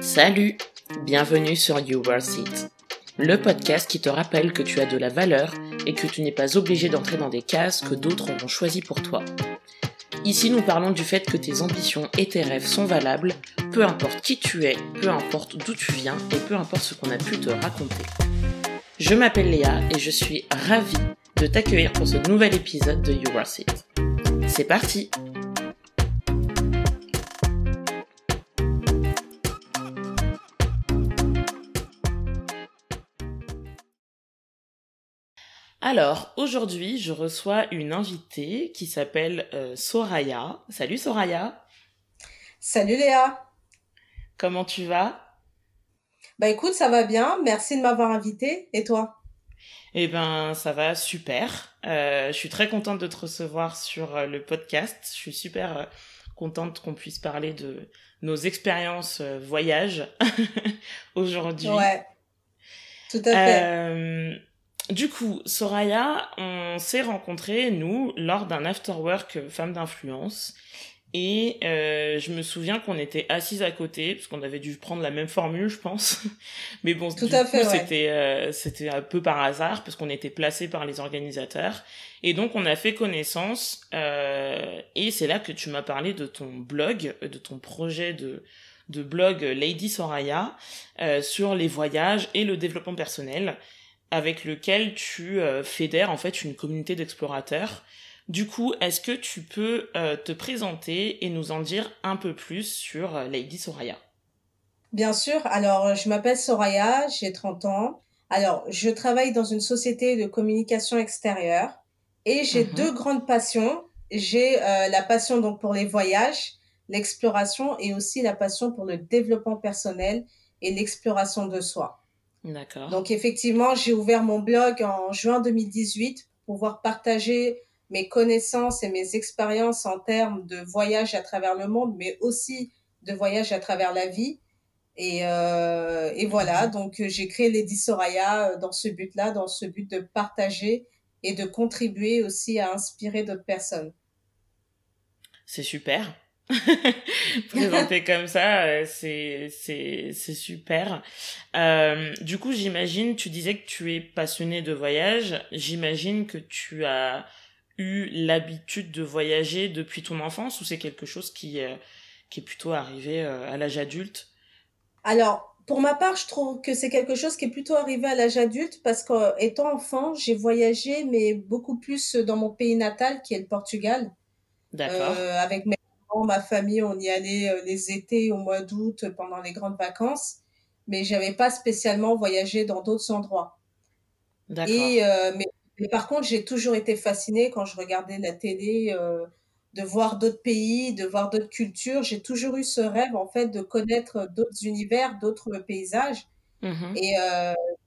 Salut, bienvenue sur You Worth It, le podcast qui te rappelle que tu as de la valeur et que tu n'es pas obligé d'entrer dans des cases que d'autres auront choisies pour toi. Ici, nous parlons du fait que tes ambitions et tes rêves sont valables, peu importe qui tu es, peu importe d'où tu viens et peu importe ce qu'on a pu te raconter. Je m'appelle Léa et je suis ravie de t'accueillir pour ce nouvel épisode de You Worth It. C'est parti Alors, aujourd'hui, je reçois une invitée qui s'appelle euh, Soraya. Salut Soraya. Salut Léa. Comment tu vas? Bah écoute, ça va bien. Merci de m'avoir invitée. Et toi? Eh ben, ça va super. Euh, je suis très contente de te recevoir sur euh, le podcast. Je suis super contente qu'on puisse parler de nos expériences voyage aujourd'hui. Ouais. Tout à fait. Du coup, Soraya, on s'est rencontrés, nous, lors d'un afterwork femme d'influence. Et euh, je me souviens qu'on était assises à côté, parce qu'on avait dû prendre la même formule, je pense. Mais bon, Tout à fait, c'était euh, c'était un peu par hasard, parce qu'on était placés par les organisateurs. Et donc, on a fait connaissance. Euh, et c'est là que tu m'as parlé de ton blog, de ton projet de de blog Lady Soraya euh, sur les voyages et le développement personnel avec lequel tu euh, fédères en fait une communauté d'explorateurs. Du coup, est-ce que tu peux euh, te présenter et nous en dire un peu plus sur euh, Lady Soraya? Bien sûr. Alors, je m'appelle Soraya, j'ai 30 ans. Alors, je travaille dans une société de communication extérieure et j'ai mhm. deux grandes passions. J'ai la passion donc pour les voyages, l'exploration et aussi la passion pour le développement personnel et l'exploration de soi. D'accord. Donc effectivement, j'ai ouvert mon blog en juin 2018 pour pouvoir partager mes connaissances et mes expériences en termes de voyage à travers le monde, mais aussi de voyage à travers la vie. Et, euh, et voilà, donc j'ai créé Lady Soraya euh, dans ce but-là, dans ce but de partager et de contribuer aussi à inspirer d'autres personnes. C'est super. Présenter comme ça, euh, c'est c'est c'est super. Euh, du coup, j'imagine, tu disais que tu es passionné de voyage. J'imagine que tu as eu l'habitude de voyager depuis ton enfance ou c'est quelque chose qui euh, qui est plutôt arrivé à l'âge adulte? Alors, pour ma part, je trouve que c'est quelque chose qui est plutôt arrivé à l'âge adulte parce qu'étant enfant, j'ai voyagé, mais beaucoup plus dans mon pays natal, qui est le Portugal. D'accord. avec mes ma famille, on y allait euh, les étés au mois d'août pendant les grandes vacances, mais j'avais pas spécialement voyagé dans d'autres endroits. D'accord. Et euh, mais, par contre, j'ai toujours été fascinée quand je regardais la télé euh, de voir d'autres pays, de voir d'autres cultures. J'ai toujours eu ce rêve en fait de connaître d'autres univers, d'autres paysages. Mmh Et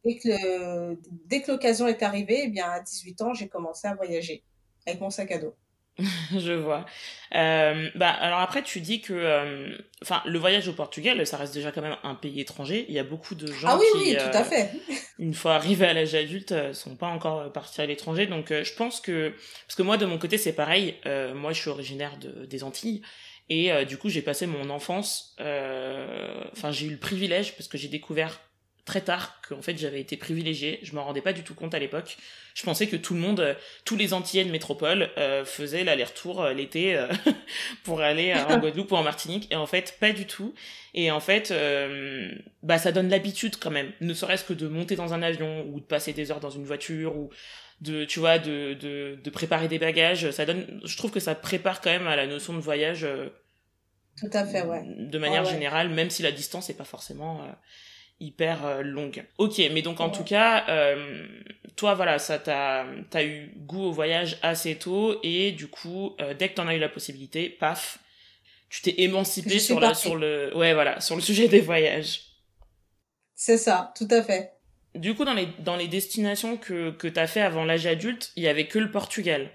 dès que dès que l'occasion est arrivée, eh bien à 18 ans, j'ai commencé à voyager avec mon sac à dos. je vois. Euh, bah alors après tu dis que, euh, enfin le voyage au Portugal, ça reste déjà quand même un pays étranger. Il y a beaucoup de gens ah oui, qui, oui, tout à euh, une fois arrivés à l'âge adulte, sont pas encore partis à l'étranger. Donc je pense que, parce que moi de mon côté c'est pareil. moi je suis originaire de, des Antilles et du coup j'ai passé mon enfance. Enfin j'ai eu le privilège parce que j'ai découvert très tard qu'en fait j'avais été privilégiée. Je m'en rendais pas du tout compte à l'époque. Je pensais que tout le monde, euh, tous les Antillais de métropole euh, faisaient l'aller-retour euh, l'été euh, pour aller en Guadeloupe ou en Martinique. Et en fait, pas du tout. Et en fait, bah ça donne l'habitude quand même, ne serait-ce que de monter dans un avion ou de passer des heures dans une voiture ou de tu vois de, de, de préparer des bagages. Ça donne, je trouve que ça prépare quand même à la notion de voyage. tout à fait, ouais. De manière générale, même si la distance n'est pas forcément hyper euh, longue. Ok, mais donc en tout cas, euh, toi voilà, ça t'a as eu goût au voyage assez tôt et du coup, euh, dès que t'en as eu la possibilité, paf, tu t'es émancipé sur la, sur le ouais voilà sur le sujet des voyages. C'est ça, tout à fait. Du coup, dans les dans les destinations que que t'as fait avant l'âge adulte, il y avait que le Portugal.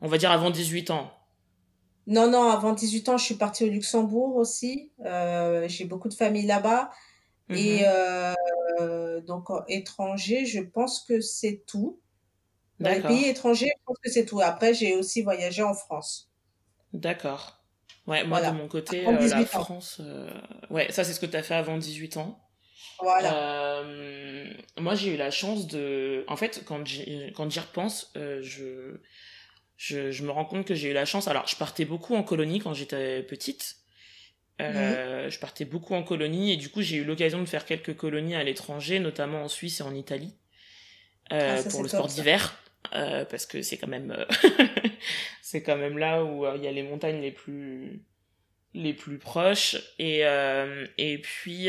On va dire avant 18 ans. Non, non, avant 18 ans, je suis partie au Luxembourg aussi. J'ai beaucoup de familles là-bas. Et mmh euh, donc étranger, je pense que c'est tout. Dans les pays étrangers, je pense que c'est tout. Après, j'ai aussi voyagé en France. D'accord. Ouais, moi de mon côté, la France. Ouais, ça c'est ce que tu as fait avant 18 ans. Voilà. moi j'ai eu la chance de. En fait, quand j'y repense, je je, je me rends compte que j'ai eu la chance. Alors, je partais beaucoup en colonie quand j'étais petite. Euh, Je partais beaucoup en colonie et du coup, j'ai eu l'occasion de faire quelques colonies à l'étranger, notamment en Suisse et en Italie, euh, ah, pour le sport d'hiver. Euh, parce que c'est quand même euh, c'est quand même là où euh, il y a les montagnes les plus les plus proches. Et et puis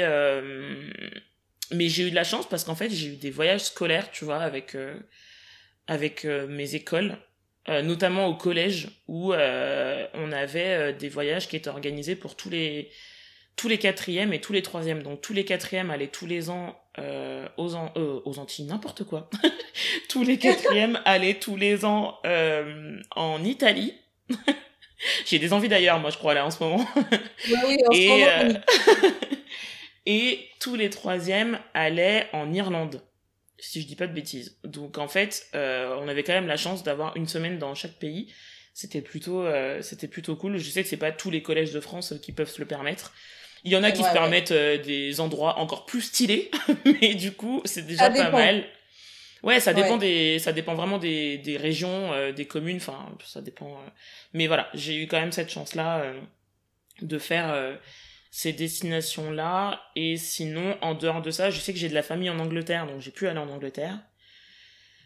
mais j'ai eu de la chance parce qu'en fait j'ai eu des voyages scolaires tu vois avec avec mes écoles euh, notamment au collège où euh, on avait euh, des voyages qui étaient organisés pour tous les tous les quatrièmes et tous les troisièmes. Donc tous les quatrièmes allaient tous les ans aux, aux Antilles, n'importe quoi. tous les quatrièmes allaient tous les ans en Italie. J'ai des envies d'ailleurs, moi je crois là en ce moment. oui, en et, ce moment et tous les troisièmes allaient en Irlande si je dis pas de bêtises. Donc en fait, euh, on avait quand même la chance d'avoir une semaine dans chaque pays. C'était plutôt, euh, c'était plutôt cool. Je sais que c'est pas tous les collèges de France qui peuvent se le permettre. Il y en a qui se permettent euh, des endroits encore plus stylés, mais du coup, c'est déjà pas mal. Ouais, ça dépend des, ça dépend vraiment des, des régions, des communes. Enfin, ça dépend. Mais voilà, j'ai eu quand même cette chance-là de faire ces destinations-là. Et sinon, en dehors de ça, je sais que j'ai de la famille en Angleterre, donc j'ai pu aller en Angleterre.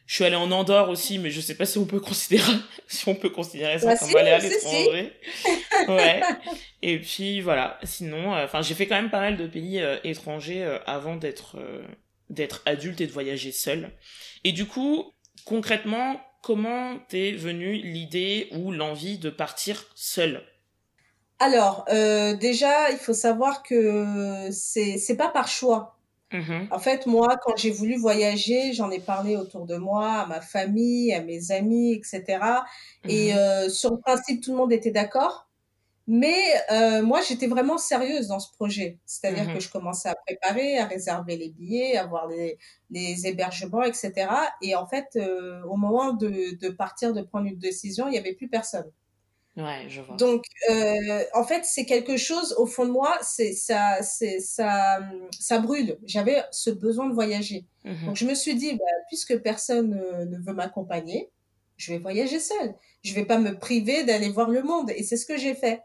Je suis allée en Andorre aussi, mais je sais pas si on peut considérer, si on peut considérer ça bah comme aller à l'étranger. ouais. Et puis voilà. Sinon, euh, enfin, j'ai fait quand même pas mal de pays euh, étrangers euh, avant d'être d'être adulte et de voyager seul. Et du coup, concrètement, comment t'es venue l'idée ou l'envie de partir seul alors, euh, déjà, il faut savoir que c'est c'est pas par choix. Mmh en fait, moi, quand j'ai voulu voyager, j'en ai parlé autour de moi, à ma famille, à mes amis, etc. Et mmh euh, sur le principe, tout le monde était d'accord. Mais euh, moi, j'étais vraiment sérieuse dans ce projet. C'est-à-dire que mmh je commençais à préparer, à réserver les billets, à voir les, les hébergements, etc. Et en fait, au moment de, de partir, de prendre une décision, il n'y avait plus personne. Ouais, je vois. Donc, euh, en fait, c'est quelque chose, au fond de moi, c'est ça, c'est ça, ça brûle. J'avais ce besoin de voyager. Mmh Donc, je me suis dit, bah, puisque personne ne veut m'accompagner, je vais voyager seule. Je vais pas me priver d'aller voir le monde. Et c'est ce que j'ai fait.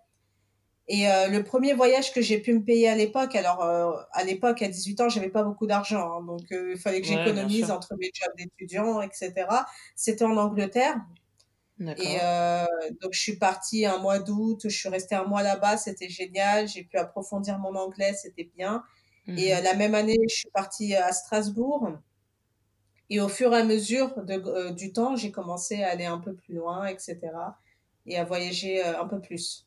Et euh, le premier voyage que j'ai pu me payer à l'époque, alors euh, à l'époque, à 18 ans, j'avais pas beaucoup d'argent, hein, donc il fallait que j'économise entre mes jobs d'étudiant, etc. C'était en Angleterre. Et euh, donc, je suis partie un mois d'août, je suis restée un mois là-bas, c'était génial. J'ai pu approfondir mon anglais, c'était bien. Et euh, mmh la même année, je suis partie à Strasbourg. Et au fur et à mesure de, euh, du temps, j'ai commencé à aller un peu plus loin, etc. Et à voyager un peu plus.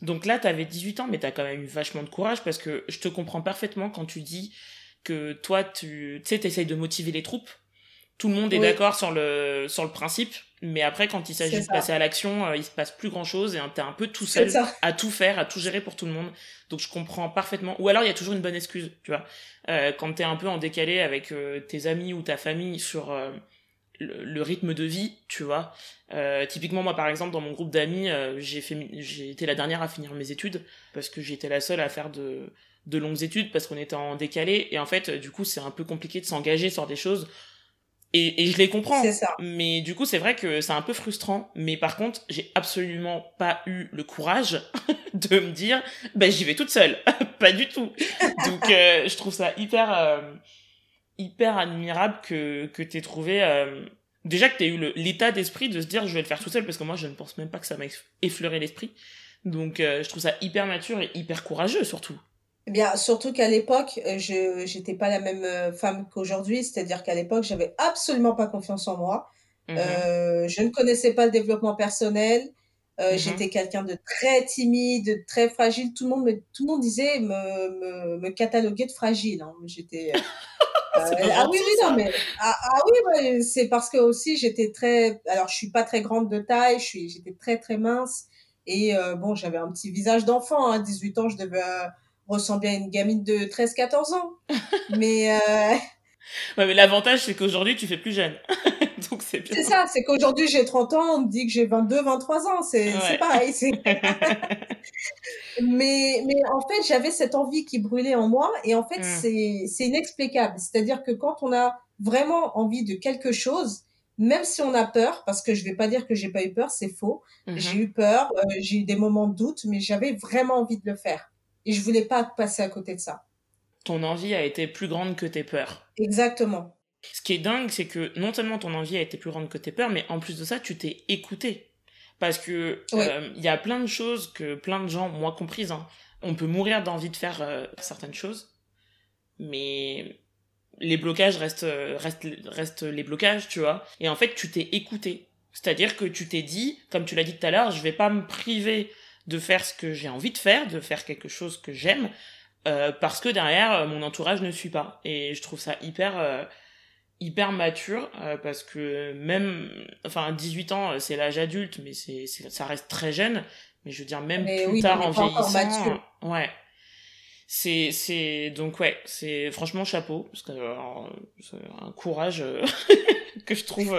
Donc là, tu avais 18 ans, mais tu as quand même eu vachement de courage parce que je te comprends parfaitement quand tu dis que toi, tu sais, tu essayes de motiver les troupes. Tout le monde est d'accord sur le, sur le principe, mais après, quand il s'agit de passer à l'action, euh, il se passe plus grand chose et t'es un peu tout seul à tout faire, à tout gérer pour tout le monde. Donc je comprends parfaitement. Ou alors il y a toujours une bonne excuse, tu vois. Euh, quand t'es un peu en décalé avec euh, tes amis ou ta famille sur euh, le, rythme de vie, tu vois. typiquement moi par exemple dans mon groupe d'amis, j'ai fait, j'ai été la dernière à finir mes études parce que j'étais la seule à faire de de longues études parce qu'on était en décalé et en fait du coup c'est un peu compliqué de s'engager sur des choses et, et je les comprends. Ça. Mais du coup, c'est vrai que c'est un peu frustrant. Mais par contre, j'ai absolument pas eu le courage de me dire, ben j'y vais toute seule. pas du tout. Donc, euh, je trouve ça hyper, euh, hyper admirable que que t'aies trouvé. Euh, déjà que t'aies eu l'état d'esprit de se dire, je vais le faire tout seul, parce que moi, je ne pense même pas que ça m'a effleuré l'esprit. Donc, je trouve ça hyper mature et hyper courageux surtout. Eh bien, surtout qu'à l'époque, euh, je j'étais pas la même euh, femme qu'aujourd'hui, c'est-à-dire qu'à l'époque, j'avais absolument pas confiance en moi. Mmh euh, je ne connaissais pas le développement personnel. Euh, mmh J'étais quelqu'un de très timide, de très fragile. Tout le monde me, tout le monde disait me, me, me cataloguer de fragile. Hein. J'étais. Euh, ah oui, oui, non, mais ah, ah oui, c'est parce que aussi j'étais très. Alors, je suis pas très grande de taille. Je suis, j'étais très très mince. Et bon, j'avais un petit visage d'enfant. Hein. 18 ans, je devais ressemblait à une gamine de 13-14 ans. mais, euh, Ouais, mais l'avantage, c'est qu'aujourd'hui, tu fais plus jeune. Donc, c'est bien. C'est ça, c'est qu'aujourd'hui, j'ai 30 ans, on me dit que j'ai 22, 23 ans. C'est Ouais. pareil. mais, mais en fait, j'avais cette envie qui brûlait en moi. Et en fait, Mm. c'est c'est inexplicable. C'est-à-dire que quand on a vraiment envie de quelque chose, même si on a peur, parce que je vais pas dire que j'ai pas eu peur, c'est faux. Mhm. J'ai eu peur, euh, j'ai eu des moments de doute, mais j'avais vraiment envie de le faire. Et je voulais pas passer à côté de ça. Ton envie a été plus grande que tes peurs. Exactement. Ce qui est dingue, c'est que non seulement ton envie a été plus grande que tes peurs, mais en plus de ça, tu t'es écouté. Parce que Ouais. euh, il y a plein de choses que plein de gens, moi comprise, hein, on peut mourir d'envie de faire euh, certaines choses, mais les blocages restent, euh, restent, restent les blocages, tu vois. Et en fait, tu t'es écouté. C'est-à-dire que tu t'es dit, comme tu l'as dit tout à l'heure, je vais pas me priver de faire ce que j'ai envie de faire, de faire quelque chose que j'aime, euh, parce que derrière, euh, mon entourage ne suit pas. Et je trouve ça hyper, euh, hyper mature, euh, parce que même, enfin, 18 ans, euh, c'est l'âge adulte, mais c'est, c'est- ça reste très jeune. Mais je veux dire, même Mais plus oui, tard en vieillissant, euh, ouais. C'est, c'est, donc ouais, c'est franchement chapeau, parce que c'est un courage que je trouve,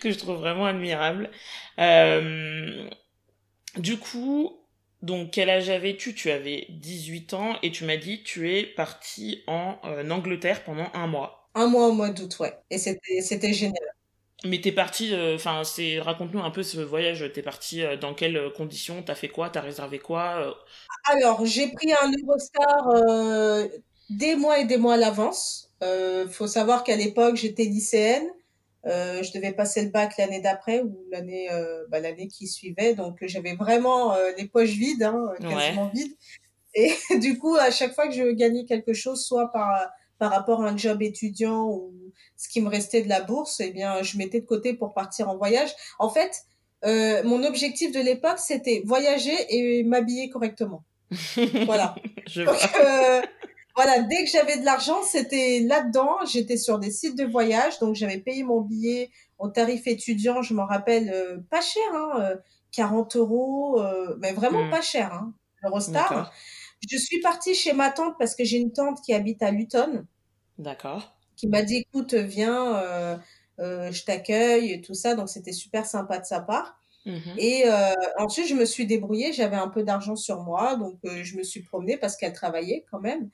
que je trouve vraiment admirable. Euh, du coup, donc quel âge avais-tu? Tu avais 18 ans et tu m'as dit tu es parti en euh, Angleterre pendant un mois. Un mois au mois d'août, ouais. Et c'était génial. Mais t'es parti, euh, enfin, c'est raconte-nous un peu ce voyage. T'es parti euh, dans quelles conditions? T'as fait quoi? T'as réservé quoi Alors, j'ai pris un Eurostar des mois et des mois à l'avance. Faut savoir qu'à l'époque, j'étais lycéenne. Euh, je devais passer le bac l'année d'après ou l'année euh, bah, l'année qui suivait. Donc, j'avais vraiment euh, les poches vides, hein, quasiment vides. Et du coup, à chaque fois que je gagnais quelque chose, soit par, par rapport à un job étudiant ou ce qui me restait de la bourse, eh bien, je mettais de côté pour partir en voyage. En fait, euh, mon objectif de l'époque, c'était voyager et m'habiller correctement. Voilà. Je Donc, vois. euh, voilà, dès que j'avais de l'argent, c'était là-dedans. J'étais sur des sites de voyage, donc j'avais payé mon billet au tarif étudiant, je m'en rappelle, euh, pas cher, hein, euh, 40 euros, euh, mais vraiment Mm. pas cher, hein. Je suis partie chez ma tante parce que j'ai une tante qui habite à Luton, D'accord. qui m'a dit, écoute, viens, euh, euh, je t'accueille, et tout ça, donc c'était super sympa de sa part. Mhm. Et euh, ensuite, je me suis débrouillée. J'avais un peu d'argent sur moi, donc euh, je me suis promenée parce qu'elle travaillait quand même.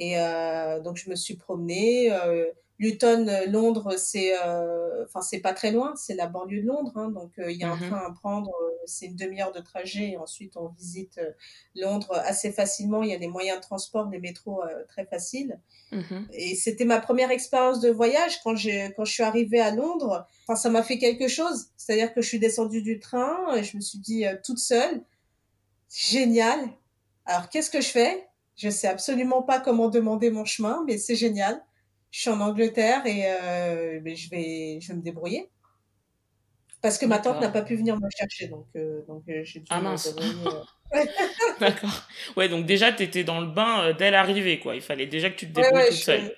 Et euh, donc, je me suis promenée. Euh, Luton, Londres, c'est, euh, enfin, c'est pas très loin. C'est la banlieue de Londres, hein, donc il y a un Mhm. train à prendre. c'est une demi-heure de trajet. Et ensuite, on visite Londres assez facilement. Il y a des moyens de transport, des métros très faciles. Mhm. Et c'était ma première expérience de voyage quand j'ai quand je suis arrivée à Londres. Enfin, ça m'a fait quelque chose. C'est-à-dire que je suis descendue du train et je me suis dit toute seule, génial. Alors qu'est-ce que je fais? Je sais absolument pas comment demander mon chemin, mais c'est génial. Je suis en Angleterre et euh, mais je vais je vais me débrouiller. Parce que ma tante n'a pas pu venir me chercher, donc euh, donc euh, j'ai dû Ah me mince. débrouiller. D'accord. Ouais, donc déjà, t'étais dans le bain dès l'arrivée, quoi. Il fallait déjà que tu te débrouilles ouais, toute seule.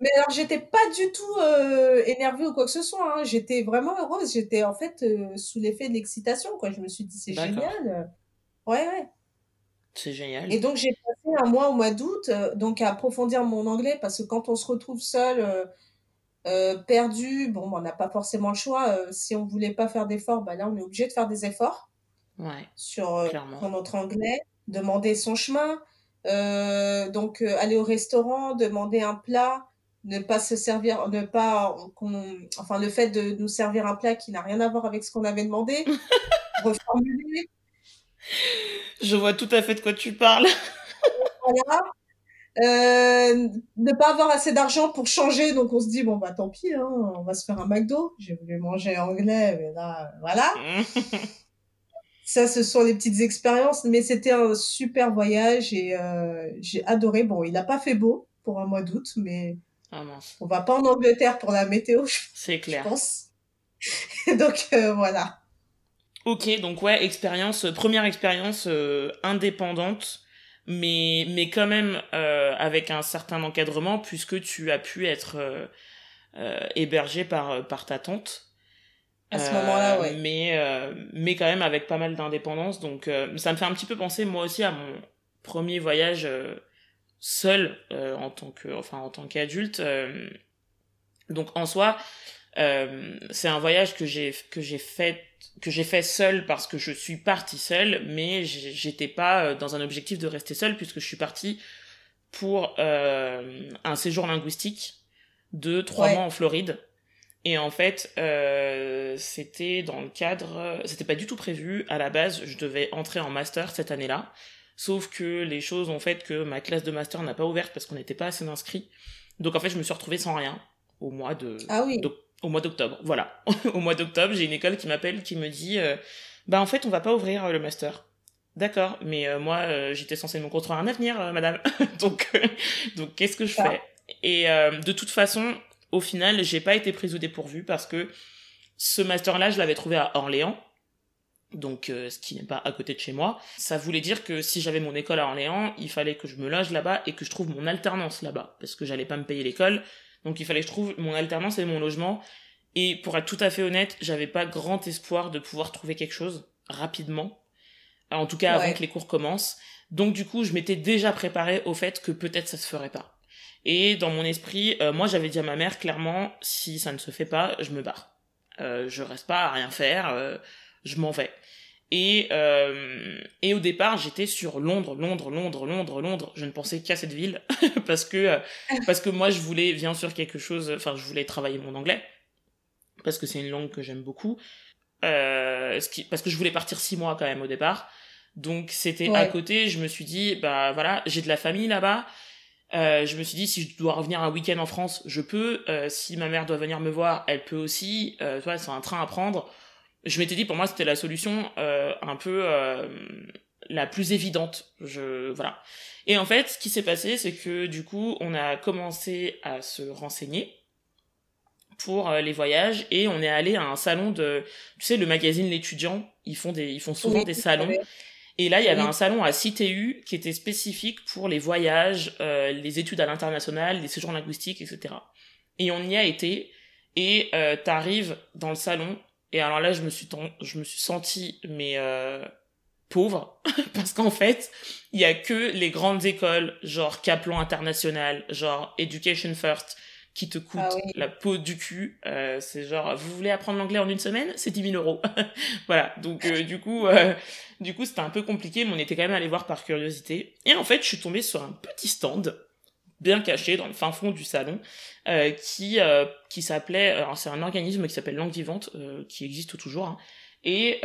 Mais alors, j'étais pas du tout euh, énervée ou quoi que ce soit. Hein. J'étais vraiment heureuse. J'étais en fait euh, sous l'effet de l'excitation. Quoi. Je me suis dit, c'est génial. Ouais, ouais. C'est génial. Et donc, j'ai passé un mois au mois d'août euh, donc à approfondir mon anglais parce que quand on se retrouve seul, euh, euh, perdu, bon, on n'a pas forcément le choix. Si on voulait pas faire d'efforts, bah, là, on est obligé de faire des efforts Ouais, sur, notre anglais, demander son chemin, euh, donc aller au restaurant, demander un plat, ne pas se servir, ne pas, enfin le fait de nous servir un plat qui n'a rien à voir avec ce qu'on avait demandé, reformuler, Je vois tout à fait de quoi tu parles. voilà. Euh, ne pas avoir assez d'argent pour changer, donc on se dit bon bah tant pis, hein, on va se faire un McDo. J'ai voulu manger anglais, mais là voilà. Ça, ce sont les petites expériences, mais c'était un super voyage et euh, j'ai adoré. Bon, il n'a pas fait beau pour un mois d'août, mais Ah mince, on va pas en Angleterre pour la météo, je c'est je clair. pense. Donc euh, voilà. Ok, donc ouais, expérience, euh, première expérience euh, indépendante, mais mais quand même euh, avec un certain encadrement puisque tu as pu être euh, hébergé par par ta tante. À ce moment-là, ouais. Mais mais quand même avec pas mal d'indépendance, donc ça me fait un petit peu penser moi aussi à mon premier voyage seul en tant que enfin en tant qu'adulte. Donc en soi, euh, c'est un voyage que j'ai que j'ai fait que j'ai fait seul parce que je suis partie seule, mais j'étais pas euh, dans un objectif de rester seule puisque je suis partie pour euh, un séjour linguistique de trois mois en Floride. Et en fait, euh, c'était dans le cadre, c'était pas du tout prévu. À la base, je devais entrer en master cette année-là. Sauf que les choses ont fait que ma classe de master n'a pas ouvert parce qu'on n'était pas assez d'inscrits. Donc en fait, je me suis retrouvée sans rien au mois de, ah oui au mois d'octobre. Voilà. au mois d'octobre, j'ai une école qui m'appelle, qui me dit, euh, bah en fait, on va pas ouvrir euh, le master. D'accord, mais euh, moi, j'étais censée me construire un avenir, madame. donc, donc qu'est-ce que je ah. fais? Et de toute façon, au final, j'ai pas été prise au dépourvu parce que ce master-là, je l'avais trouvé à Orléans. Donc, ce qui n'est pas à côté de chez moi. Ça voulait dire que si j'avais mon école à Orléans, il fallait que je me loge là-bas et que je trouve mon alternance là-bas. Parce que j'allais pas me payer l'école donc il fallait que je trouve mon alternance et mon logement. Et pour être tout à fait honnête, j'avais pas grand espoir de pouvoir trouver quelque chose rapidement. En tout cas, avant que les cours commencent. Donc du coup, je m'étais déjà préparée au fait que peut-être ça se ferait pas. Et dans mon esprit, euh, moi j'avais dit à ma mère clairement, si ça ne se fait pas, je me barre. Euh, je reste pas à rien faire, euh, je m'en vais. Et, euh, et au départ, j'étais sur Londres, Londres, Londres, Londres, Londres. Je ne pensais qu'à cette ville parce que euh, parce que moi, je voulais bien sûr quelque chose. Enfin, je voulais travailler mon anglais parce que c'est une langue que j'aime beaucoup. Euh, ce qui, parce que je voulais partir six mois quand même au départ. Donc c'était à côté. Je me suis dit, bah voilà, j'ai de la famille là-bas. Euh, je me suis dit si je dois revenir un week-end en France, je peux. Euh, si ma mère doit venir me voir, elle peut aussi. Euh, vois, c'est un train à prendre je m'étais dit pour moi c'était la solution euh, un peu euh, la plus évidente. Je voilà. Et en fait ce qui s'est passé c'est que du coup on a commencé à se renseigner pour euh, les voyages et on est allé à un salon de tu sais le magazine l'étudiant. Ils font des ils font souvent des salons. et là il y avait un salon à CTU qui était spécifique pour les voyages euh, les études à l'international les séjours linguistiques etc et on y a été. Et euh, t'arrives dans le salon et alors là, je me suis, je me suis sentie, mais euh, pauvre, parce qu'en fait, il y a que les grandes écoles, genre Kaplan International, genre Education First, qui te coûtent ah la peau du cul. Euh, c'est genre, vous voulez apprendre l'anglais en une semaine? C'est 10 000 euros. voilà, donc euh, du coup, euh, du coup, c'était un peu compliqué, mais on était quand même allé voir par curiosité. Et en fait, je suis tombée sur un petit stand bien caché dans le fin fond du salon, euh, qui euh, qui s'appelait, alors c'est un organisme qui s'appelle Langue Vivante, euh, qui existe toujours, hein, et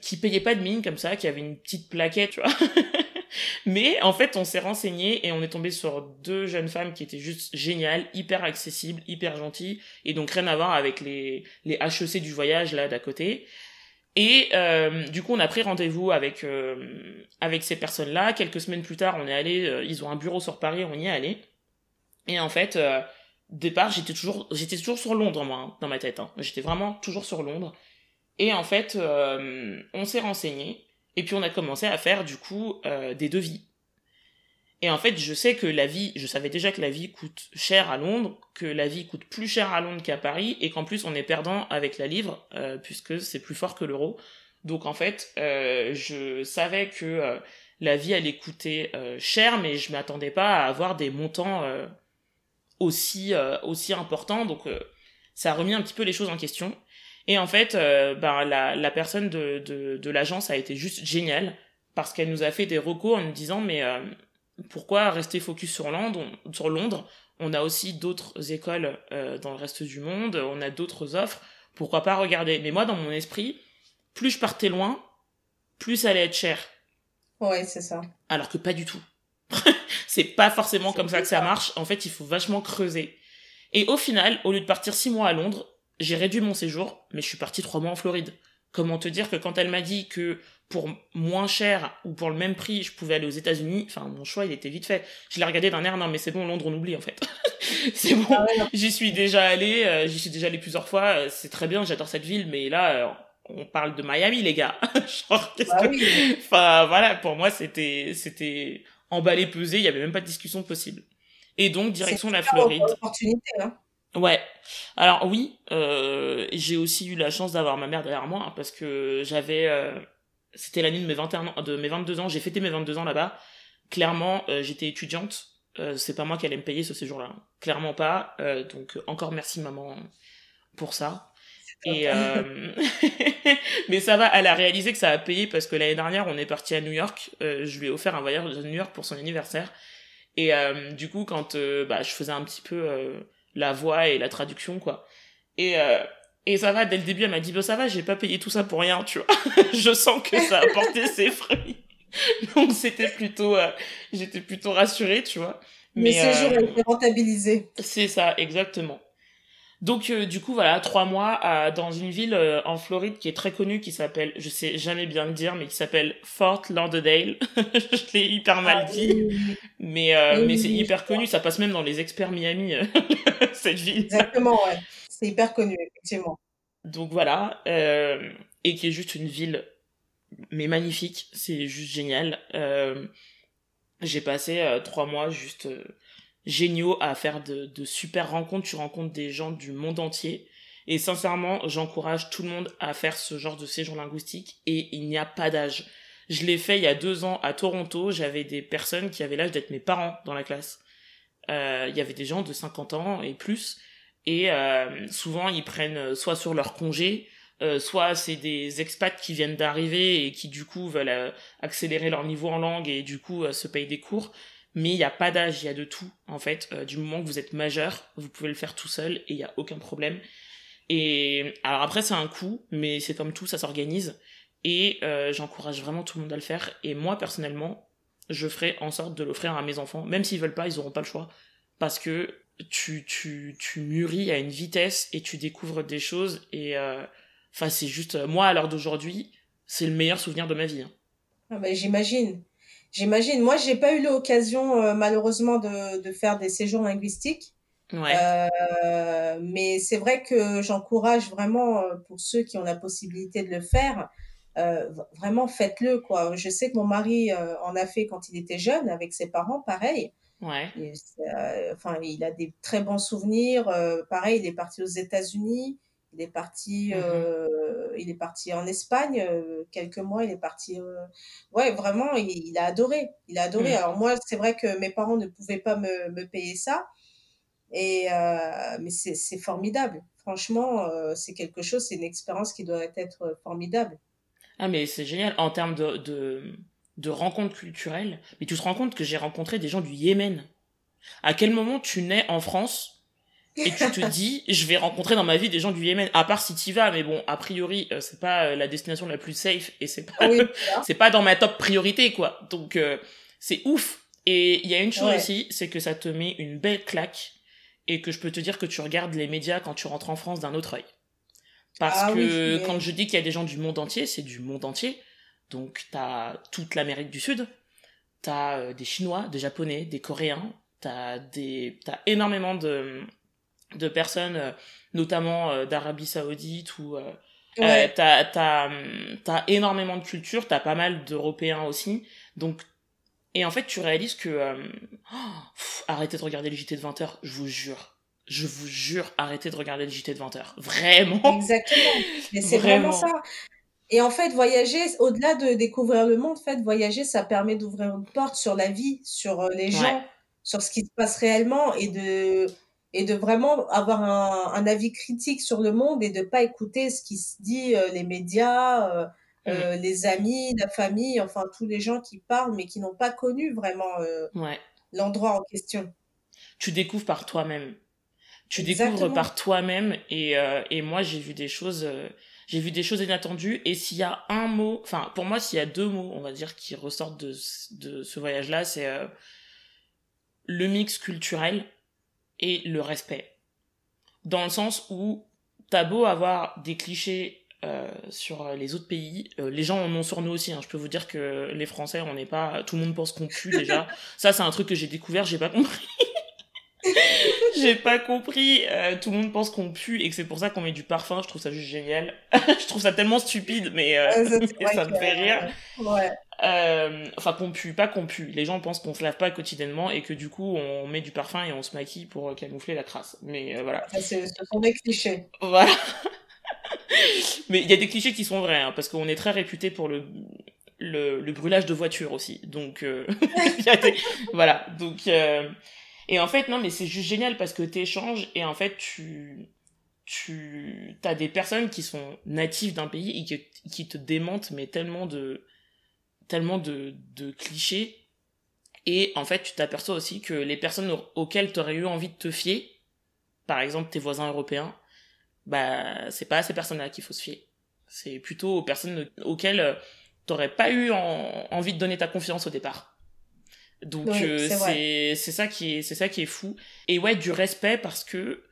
qui payait pas de mine comme ça, qui avait une petite plaquette, tu vois. Mais en fait, on s'est renseigné et on est tombé sur deux jeunes femmes qui étaient juste géniales, hyper accessibles, hyper gentilles, et donc rien à voir avec les les HEC du voyage là d'à côté. Et euh, du coup, on a pris rendez-vous avec euh, avec ces personnes-là. Quelques semaines plus tard, on est allé. Euh, ils ont un bureau sur Paris, on y est allé. Et en fait, euh, départ, j'étais toujours j'étais toujours sur Londres moi hein, dans ma tête. Hein. J'étais vraiment toujours sur Londres. Et en fait, on s'est renseigné et puis on a commencé à faire du coup des devis. Et en fait, je sais que la vie, je savais déjà que la vie coûte cher à Londres, que la vie coûte plus cher à Londres qu'à Paris, et qu'en plus on est perdant avec la livre, euh, puisque c'est plus fort que l'euro. Donc en fait, euh, je savais que euh, la vie allait coûter cher, mais je m'attendais pas à avoir des montants aussi aussi importants. Donc ça a remis un petit peu les choses en question. Et en fait, ben la, la personne de, de, de l'agence a été juste géniale parce qu'elle nous a fait des recours en nous disant mais pourquoi rester focus sur Londres on, sur Londres? On a aussi d'autres écoles euh, dans le reste du monde, on a d'autres offres. Pourquoi pas regarder? Mais moi, dans mon esprit, plus je partais loin, plus ça allait être cher. Ouais, c'est ça. Alors que pas du tout. c'est pas forcément comme ça que ça marche. En fait, il faut vachement creuser. Et au final, au lieu de partir six mois à Londres, j'ai réduit mon séjour, mais je suis parti trois mois en Floride. Comment te dire que quand elle m'a dit que pour moins cher ou pour le même prix, je pouvais aller aux États-Unis. Enfin, mon choix, il était vite fait. Je l'ai regardé d'un air, non, mais c'est bon, Londres, on oublie, en fait. c'est bon. Ah j'y suis déjà allé, euh, j'y suis déjà allé plusieurs fois. Euh, c'est très bien, j'adore cette ville, mais là, euh, on parle de Miami, les gars. Genre, qu'est-ce bah que... Enfin, voilà, pour moi, c'était, c'était emballé, pesé, il y avait même pas de discussion possible. Et donc, direction la Floride. Opportunité, hein. Ouais. Alors oui, euh, j'ai aussi eu la chance d'avoir ma mère derrière moi hein, parce que j'avais c'était l'année de mes 21 ans, de mes 22 ans, j'ai fêté mes 22 ans là-bas. Clairement, euh, j'étais étudiante, Euh, c'est pas moi qui allais me payer ce séjour-là. Clairement pas. Euh, donc encore merci maman pour ça. Et euh... mais ça va, elle a réalisé que ça a payé parce que l'année dernière on est parti à New York. Je lui ai offert un voyage à New York pour son anniversaire. Et euh, du coup quand bah, je faisais un petit peu la voix et la traduction quoi. Et et ça va, dès le début, elle m'a dit, bah, ça va, j'ai pas payé tout ça pour rien, tu vois. je sens que ça a porté ses fruits. Donc, c'était plutôt, euh, j'étais plutôt rassurée, tu vois. Mais, Mais jours ont été rentabilisés. C'est ça, exactement. Donc, euh, du coup, voilà, trois mois à, dans une ville euh, en Floride qui est très connue, qui s'appelle, je sais jamais bien le dire, mais qui s'appelle Fort Lauderdale. je l'ai hyper mal ah dit. Mais, mais c'est hyper connu, ça passe même dans les experts Miami, cette ville. Exactement, ouais. C'est hyper connu, effectivement. Donc voilà, euh, et qui est juste une ville, mais magnifique, c'est juste génial. Euh, j'ai passé euh, trois mois juste géniaux à faire de, de super rencontres. Tu rencontres des gens du monde entier. Et sincèrement, j'encourage tout le monde à faire ce genre de séjour linguistique et il n'y a pas d'âge. Je l'ai fait il y a deux ans à Toronto. J'avais des personnes qui avaient l'âge d'être mes parents dans la classe. Il y avait des gens de 50 ans et plus et euh, souvent, ils prennent euh, soit sur leur congé, euh, soit c'est des expats qui viennent d'arriver et qui du coup veulent euh, accélérer leur niveau en langue et du coup se payent des cours. Mais il n'y a pas d'âge, il y a de tout en fait. du moment que vous êtes majeur, vous pouvez le faire tout seul et il n'y a aucun problème. Et alors après c'est un coût, mais c'est comme tout, ça s'organise. Et j'encourage vraiment tout le monde à le faire. Et moi personnellement, je ferai en sorte de l'offrir à mes enfants, même s'ils veulent pas, ils auront pas le choix, parce que tu, tu, tu mûris à une vitesse et tu découvres des choses et euh, enfin c'est juste euh, moi à l'heure d'aujourd'hui c'est le meilleur souvenir de ma vie hein. ah bah, j'imagine. J'imagine. Moi j'ai pas eu l'occasion euh, malheureusement de, de faire des séjours linguistiques. Ouais. euh, mais c'est vrai que j'encourage vraiment pour ceux qui ont la possibilité de le faire euh, vraiment faites-le quoi. Je sais que mon mari en a fait quand il était jeune avec ses parents pareil Ouais. Euh, enfin, il a des très bons souvenirs. Euh, pareil, il est parti aux États-Unis. Il est parti, mmh euh, il est parti en Espagne quelques mois. Il est parti, ouais, vraiment, il, il, a adoré. Il a adoré. Mmh. Alors moi, c'est vrai que mes parents ne pouvaient pas me, me payer ça, et mais c'est formidable. Franchement, c'est quelque chose, c'est une expérience qui doit être formidable. Ah mais c'est génial en termes de, de de rencontres culturelles, mais tu te rends compte que j'ai rencontré des gens du Yémen. À quel moment tu nais en France et tu te dis je vais rencontrer dans ma vie des gens du Yémen? À part si tu vas mais bon a priori euh, c'est pas euh, la destination la plus safe et c'est pas c'est pas dans ma top priorité quoi. Donc euh, c'est ouf. Et il y a une chose aussi c'est que ça te met une belle claque et que je peux te dire que tu regardes les médias quand tu rentres en France d'un autre œil. Parce ah que quand je dis qu'il y a des gens du monde entier c'est du monde entier donc, t'as toute l'Amérique du Sud, t'as euh, des Chinois, des Japonais, des Coréens, t'as des, t'as énormément de, de personnes, euh, notamment euh, d'Arabie Saoudite ou ouais. t'as, t'as, t'as énormément de cultures, t'as pas mal d'Européens aussi. Donc, et en fait, tu réalises que oh, arrêtez de regarder le JT de 20h, je vous jure. Je vous jure, arrêtez de regarder le JT de 20h. Vraiment. Exactement. Mais c'est vraiment ça. Et en fait, voyager, au-delà de découvrir le monde, en fait, voyager, ça permet d'ouvrir une porte sur la vie, sur euh, les gens, sur ce qui se passe réellement et de, et de vraiment avoir un, un avis critique sur le monde et de pas écouter ce qui se dit, euh, les médias, euh, euh, les amis, la famille, enfin, tous les gens qui parlent mais qui n'ont pas connu vraiment ouais. l'endroit en question. Tu découvres par toi-même. Tu Exactement. découvres par toi-même et, et moi, j'ai vu des choses j'ai vu des choses inattendues et s'il y a un mot, enfin pour moi s'il y a deux mots, on va dire qui ressortent de, de ce voyage-là, c'est euh, le mix culturel et le respect. Dans le sens où t'as beau avoir des clichés euh, sur les autres pays, euh, les gens en ont sur nous aussi. Hein. Je peux vous dire que les Français, on n'est pas, tout le monde pense qu'on pue déjà. Ça, c'est un truc que j'ai découvert, j'ai pas compris. J'ai pas compris. Euh, tout le monde pense qu'on pue et que c'est pour ça qu'on met du parfum. Je trouve ça juste génial. je trouve ça tellement stupide, mais, euh, ça me fait rire. Ouais. Euh, enfin, qu'on pue, pas qu'on pue. Les gens pensent qu'on se lave pas quotidiennement et que du coup, on met du parfum et on se maquille pour camoufler la crasse. Mais voilà. Ce sont des clichés. Voilà. mais il y a des clichés qui sont vrais, hein, parce qu'on est très réputé pour le le, le, brûlage de voitures aussi. Donc, euh, voilà. Donc, euh, et en fait, non, mais c'est juste génial parce que tu échanges et en fait, tu, tu as des personnes qui sont natives d'un pays et qui, te démentent, mais tellement de, tellement de, de clichés. Et en fait, tu t'aperçois aussi que les personnes auxquelles tu aurais eu envie de te fier, par exemple tes voisins européens, bah, c'est pas à ces personnes-là qu'il faut se fier. C'est plutôt aux personnes auxquelles euh, t'aurais pas eu envie de donner ta confiance au départ. Donc euh, c'est c'est ça qui est c'est ça qui est fou. Et ouais du respect parce que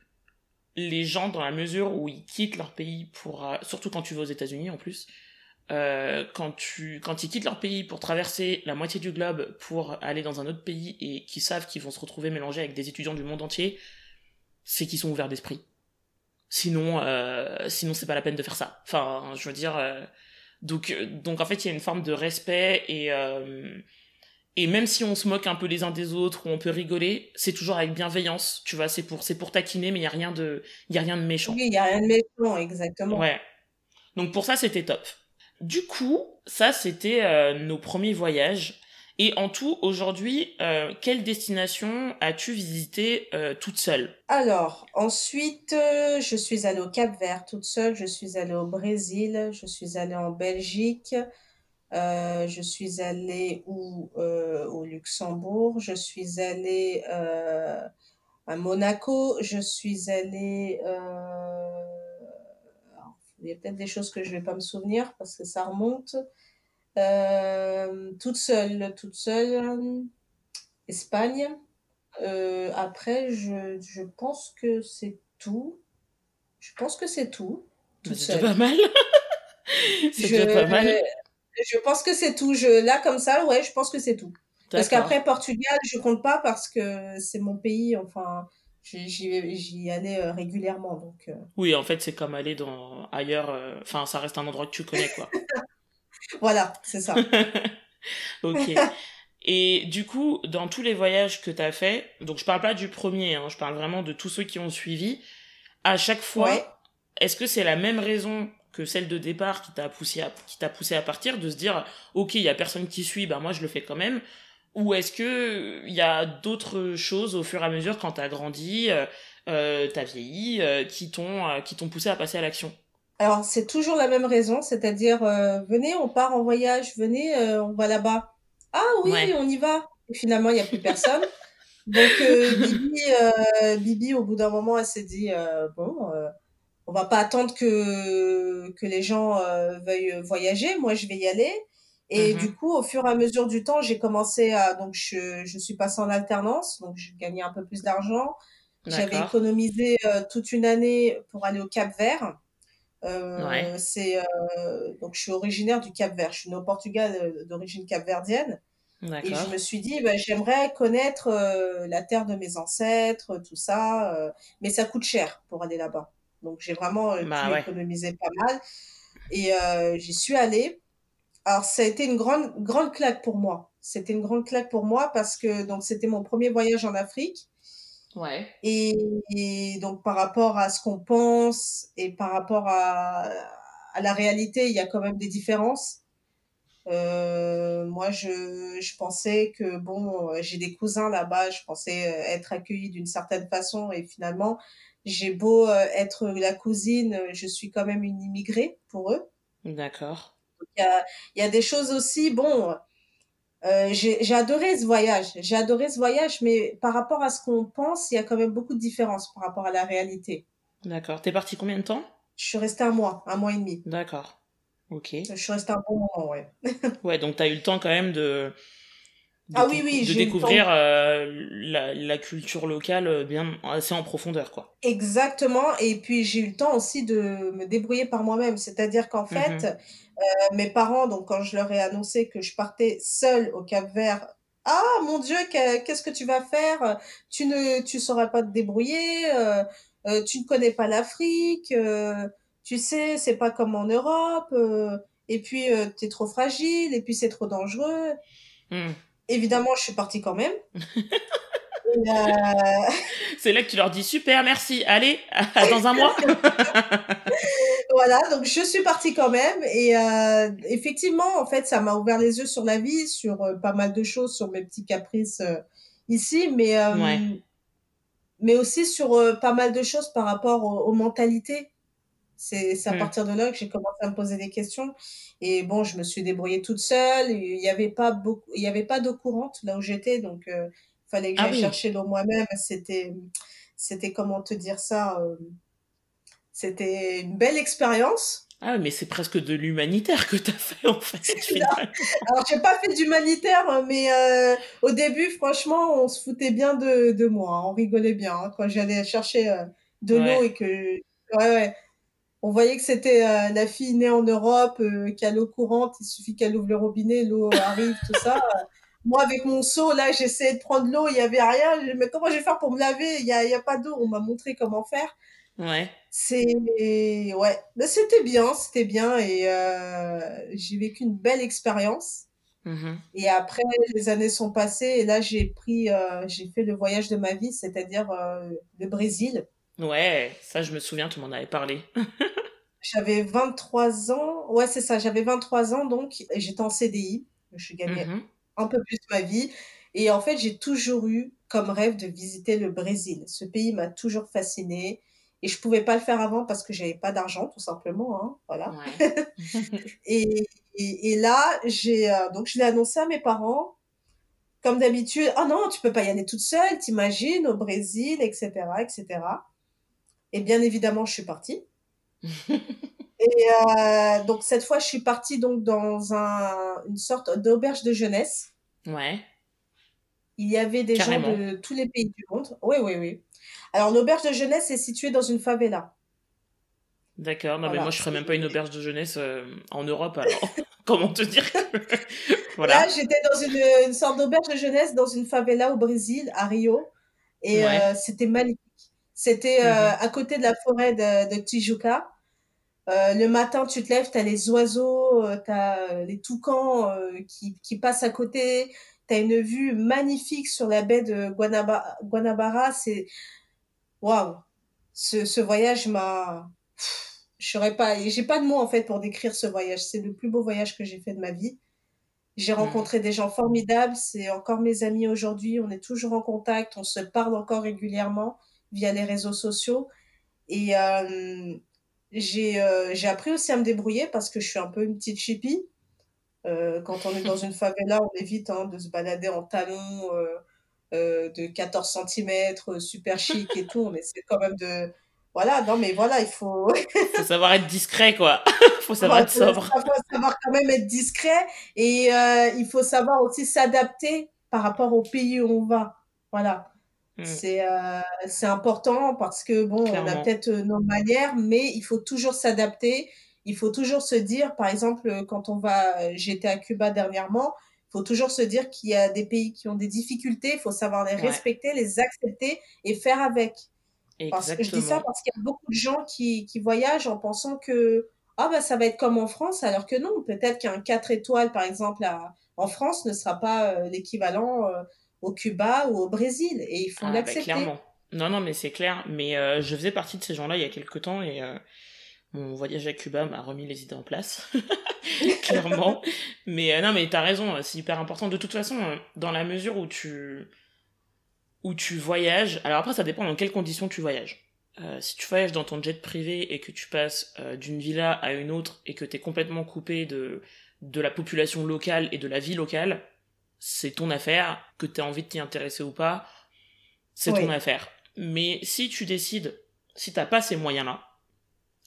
les gens dans la mesure où ils quittent leur pays pour euh, surtout quand tu vas aux États-Unis en plus euh, quand tu quand ils quittent leur pays pour traverser la moitié du globe pour aller dans un autre pays et qui savent qu'ils vont se retrouver mélangés avec des étudiants du monde entier c'est qu'ils sont ouverts d'esprit. Sinon sinon c'est pas la peine de faire ça. Enfin je veux dire donc, donc en fait, il y a une forme de respect et et même si on se moque un peu les uns des autres ou on peut rigoler, c'est toujours avec bienveillance, tu vois. C'est pour c'est pour taquiner, mais il y a rien de y a rien de méchant. Oui, il y a rien de méchant, exactement. Ouais. Donc pour ça, c'était top. Du coup, ça c'était euh, nos premiers voyages. Et en tout, aujourd'hui, euh, quelle destination as-tu visité euh, toute seule? Alors, ensuite, euh, je suis allée au Cap-Vert toute seule, je suis allée au Brésil, je suis allée en Belgique, euh, je suis allée où, euh, au Luxembourg, je suis allée euh, à Monaco, je suis allée... alors, il y a peut-être des choses que je vais pas me souvenir parce que ça remonte. Toute seule, toute seule, Espagne. Après, je, je pense que c'est tout. Je pense que c'est tout. Seule. pas mal. c'est pas mal. Je pense que c'est tout. Je, là, comme ça, ouais, je pense que c'est tout. Parce qu'après, Portugal, je compte pas parce que c'est mon pays. Enfin, j'y allais euh, régulièrement. Donc, euh... Oui, en fait, c'est comme aller dans ailleurs. Enfin, ça reste un endroit que tu connais, quoi. Voilà, c'est ça. ok. Et du coup, dans tous les voyages que tu as fait, donc je parle pas du premier, hein, je parle vraiment de tous ceux qui ont suivi, à chaque fois, ouais. est-ce que c'est la même raison que celle de départ qui t'a poussé à, qui t'a poussé à partir, de se dire, ok, il y a personne qui suit, bah moi je le fais quand même, ou est-ce que il y a d'autres choses au fur et à mesure quand t'as grandi, euh, euh, t'as vieilli, euh, qui t'ont, euh, qui t'ont poussé à passer à l'action? Alors, c'est toujours la même raison, c'est-à-dire, venez, on part en voyage, venez, on va là-bas. Ah oui, ouais. on y va. Et finalement, il n'y a plus personne. Donc, Bibi, Bibi, au bout d'un moment, elle s'est dit, bon, on va pas attendre que, que les gens veuillent voyager, moi, je vais y aller. Et mm -hmm. du coup, au fur et à mesure du temps, j'ai commencé à, donc, je, je suis passée en alternance, donc j'ai gagné un peu plus d'argent. J'avais économisé toute une année pour aller au Cap Vert. Euh, ouais. C'est euh, donc je suis originaire du Cap Vert. Je suis née au Portugal euh, d'origine capverdienne. Et je me suis dit, bah, j'aimerais connaître euh, la terre de mes ancêtres, tout ça, euh, mais ça coûte cher pour aller là-bas. Donc j'ai vraiment bah, pu ouais. économiser pas mal. Et j'y suis allée. Alors ça a été une grande grande claque pour moi. C'était une grande claque pour moi parce que donc c'était mon premier voyage en Afrique. Ouais. Et, et, donc par rapport à ce qu'on pense et par rapport à, à la réalité, il y a quand même des différences. Euh, moi, je, je pensais que bon, j'ai des cousins là-bas, je pensais être accueillie d'une certaine façon et finalement, j'ai beau être la cousine, je suis quand même une immigrée pour eux. D'accord. Il y a, il y a des choses aussi, bon, euh, j'ai adoré ce voyage. J'ai adoré ce voyage, mais par rapport à ce qu'on pense, il y a quand même beaucoup de différences par rapport à la réalité. D'accord. T'es parti combien de temps? Je suis restée un mois, un mois et demi. D'accord. Ok. Je suis restée un bon moment, ouais. ouais, donc t'as eu le temps quand même de. De ah oui, oui. De découvrir euh, la, la, culture locale euh, bien assez en profondeur, quoi. Exactement. Et puis j'ai eu le temps aussi de me débrouiller par moi-même. C'est-à-dire qu'en fait. Mm -hmm euh, mes parents, donc quand je leur ai annoncé que je partais seule au Cap Vert, ah mon Dieu, qu'est-ce que tu vas faire? Tu ne, tu sauras pas te débrouiller. Euh, tu ne connais pas l'Afrique. Tu sais, c'est pas comme en Europe. Et puis tu es trop fragile. Et puis c'est trop dangereux. Mm. Évidemment, je suis partie quand même. C'est là que tu leur dis super, merci, allez, dans un mois. voilà, donc je suis partie quand même et euh, effectivement, en fait, ça m'a ouvert les yeux sur la vie, sur euh, pas mal de choses, sur mes petits caprices euh, ici, mais mais aussi sur pas mal de choses par rapport aux, mentalités. C'est à mmh. partir de là que j'ai commencé à me poser des questions. Et bon, je me suis débrouillée toute seule. Il n'y avait pas beaucoup, il y avait pas d'eau courante là où j'étais, donc il fallait que ah j'aille chercher l'eau moi-même. C'était, c'était comment te dire ça c'était une belle expérience. Ah, mais c'est presque de l'humanitaire que tu as fait, en fait. Alors, j'ai pas fait d'humanitaire, mais euh, au début, franchement, on se foutait bien de, de moi. Hein. On rigolait bien hein, quand j'allais chercher euh, de l'eau et que. Ouais, ouais. On voyait que c'était euh, la fille née en Europe, qui a l'eau courante, il suffit qu'elle ouvre le robinet, l'eau arrive, tout ça. Moi, avec mon seau, là, j'essayais de prendre l'eau, il y avait rien. Mais comment je vais faire pour me laver? Il y a, y a pas d'eau. On m'a montré comment faire. Ouais. C'est ouais, mais c'était bien, c'était bien et euh, j'ai vécu une belle expérience. Mmh et après, les années sont passées et là j'ai pris, euh, j'ai fait le voyage de ma vie, c'est-à-dire euh, le Brésil. Ouais, ça je me souviens, tu m'en avais parlé. J'avais 23 ans, ouais c'est ça, j'avais 23 ans donc j'étais en CDI, je gagnais mmh un peu plus ma vie et en fait j'ai toujours eu comme rêve de visiter le Brésil. Ce pays m'a toujours fasciné et je pouvais pas le faire avant parce que j'avais pas d'argent, tout simplement. Hein, voilà. et, et, là, j'ai euh, donc je l'ai annoncé à mes parents. Comme d'habitude, oh non, tu peux pas y aller toute seule, t'imagines, au Brésil, etc., etc. Et bien évidemment, je suis partie. et euh, donc cette fois, je suis partie donc dans un, une sorte d'auberge de jeunesse. Ouais. Il y avait des gens de tous les pays du monde. Oui, oui, oui. Alors, l'auberge de jeunesse est située dans une favela. D'accord, non mais moi je ferais même pas une auberge de jeunesse euh, en Europe alors. Comment te dire voilà. Là, j'étais dans une, sorte d'auberge de jeunesse dans une favela au Brésil, à Rio, et euh, c'était magnifique. C'était euh, mhm. à côté de la forêt de, de Tijuca. le matin, tu te lèves, tu as les oiseaux, tu as les toucans qui, qui passent à côté, tu as une vue magnifique sur la baie de Guanabara. Guanabara c'est waouh, ce, ce voyage m'a, je saurais pas, j'ai pas de mots en fait pour décrire ce voyage. C'est le plus beau voyage que j'ai fait de ma vie. J'ai mmh. rencontré des gens formidables, c'est encore mes amis aujourd'hui, on est toujours en contact, on se parle encore régulièrement via les réseaux sociaux. Et euh, j'ai euh, j'ai appris aussi à me débrouiller parce que je suis un peu une petite chippie. Euh, quand on est dans une favela, on évite hein, de se balader en talons, euh, de 14 cm, super chic et tout, mais c'est quand même de... Voilà, non mais voilà, il faut... faut savoir être discret, quoi. il faut savoir être sobre. Il faut savoir quand même être discret et il faut savoir aussi s'adapter par rapport au pays où on va. Voilà. Mm. C'est c'est important parce que, bon, on a peut-être nos manières, mais il faut toujours s'adapter. Il faut toujours se dire, par exemple, quand on va... J'étais à Cuba dernièrement, faut toujours se dire qu'il y a des pays qui ont des difficultés, il faut savoir les respecter, les accepter et faire avec. Parce que je dis ça parce qu'il y a beaucoup de gens qui, qui voyagent en pensant que ah bah ça va être comme en France, alors que non, peut-être qu'un 4 étoiles par exemple à, en France ne sera pas euh, l'équivalent euh, au Cuba ou au Brésil et il faut ah, bah, l'accepter. clairement. Non non mais c'est clair, mais euh, je faisais partie de ces gens-là il y a quelques temps et mon voyage à Cuba m'a remis les idées en place, clairement. Mais euh, non, mais t'as raison, c'est hyper important. De toute façon, euh, dans la mesure où tu où tu voyages, alors après ça dépend dans quelles conditions tu voyages. Euh, si tu voyages dans ton jet privé et que tu passes d'une villa à une autre et que t'es complètement coupé de de la population locale et de la vie locale, c'est ton affaire. Que t'aies envie de t'y intéresser ou pas, c'est ton affaire. Mais si tu décides, si t'as pas ces moyens-là,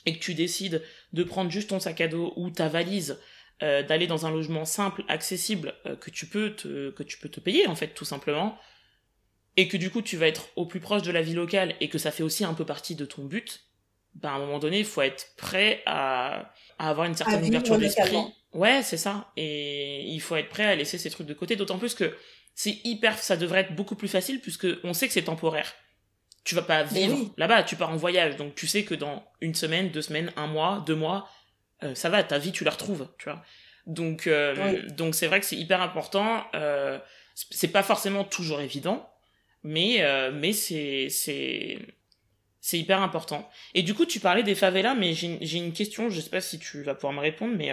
et que tu décides de prendre juste ton sac à dos ou ta valise, euh, d'aller dans un logement simple, accessible, euh, que tu peux te, que tu peux te payer en fait tout simplement, et que du coup tu vas être au plus proche de la vie locale et que ça fait aussi un peu partie de ton but, ben à un moment donné il faut être prêt à, à avoir une certaine ouverture d'esprit. Ouais c'est ça, et il faut être prêt à laisser ces trucs de côté, d'autant plus que c'est hyper, ça devrait être beaucoup plus facile puisque on sait que c'est temporaire tu vas pas vivre là-bas, tu pars en voyage, donc tu sais que dans une semaine, deux semaines, un mois, deux mois, euh, ça va, ta vie tu la retrouves, tu vois. Donc euh, donc c'est vrai que c'est hyper important. Euh, c'est pas forcément toujours évident, mais mais c'est c'est c'est hyper important. Et du coup, tu parlais des favelas, mais j'ai une question, je sais pas si tu vas pouvoir me répondre, mais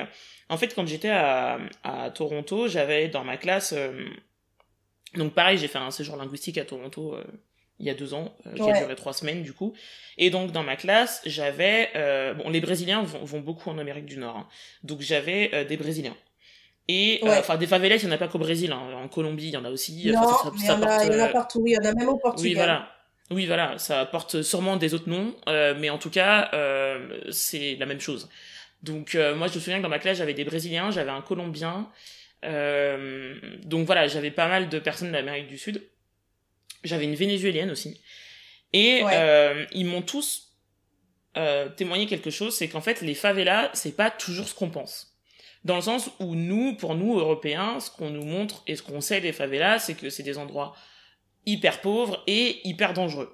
en fait, quand j'étais à, à Toronto, j'avais dans ma classe donc pareil, j'ai fait un séjour linguistique à Toronto il y a deux ans, euh, qui a duré trois semaines du coup. Et donc dans ma classe, j'avais euh, bon les Brésiliens vont, vont, beaucoup en Amérique du Nord, hein. donc j'avais euh, des Brésiliens. Et enfin des favelas, il n'y en a pas qu'au Brésil, hein. en Colombie il y en a aussi. Non, ça, il, y en a, il y en a partout, il y en a même au Portugal. Oui voilà. Oui, voilà, ça porte sûrement des autres noms, mais en tout cas, c'est la même chose. Donc, moi, je me souviens que dans ma classe, j'avais des Brésiliens, j'avais un Colombien. donc voilà, j'avais pas mal de personnes d'Amérique du Sud. J'avais une vénézuélienne aussi. Et euh, ils m'ont tous euh, témoigné quelque chose, c'est qu'en fait, les favelas, c'est pas toujours ce qu'on pense. Dans le sens où nous, pour nous, Européens, ce qu'on nous montre et ce qu'on sait des favelas, c'est que c'est des endroits hyper pauvres et hyper dangereux.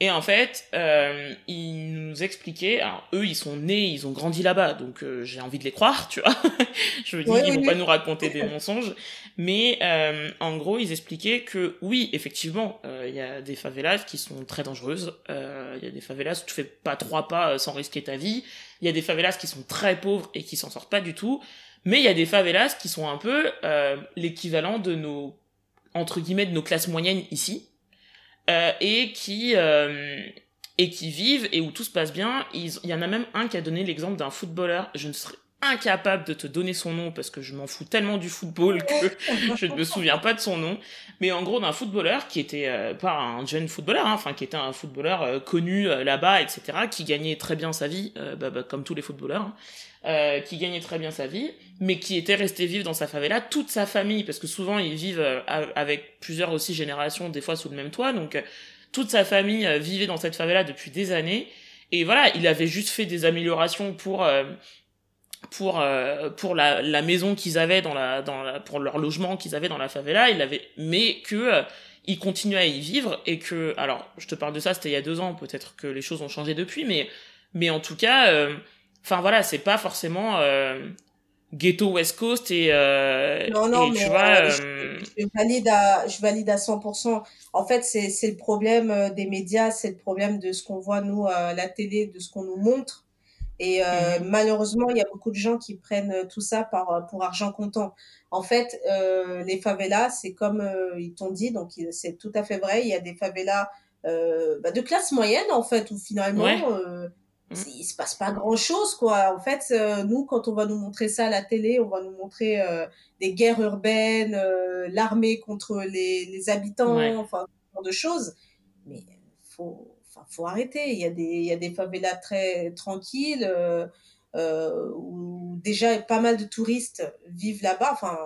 Et en fait, euh, ils nous expliquaient, alors eux, ils sont nés, ils ont grandi là-bas, donc euh, j'ai envie de les croire, tu vois. je veux dire, ils vont pas nous raconter des mensonges, mais euh, en gros, ils expliquaient que oui, effectivement, euh, il y a des favelas qui sont très dangereuses. Euh, il y a des favelas où tu fais pas trois pas sans risquer ta vie. Il y a des favelas qui sont très pauvres et qui s'en sortent pas du tout. Mais il y a des favelas qui sont un peu l'équivalent de nos entre guillemets de nos classes moyennes ici euh, et qui euh, et qui vivent et où tout se passe bien. Il y en a même un qui a donné l'exemple d'un footballeur. Je ne serais incapable de te donner son nom parce que je m'en fous tellement du football que je ne me souviens pas de son nom. Mais en gros, d'un footballeur qui était euh, pas un jeune footballeur, hein, enfin qui était un footballeur connu là-bas, etc., qui gagnait très bien sa vie, bah, bah, comme tous les footballeurs. Hein. Euh, qui gagnait très bien sa vie, mais qui était resté vivre dans sa favela, toute sa famille, parce que souvent ils vivent euh, avec plusieurs aussi générations, des fois sous le même toit, donc euh, toute sa famille vivait dans cette favela depuis des années, et voilà, il avait juste fait des améliorations pour pour pour la, la maison qu'ils avaient dans la dans la, pour leur logement qu'ils avaient dans la favela, il avait mais que il continuait à y vivre et que alors je te parle de ça c'était il y a deux ans peut-être que les choses ont changé depuis mais mais en tout cas Enfin voilà, c'est pas forcément euh, ghetto West Coast et, euh, non, non, mais tu vois, euh, euh, je, valide à, je valide à 100%. En fait, c'est, c'est le problème euh, des médias, c'est le problème de ce qu'on voit nous à la télé, de ce qu'on nous montre. Et euh, mhm. malheureusement, il y a beaucoup de gens qui prennent tout ça par, pour argent comptant. En fait, euh, les favelas, c'est comme ils t'ont dit, donc c'est tout à fait vrai. Il y a des favelas bah, de classe moyenne, en fait, où finalement, Mmh. Il se passe pas grand chose quoi. En fait euh, nous quand on va nous montrer ça à la télé on va nous montrer euh, des guerres urbaines euh, l'armée contre les, les habitants enfin ce genre de choses. Mais faut faut arrêter. Il y a des il y a des favelas très tranquilles où déjà pas mal de touristes vivent là-bas enfin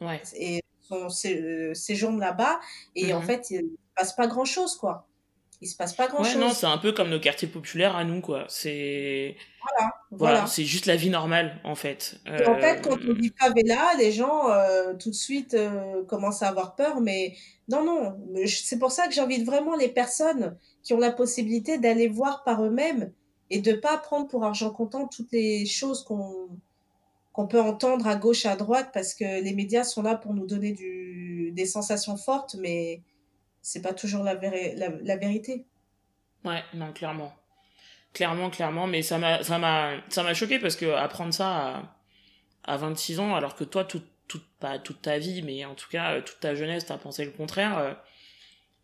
ouais. et sont, séjournent là-bas. Et en mmh fait il se passe pas grand chose quoi il se passe pas grand chose. Ouais, non, c'est un peu comme nos quartiers populaires à nous, quoi. C'est. Voilà. Voilà. C'est juste la vie normale, en fait. en fait, quand on dit favela, les gens, euh, tout de suite, euh, commencent à avoir peur, mais non, non. C'est pour ça que j'invite vraiment les personnes qui ont la possibilité d'aller voir par eux-mêmes et de pas prendre pour argent comptant toutes les choses qu'on qu'on peut entendre à gauche, à droite, parce que les médias sont là pour nous donner du, des sensations fortes, mais c'est pas toujours la, la, vérité. Ouais, non, clairement. Clairement, clairement, mais ça m'a, ça m'a, ça m'a choqué parce que apprendre ça à, à 26 ans, alors que toi, toute, toute, pas toute ta vie, mais en tout cas, toute ta jeunesse, t'as pensé le contraire, euh,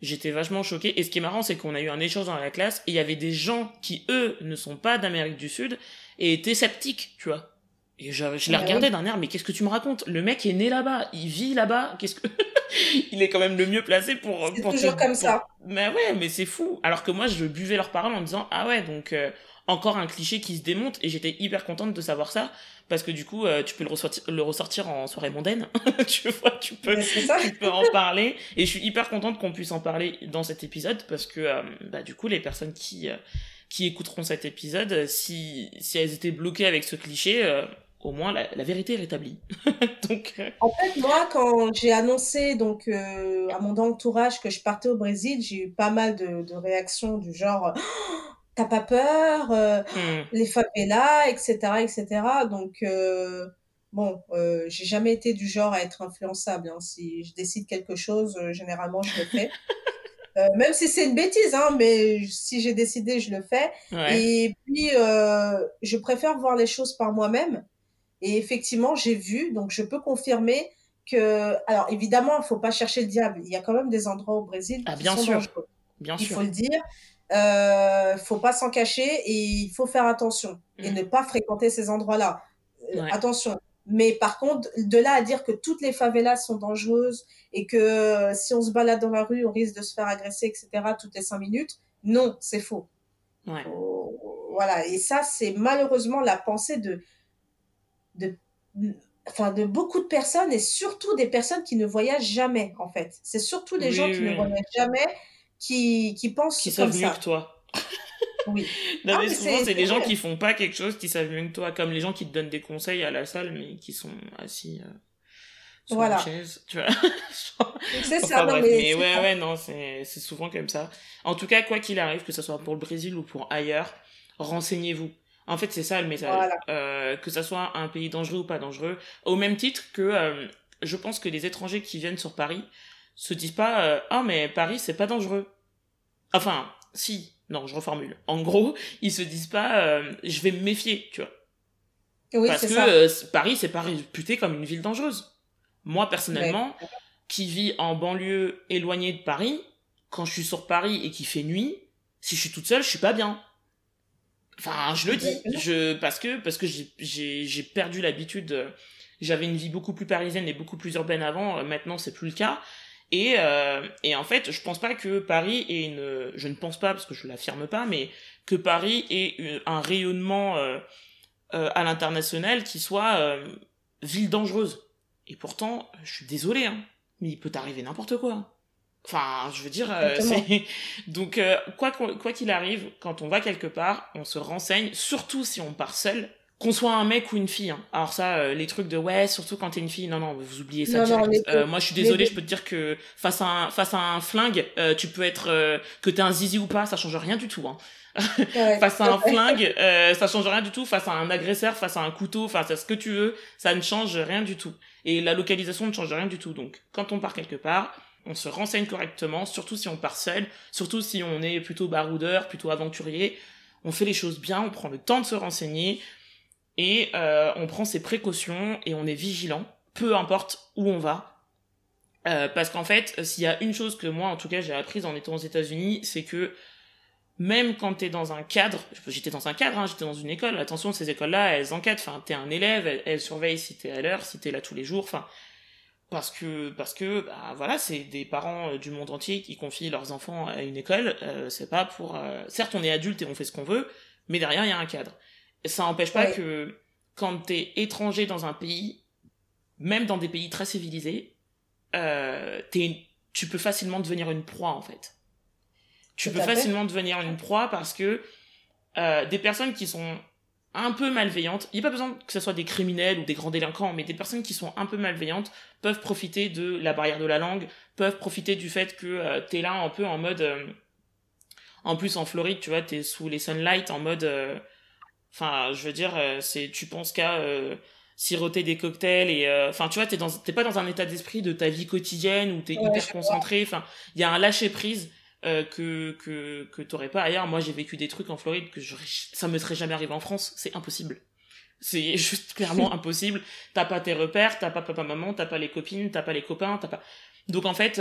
j'étais vachement choqué. Et ce qui est marrant, c'est qu'on a eu un échange dans la classe et il y avait des gens qui, eux, ne sont pas d'Amérique du Sud et étaient sceptiques, tu vois. Et je, je la bah regardais d'un air, mais qu'est-ce que tu me racontes? Le mec est né là-bas, il vit là-bas, qu'est-ce que... il est quand même le mieux placé pour... C'est toujours comme ça. Mais ouais, mais c'est fou. Alors que moi, je buvais leurs paroles en me disant, ah ouais, donc euh, encore un cliché qui se démonte, et j'étais hyper contente de savoir ça, parce que du coup, euh, tu peux le ressortir, le ressortir en soirée mondaine, tu vois, tu peux, tu peux en parler, et je suis hyper contente qu'on puisse en parler dans cet épisode, parce que euh, bah, du coup, les personnes qui qui écouteront cet épisode, si, si elles étaient bloquées avec ce cliché, au moins la, vérité est rétablie. donc, euh, En fait, moi, quand j'ai annoncé donc euh, à mon entourage que je partais au Brésil, j'ai eu pas mal de, de réactions du genre oh, T'as pas peur euh, hmm. Les favelas, etc. etc. Donc, bon, j'ai jamais été du genre à être influençable. Hein. Si je décide quelque chose, généralement, je le fais. Euh, même si c'est une bêtise, hein, mais si j'ai décidé, je le fais. Et puis, euh, je préfère voir les choses par moi-même. Et effectivement, j'ai vu, donc je peux confirmer que, alors évidemment, il faut pas chercher le diable. Il y a quand même des endroits au Brésil ah, bien sûr. Bien il faut le dire. Euh, faut pas s'en cacher et il faut faire attention et mm. ne pas fréquenter ces endroits-là. Euh, attention. Mais par contre, de là à dire que toutes les favelas sont dangereuses et que euh, si on se balade dans la rue, on risque de se faire agresser, etc., toutes les cinq minutes, non, c'est faux. Ouais. voilà. Et ça, c'est malheureusement la pensée de, de, enfin, de beaucoup de personnes et surtout des personnes qui ne voyagent jamais, en fait. C'est surtout les gens qui ne voyagent jamais qui, qui pensent qui savent mieux que toi. Oui. non, ah, souvent, c'est des gens qui font pas quelque chose qui savent mieux que toi, comme les gens qui te donnent des conseils à la salle, mais qui sont assis euh, sur voilà. une chaise, tu vois. c'est ça, non, mais, ouais, ouais, non, c'est souvent comme ça. En tout cas, quoi qu'il arrive, que ce soit pour le Brésil ou pour ailleurs, renseignez-vous. En fait, c'est ça le message. Euh, que ça soit un pays dangereux ou pas dangereux. Au même titre que euh, je pense que les étrangers qui viennent sur Paris se disent pas ah mais Paris c'est pas dangereux. Enfin, si, non, je reformule. En gros, ils se disent pas euh, je vais me méfier, tu vois. Oui, Parce que euh, Paris, c'est pas réputé comme une ville dangereuse. Moi, personnellement, qui vis en banlieue éloignée de Paris, quand je suis sur Paris et qu'il fait nuit, si je suis toute seule, je suis pas bien. Enfin, je le dis, je parce que parce que j'ai perdu l'habitude. Euh, j'avais une vie beaucoup plus parisienne et beaucoup plus urbaine avant. Maintenant, c'est plus le cas. Et, euh, et en fait, je pense pas que Paris ait une, je ne pense pas parce que je l'affirme pas, mais que Paris ait un rayonnement euh, euh, à l'international qui soit euh, ville dangereuse. Et pourtant, je suis désolé, hein, mais il peut t'arriver n'importe quoi. Enfin, je veux dire, euh, donc quoi quoi qu'il arrive, quand on va quelque part, on se renseigne, surtout si on part seul qu'on soit un mec ou une fille. Hein. Alors ça, euh, les trucs de ouais, surtout quand t'es une fille, non non, vous oubliez ça. Euh, moi, je suis désolée, je peux te dire que face à un face à un flingue, euh, tu peux être que t'es un zizi ou pas, ça change rien du tout. Hein. face à un flingue, ça change rien du tout. Face à un agresseur, face à un couteau, face à ce que tu veux, ça ne change rien du tout. Et la localisation ne change rien du tout. Donc, quand on part quelque part, on se renseigne correctement, surtout si on part seul, surtout si on est plutôt baroudeur, plutôt aventurier. On fait les choses bien, on prend le temps de se renseigner, et euh, on prend ses précautions et on est vigilant, peu importe où on va. Euh, parce qu'en fait, s'il y a une chose que moi, en tout cas, j'ai apprise en étant aux États-Unis, c'est que même quand t'es dans un cadre, j'étais dans un cadre, hein, j'étais dans une école, attention, ces écoles-là, elles encadrent, enfin, t'es un élève, elles, surveillent si t'es à l'heure, si t'es là tous les jours, enfin, parce que, parce que, bah, voilà, c'est des parents euh, du monde entier qui confient leurs enfants à une école, c'est pas pour, certes, on est adulte et on fait ce qu'on veut, mais derrière, il y a un cadre. Ça n'empêche pas que quand t'es étranger dans un pays, même dans des pays très civilisés, euh, tu peux facilement devenir une proie en fait. Tu peux facilement devenir une proie parce que euh, des personnes qui sont un peu malveillantes, il n'y a pas besoin que ce soit des criminels ou des grands délinquants, mais des personnes qui sont un peu malveillantes peuvent profiter de la barrière de la langue, peuvent profiter du fait que euh, t'es là un peu en mode... Euh, en plus en Floride, tu vois, t'es sous les sunlight en mode euh, Enfin, je veux dire, euh, c'est tu penses qu'à siroter des cocktails et enfin tu vois t'es dans t'es pas dans un état d'esprit de ta vie quotidienne où t'es hyper concentré enfin il y a un lâcher prise que que que t'aurais pas ailleurs. Moi j'ai vécu des trucs en Floride que je, ça me serait jamais arrivé en France. C'est impossible. C'est juste clairement impossible. T'as pas tes repères t'as pas papa maman t'as pas les copines t'as pas les copains t'as pas! Donc en fait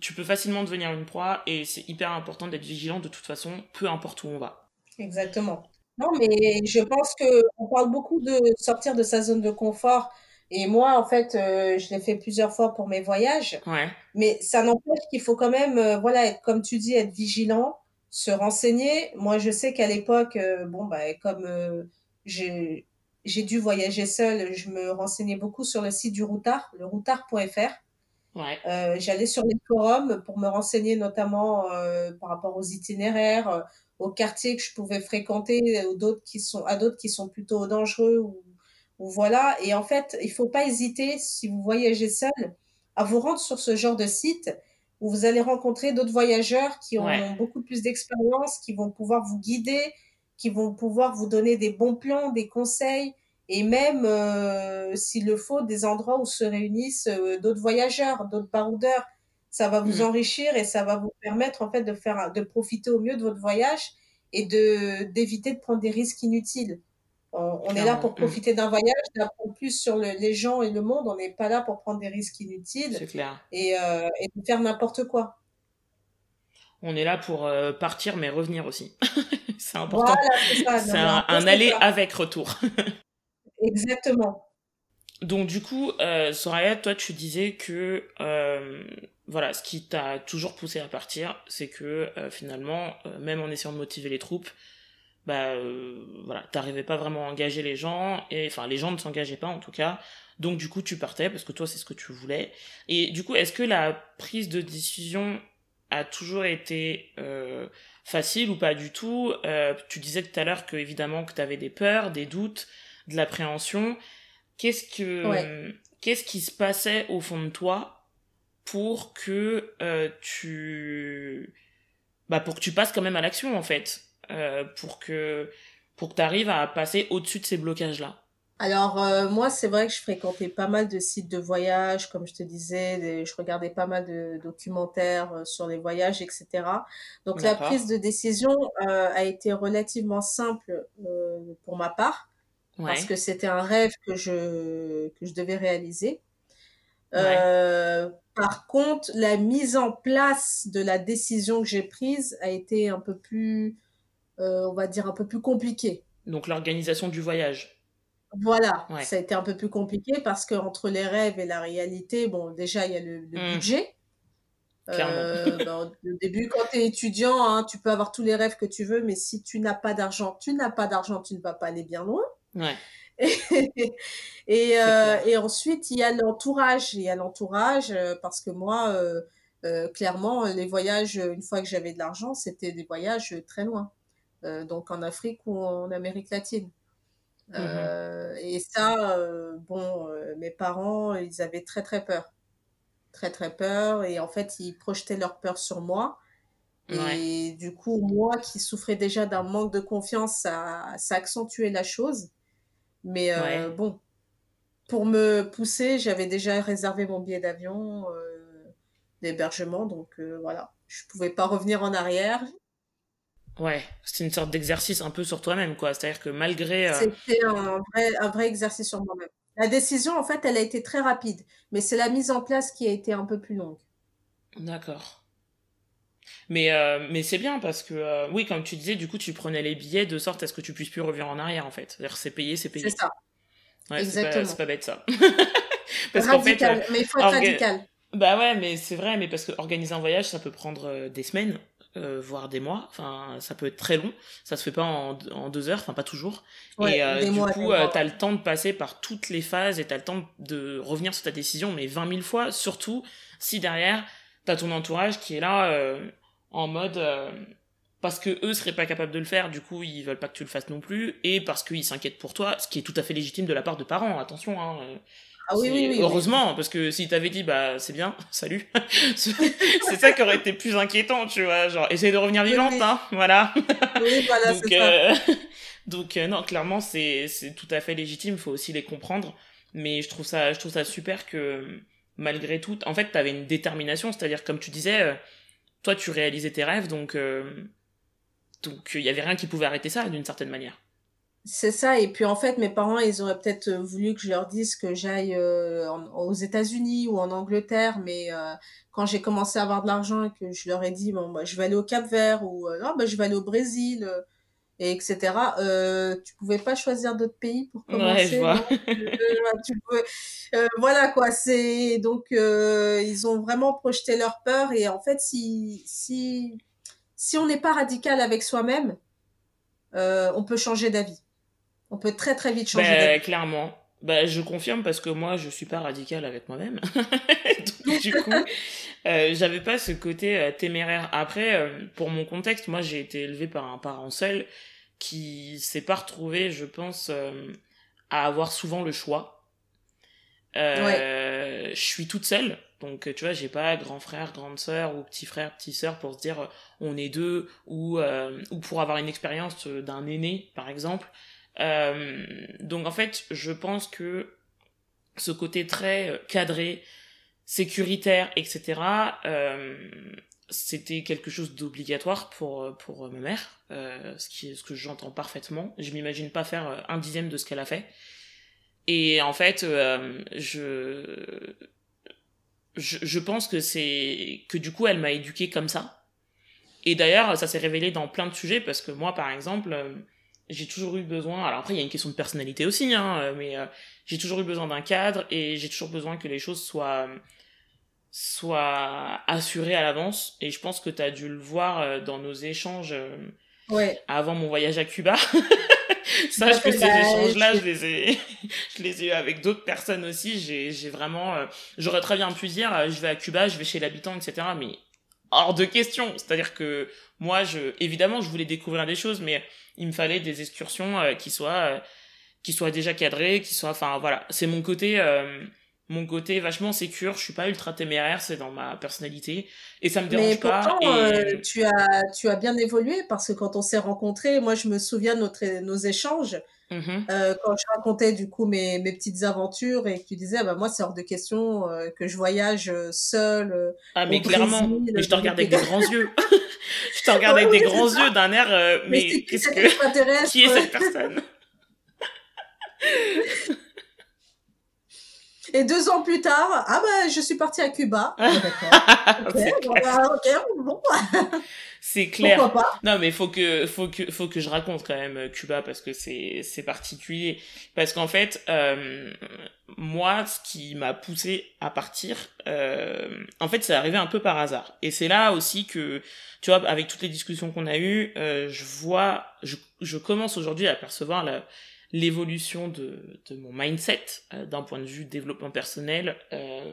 tu peux facilement devenir une proie et c'est hyper important d'être vigilant de toute façon peu importe où on va. Exactement. Non, mais je pense qu'on parle beaucoup de sortir de sa zone de confort. Et moi, en fait, euh, je l'ai fait plusieurs fois pour mes voyages. Ouais. Mais ça n'empêche qu'il faut quand même, euh, voilà, être, comme tu dis, être vigilant, se renseigner. Moi, je sais qu'à l'époque, euh, bon, bah, comme j'ai j'ai dû voyager seule, je me renseignais beaucoup sur le site du Routard, le routard.fr. Ouais. j'allais sur les forums pour me renseigner notamment par rapport aux itinéraires, au quartier que je pouvais fréquenter ou d'autres qui sont à d'autres qui sont plutôt dangereux ou voilà et en fait il faut pas hésiter si vous voyagez seul à vous rendre sur ce genre de site où vous allez rencontrer d'autres voyageurs qui ont beaucoup plus d'expérience qui vont pouvoir vous guider qui vont pouvoir vous donner des bons plans des conseils et même euh, s'il le faut des endroits où se réunissent euh, d'autres voyageurs d'autres baroudeurs ça va vous mmh. enrichir et ça va vous permettre en fait de faire de profiter au mieux de votre voyage et de d'éviter de prendre des risques inutiles. On, est là pour mmh. profiter d'un voyage, d'apprendre plus sur les gens et le monde. On n'est pas là pour prendre des risques inutiles clair. Et, euh, et faire n'importe quoi. On est là pour euh, partir mais revenir aussi. c'est important. c'est un, aller avec retour. Exactement. Donc du coup, euh, Soraya, toi tu disais que voilà, ce qui t'a toujours poussé à partir, c'est que finalement, même en essayant de motiver les troupes, bah euh, voilà, t'arrivais pas vraiment à engager les gens, et enfin les gens ne s'engageaient pas en tout cas. Donc du coup, tu partais parce que toi c'est ce que tu voulais. Et du coup, est-ce que la prise de décision a toujours été facile ou pas du tout? Tu disais tout à l'heure que évidemment que t'avais des peurs, des doutes, de l'appréhension. Qu'est-ce que qu'est-ce qui se passait au fond de toi pour que euh, tu bah pour que tu passes quand même à l'action en fait? Euh, pour que pour que tu arrives à passer au-dessus de ces blocages là alors euh, moi c'est vrai que je fréquentais pas mal de sites de voyage comme je te disais je regardais pas mal de documentaires sur les voyages etc donc la prise de décision a été relativement simple pour ma part parce que c'était un rêve que je que je devais réaliser. Euh, par contre, la mise en place de la décision que j'ai prise a été un peu plus, euh, on va dire, un peu plus compliquée. Donc l'organisation du voyage. Voilà, ça a été un peu plus compliqué parce que entre les rêves et la réalité, bon, déjà il y a le, mmh. budget. Euh, ben, au début, quand tu es étudiant, hein, tu peux avoir tous les rêves que tu veux, mais si tu n'as pas d'argent, tu n'as pas d'argent, tu ne vas pas aller bien loin. Ouais. et, euh, et, ensuite, il y a l'entourage. Il y a l'entourage euh, parce que moi, euh, clairement, les voyages, une fois que j'avais de l'argent, c'était des voyages très loin. Donc en Afrique ou en Amérique latine. Mmh et ça, bon, mes parents, ils avaient très très peur. Très très peur. Et en fait, ils projetaient leur peur sur moi. Et du coup, moi qui souffrais déjà d'un manque de confiance, ça, ça accentuait la chose. Mais euh, bon, pour me pousser, j'avais déjà réservé mon billet d'avion, euh, d'hébergement, donc euh, voilà, je pouvais pas revenir en arrière. Ouais, c'était une sorte d'exercice un peu sur toi-même, quoi. C'est-à-dire que malgré. C'était un vrai, un vrai exercice sur moi-même. La décision, en fait, elle a été très rapide, mais c'est la mise en place qui a été un peu plus longue. D'accord. Mais, mais c'est bien parce que, oui, comme tu disais, du coup, tu prenais les billets de sorte à ce que tu puisses plus revenir en arrière, en fait. C'est-à-dire, c'est payé, c'est payé. C'est ça. Ouais, Exactement. C'est pas, bête, ça. parce radical, fait, mais il faut être radical. Bah ouais, mais c'est vrai, mais parce que organiser un voyage, ça peut prendre des semaines, euh, voire des mois. Enfin, ça peut être très long. Ça se fait pas en, en deux heures, enfin pas toujours. et euh, du coup, euh, t'as le temps de passer par toutes les phases et t'as le temps de revenir sur ta décision, mais 20 000 fois, surtout si derrière t'as ton entourage qui est là en mode parce que eux seraient pas capables de le faire, du coup ils veulent pas que tu le fasses non plus, et parce qu'ils s'inquiètent pour toi, ce qui est tout à fait légitime de la part de parents, attention. Hein, ah oui, oui, oui, heureusement, parce que s'ils t'avaient dit, bah, c'est bien, salut. c'est ça qui aurait été plus inquiétant, tu vois. Genre, essaye de revenir vivante, hein, voilà. Oui, voilà, donc, euh... donc euh, non, clairement, c'est, c'est tout à fait légitime, faut aussi les comprendre. Mais je trouve ça, je trouve ça super que, malgré tout, en fait, t'avais une détermination, c'est-à-dire, comme tu disais, toi tu réalisais tes rêves donc euh, donc il y avait rien qui pouvait arrêter ça d'une certaine manière c'est ça et puis en fait mes parents ils auraient peut-être voulu que je leur dise que j'aille euh, aux États-Unis ou en Angleterre mais euh, quand j'ai commencé à avoir de l'argent et que je leur ai dit bon bah, je vais aller au Cap-Vert ou non bah, je vais aller au Brésil et etc. Euh, tu pouvais pas choisir d'autres pays pour commencer. Ouais, euh, euh, voilà quoi. C'est donc euh, ils ont vraiment projeté leur peur et en fait si si si on n'est pas radical avec soi-même, on peut changer d'avis. On peut très très vite changer bah. Clairement. Bah, je confirme parce que moi, je suis pas radical avec moi-même. du coup, euh, j'avais pas ce côté euh, téméraire. Après, euh, pour mon contexte, moi, j'ai été élevé par un parent seul qui s'est pas retrouvé, je pense, à avoir souvent le choix. Je suis toute seule. Donc, tu vois, j'ai pas grand frère, grande sœur ou petit frère, petite sœur pour se dire on est deux ou, ou pour avoir une expérience d'un aîné, par exemple. Euh, donc en fait, je pense que ce côté très euh, cadré, sécuritaire, etc. c'était quelque chose d'obligatoire pour pour ma mère, ce qui ce que j'entends parfaitement. Je m'imagine pas faire un dixième de ce qu'elle a fait. Et en fait, je je, je pense que c'est que du coup elle m'a éduqué comme ça. Et d'ailleurs, ça s'est révélé dans plein de sujets parce que moi, par exemple, euh, j'ai toujours eu besoin. Alors après, il y a une question de personnalité aussi, hein, euh, mais euh, j'ai toujours eu besoin d'un cadre et j'ai toujours besoin que les choses soient soient assurées à l'avance. Et je pense que tu as dû le voir dans nos échanges ouais. avant mon voyage à Cuba. Sache que ces échanges-là, je les ai, je les ai eu avec d'autres personnes aussi. J'ai, j'ai vraiment, euh, j'aurais très bien pu dire, euh, je vais à Cuba, je vais chez l'habitant, etc. Mais hors de question. C'est-à-dire que moi, je, évidemment, je voulais découvrir des choses, mais il me fallait des excursions euh, qui soient, qui soient déjà cadrées, qui soient, enfin voilà. C'est mon côté mon côté vachement sécure, je suis pas ultra téméraire, c'est dans ma personnalité et ça me dérange Mais pourtant, pas. Euh, tu as tu as bien évolué parce que quand on s'est rencontrés, moi je me souviens de notre, nos échanges mmh euh, quand je racontais du coup mes, mes petites aventures et que tu disais bah moi c'est hors de question euh, que je voyage seule. ah mais clairement, mais je te regarde avec des grands yeux. je te regarde avec des grands yeux d'un air mais, mais qu'est-ce que qui est cette personne? Et deux ans plus tard, ah bah je suis partie à Cuba. Ah, d'accord. bon. C'est clair. Pourquoi pas? Non, mais faut que faut que faut que je raconte quand même euh, Cuba parce que c'est c'est particulier. Parce qu'en fait euh, moi ce qui m'a poussé à partir euh, en fait c'est arrivé un peu par hasard. Et c'est là aussi que tu vois avec toutes les discussions qu'on a eues euh, je vois je je commence aujourd'hui à percevoir la l'évolution de, de mon mindset euh, d'un point de vue développement personnel, euh,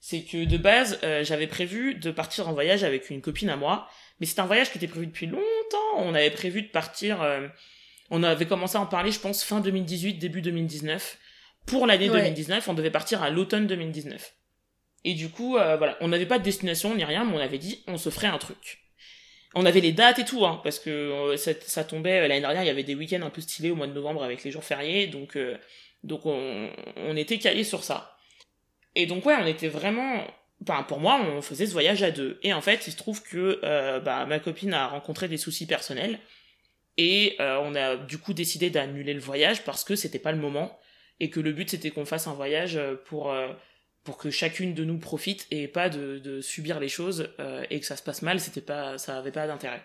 c'est que de base, euh, j'avais prévu de partir en voyage avec une copine à moi, mais c'est un voyage qui était prévu depuis longtemps. On avait prévu de partir, on avait commencé à en parler, je pense, fin 2018, début 2019. Pour l'année 2019, on devait partir à l'automne 2019. Et du coup, voilà, on n'avait pas de destination ni rien, mais on avait dit, on se ferait un truc on avait les dates et tout, hein, parce que euh, ça, tombait euh, l'année dernière, il y avait des week-ends un peu stylés au mois de novembre avec les jours fériés, donc euh, donc on, on était calés sur ça. Et donc ouais, on était vraiment, enfin pour moi, on faisait ce voyage à deux. Et en fait, il se trouve que bah ma copine a rencontré des soucis personnels. Et on a du coup décidé d'annuler le voyage parce que c'était pas le moment. Et que le but c'était qu'on fasse un voyage pour pour que chacune de nous profite et pas de, de subir les choses euh, et que ça se passe mal, c'était pas, ça avait pas d'intérêt.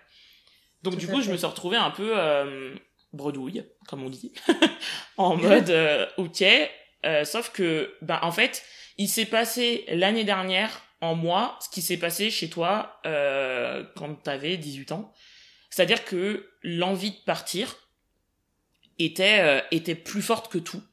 Donc du coup, je me suis retrouvée un peu euh, bredouille, comme on dit, en mode euh, ok, euh, sauf que, ben en fait, il s'est passé l'année dernière en moi ce qui s'est passé chez toi euh, quand t'avais 18 ans, c'est-à-dire que l'envie de partir était euh, était plus forte que tout.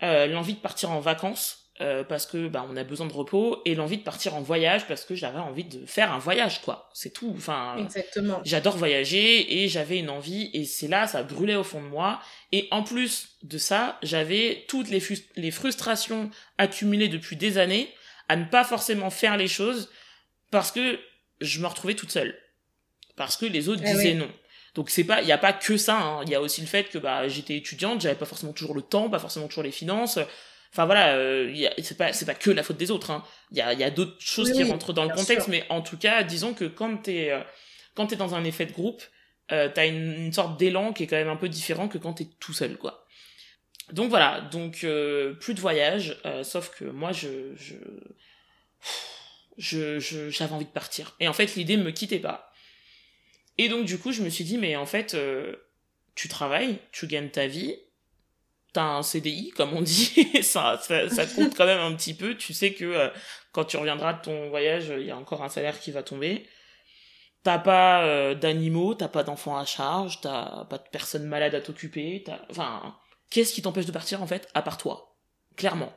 l'envie de partir en vacances euh, parce que bah, on a besoin de repos et l'envie de partir en voyage parce que j'avais envie de faire un voyage quoi. C'est tout. Enfin exactement. j'adore voyager et j'avais une envie et c'est là ça brûlait au fond de moi. Et en plus de ça j'avais toutes les, les frustrations accumulées depuis des années à ne pas forcément faire les choses parce que je me retrouvais toute seule. Parce que les autres eh disaient non. Donc c'est pas il y a pas que ça hein. il y a aussi le fait que bah j'étais étudiante j'avais pas forcément toujours le temps pas forcément toujours les finances Enfin voilà, euh, c'est pas c'est pas que la faute des autres. Hein. Il y a, y a d'autres choses qui rentrent dans le contexte, mais en tout cas, disons que quand t'es euh, quand t'es dans un effet de groupe, euh, t'as une, une sorte d'élan qui est quand même un peu différent que quand t'es tout seul, quoi. Donc voilà, donc euh, plus de voyage, euh, sauf que moi je je je j'avais envie de partir. Et en fait, l'idée me quittait pas. Et donc du coup, je me suis dit mais en fait, tu travailles, tu gagnes ta vie, t'as un CDI, comme on dit, ça, ça, ça, compte quand même un petit peu. Tu sais que euh, quand tu reviendras de ton voyage, il y a encore un salaire qui va tomber. T'as pas euh, d'animaux, t'as pas d'enfants à charge, t'as pas de personnes malades à t'occuper. Enfin, qu'est-ce qui t'empêche de partir en fait, à part toi? Clairement.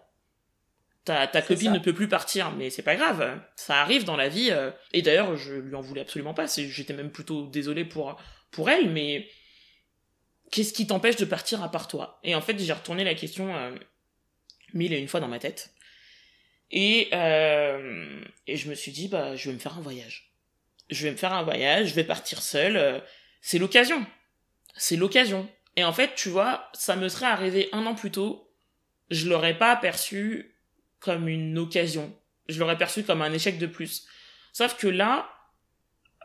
Ta, ta copine ne peut plus partir, mais c'est pas grave. Ça arrive dans la vie. Euh. Et d'ailleurs, je lui en voulais absolument pas. J'étais même plutôt désolé pour pour elle, mais qu'est-ce qui t'empêche de partir à part toi? Et en fait, j'ai retourné la question euh, mille et une fois dans ma tête. Et, euh, et je me suis dit, bah, je vais me faire un voyage. Je vais me faire un voyage, je vais partir seule. Euh, c'est l'occasion. C'est l'occasion. Et en fait, tu vois, ça me serait arrivé un an plus tôt. Je l'aurais pas aperçu comme une occasion. je l'aurais perçu comme un échec de plus. Sauf que là,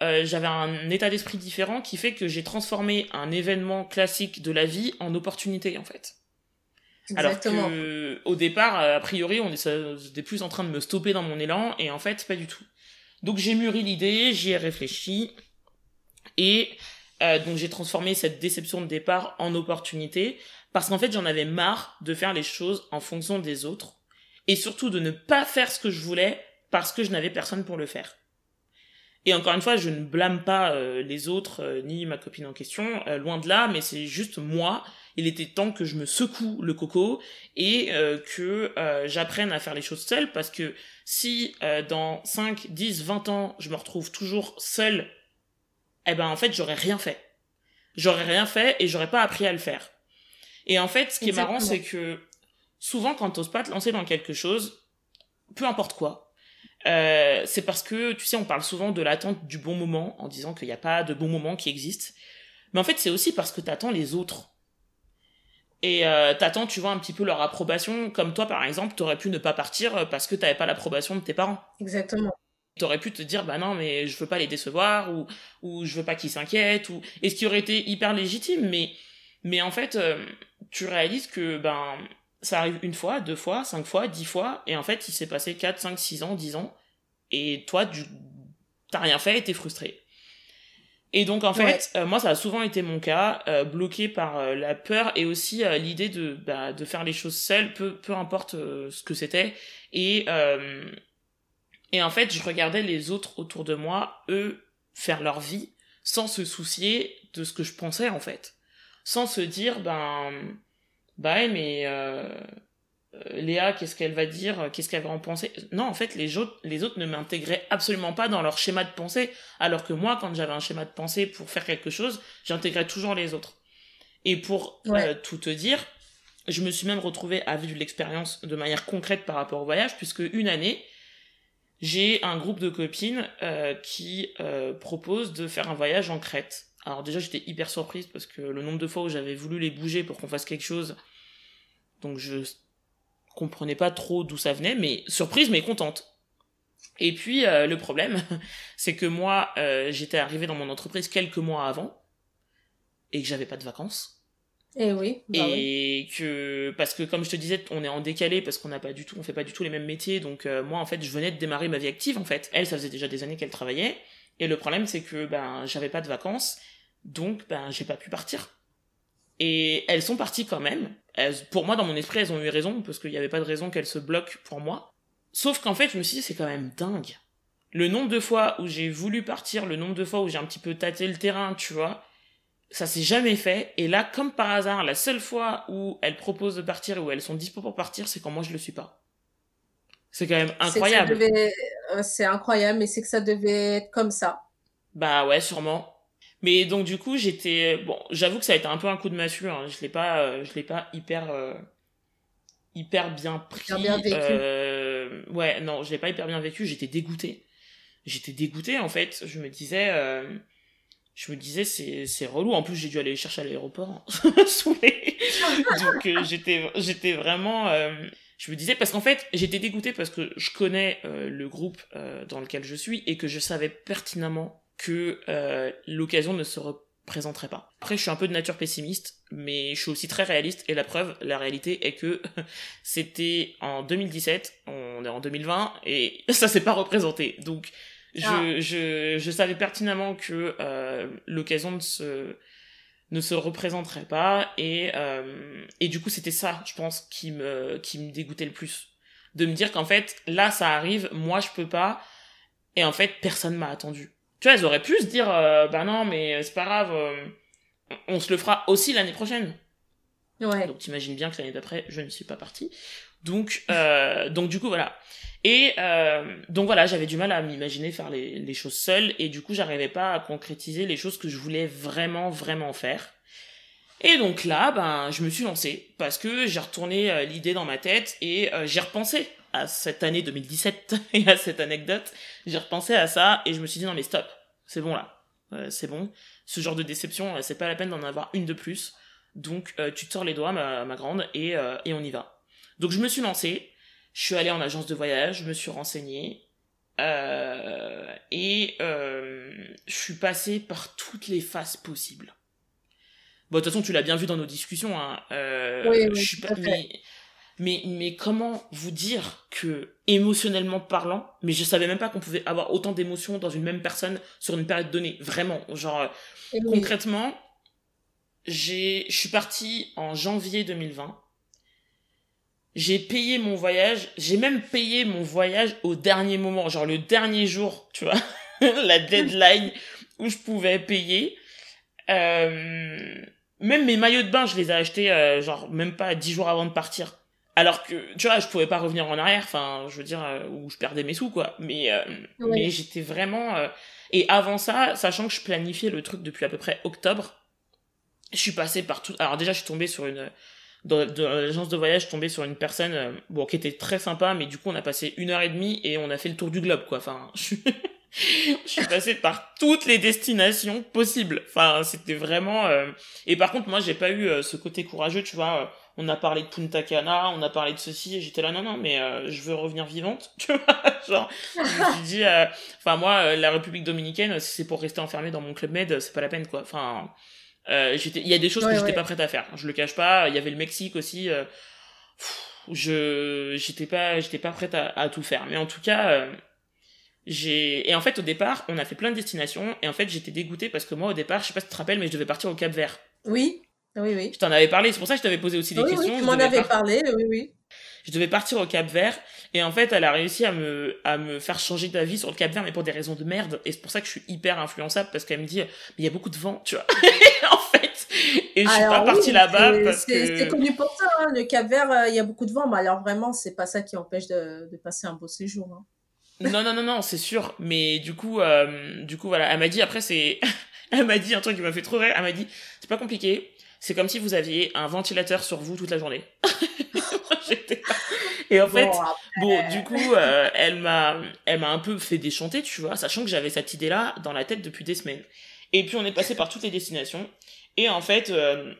euh, j'avais un état d'esprit différent qui fait que j'ai transformé un événement classique de la vie en opportunité en fait. Exactement. Alors que au départ, a priori, on était plus en train de me stopper dans mon élan et en fait, pas du tout. Donc j'ai mûri l'idée, j'y ai réfléchi et euh, donc j'ai transformé cette déception de départ en opportunité parce qu'en fait j'en avais marre de faire les choses en fonction des autres et surtout de ne pas faire ce que je voulais parce que je n'avais personne pour le faire. Et encore une fois, je ne blâme pas euh, les autres euh, ni ma copine en question, euh, loin de là, mais c'est juste moi. Il était temps que je me secoue le coco et que j'apprenne à faire les choses seule parce que si dans 5, 10, 20 ans, je me retrouve toujours seule, eh ben en fait, j'aurais rien fait. J'aurais rien fait et j'aurais pas appris à le faire. Et en fait, ce qui est marrant, c'est que souvent quand t'oses pas te lancer dans quelque chose, peu importe quoi, euh, c'est parce que, tu sais, on parle souvent de l'attente du bon moment en disant qu'il n'y a pas de bon moment qui existe. Mais en fait, c'est aussi parce que t'attends les autres. Et euh, t'attends, tu vois, un petit peu leur approbation. Comme toi, par exemple, t'aurais pu ne pas partir parce que t'avais pas l'approbation de tes parents. Exactement. T'aurais pu te dire, bah non, mais je veux pas les décevoir, ou, ou je veux pas qu'ils s'inquiètent, ou... Et ce qui aurait été hyper légitime, mais, mais en fait, euh, tu réalises que, ben, ça arrive une fois, deux fois, cinq fois, dix fois, et en fait, il s'est passé quatre, cinq, six ans, dix ans, et toi, tu t'as rien fait et t'es frustré. Et donc, en fait, euh, moi, ça a souvent été mon cas, euh, bloqué par euh, la peur et aussi l'idée de, bah, de faire les choses seul, peu, peu importe ce que c'était. Et, et en fait, je regardais les autres autour de moi, eux, faire leur vie, sans se soucier de ce que je pensais, en fait. Sans se dire, ben bah mais euh, euh, Léa, qu'est-ce qu'elle va dire, qu'est-ce qu'elle va en penser? Non, en fait, les autres, les autres ne m'intégraient absolument pas dans leur schéma de pensée, alors que moi, quand j'avais un schéma de pensée pour faire quelque chose, j'intégrais toujours les autres. Et pour euh, tout te dire, je me suis même retrouvée à vivre l'expérience de manière concrète par rapport au voyage, puisque une année, j'ai un groupe de copines qui propose de faire un voyage en Crète. Alors déjà j'étais hyper surprise parce que le nombre de fois où j'avais voulu les bouger pour qu'on fasse quelque chose, donc je comprenais pas trop d'où ça venait, mais surprise mais contente. Et puis euh, le problème, c'est que moi euh, j'étais arrivée dans mon entreprise quelques mois avant et que j'avais pas de vacances. Et eh oui. Bah et que parce que comme je te disais, on est en décalé parce qu'on n'a pas du tout, on fait pas du tout les mêmes métiers. Donc euh, moi en fait, je venais de démarrer ma vie active en fait. Elle, ça faisait déjà des années qu'elle travaillait. Et le problème c'est que ben j'avais pas de vacances donc, ben, j'ai pas pu partir. Et elles sont parties quand même. pour moi, dans mon esprit, elles ont eu raison, parce qu'il n'y avait pas de raison qu'elles se bloquent pour moi. Sauf qu'en fait, je me suis dit, c'est quand même dingue. Le nombre de fois où j'ai voulu partir, le nombre de fois où j'ai un petit peu tâté le terrain, tu vois, ça s'est jamais fait. Et là, comme par hasard, la seule fois où elles proposent de partir et où elles sont dispo pour partir, c'est quand moi je le suis pas. C'est quand même incroyable. Euh, c'est incroyable, mais c'est que ça devait être comme ça. Bah ouais, sûrement. Mais donc du coup, j'étais bon, j'avoue que ça a été un peu un coup de massue. Hein. Je l'ai pas, euh, je l'ai pas hyper euh, hyper bien pris. bien vécu. Euh, ouais, non, je l'ai pas hyper bien vécu. J'étais dégoûtée. J'étais dégoûtée en fait. Je me disais, je me disais c'est c'est relou. En plus, j'ai dû aller chercher à l'aéroport hein. donc j'étais j'étais vraiment. je me disais parce qu'en fait j'étais dégoûtée parce que je connais le groupe dans lequel je suis et que je savais pertinemment que euh, l'occasion ne se représenterait pas. Après, je suis un peu de nature pessimiste, mais je suis aussi très réaliste, et la preuve, la réalité est que c'était en 2017, on est en 2020, et ça s'est pas représenté. Donc, je, ah. je, je savais pertinemment que euh, l'occasion ne se ne se représenterait pas et euh, et du coup c'était ça je pense qui me qui me dégoûtait le plus de me dire qu'en fait là ça arrive moi je peux pas et en fait personne m'a attendu tu vois, elles auraient pu se dire, euh, bah non, mais c'est pas grave, euh, on se le fera aussi l'année prochaine. Ouais. Donc t'imagines bien que l'année d'après, je ne suis pas partie. Donc, euh, donc du coup, voilà. Et euh, donc voilà, j'avais du mal à m'imaginer faire les, les choses seule, et du coup, j'arrivais pas à concrétiser les choses que je voulais vraiment, vraiment faire. Et donc là, ben, je me suis lancée parce que j'ai retourné euh, l'idée dans ma tête et euh, j'ai repensé à cette année 2017 et à cette anecdote. J'ai repensé à ça et je me suis dit non mais stop, c'est bon là, euh, c'est bon. Ce genre de déception, c'est pas la peine d'en avoir une de plus. Donc tu te sors les doigts, ma, ma grande, et, et on y va. Donc je me suis lancée. Je suis allée en agence de voyage, je me suis renseignée. Euh, et euh, je suis passée par toutes les phases possibles. Bon, de toute façon, tu l'as bien vu dans nos discussions. Hein. Euh, oui, oui, je suis pas, mais, mais, mais comment vous dire que, émotionnellement parlant, mais je savais même pas qu'on pouvait avoir autant d'émotions dans une même personne sur une période donnée. Vraiment. Genre, oui. concrètement, j'ai, je suis partie en janvier 2020. J'ai payé mon voyage. J'ai même payé mon voyage au dernier moment. Genre le dernier jour, tu vois. la deadline où je pouvais payer. Euh, même mes maillots de bain, je les ai achetés, euh, genre, même pas dix jours avant de partir. Alors que, tu vois, je pouvais pas revenir en arrière, enfin, je veux dire, euh, où je perdais mes sous, quoi. Mais, euh, Ouais. mais j'étais vraiment... euh, Et avant ça, sachant que je planifiais le truc depuis à peu près octobre, je suis passée par tout... Alors déjà, je suis tombée sur une... Dans, dans l'agence de voyage, je suis tombée sur une personne, euh, bon, qui était très sympa, mais du coup, on a passé une heure et demie et on a fait le tour du globe, quoi. Enfin, je suis... je suis passée par toutes les destinations possibles. Enfin, c'était vraiment... euh, Et par contre, moi, j'ai pas eu euh, ce côté courageux, tu vois. On a parlé de Punta Cana, on a parlé de ceci, et j'étais là, non, non, mais euh, je veux revenir vivante, tu vois. Genre, je me suis dit... euh, Enfin, moi, euh, la République Dominicaine, si c'est pour rester enfermé dans mon club med, c'est pas la peine, quoi. Enfin... euh, j'étais il y a des choses Ouais, que j'étais ouais. pas prête à faire je le cache pas il y avait le Mexique aussi euh, pff, je j'étais pas j'étais pas prête à, à tout faire mais en tout cas euh, j'ai et en fait au départ on a fait plein de destinations et en fait j'étais dégoûtée parce que moi au départ je sais pas si tu te rappelles mais je devais partir au Cap Vert Oui, oui, oui. je t'en avais parlé c'est pour ça que je t'avais posé aussi des Oui, questions oui, tu m'en avais par- parlé, oui, oui. je devais partir au Cap Vert et en fait elle a réussi à me à me faire changer d'avis sur le Cap Vert mais pour des raisons de merde et c'est pour ça que je suis hyper influençable parce qu'elle me dit mais il y a beaucoup de vent tu vois en fait et je suis Alors pas partie là-bas parce que c'est connu pour ça, hein, le Cap Vert, euh, il y a beaucoup de vent, mais alors vraiment, c'est pas ça qui empêche de, de passer un beau séjour. hein. Non, non, non, non, c'est sûr. Mais du coup, euh, du coup, voilà. Elle m'a dit, après, c'est, elle m'a dit un truc qui m'a fait trop rire. Elle m'a dit, c'est pas compliqué. C'est comme si vous aviez un ventilateur sur vous toute la journée. Et en fait, Bon, bon, du coup, euh, elle m'a, elle m'a un peu fait déchanter, tu vois, sachant que j'avais cette idée-là dans la tête depuis des semaines. Et puis, on est passé par toutes les destinations. Et en fait, euh,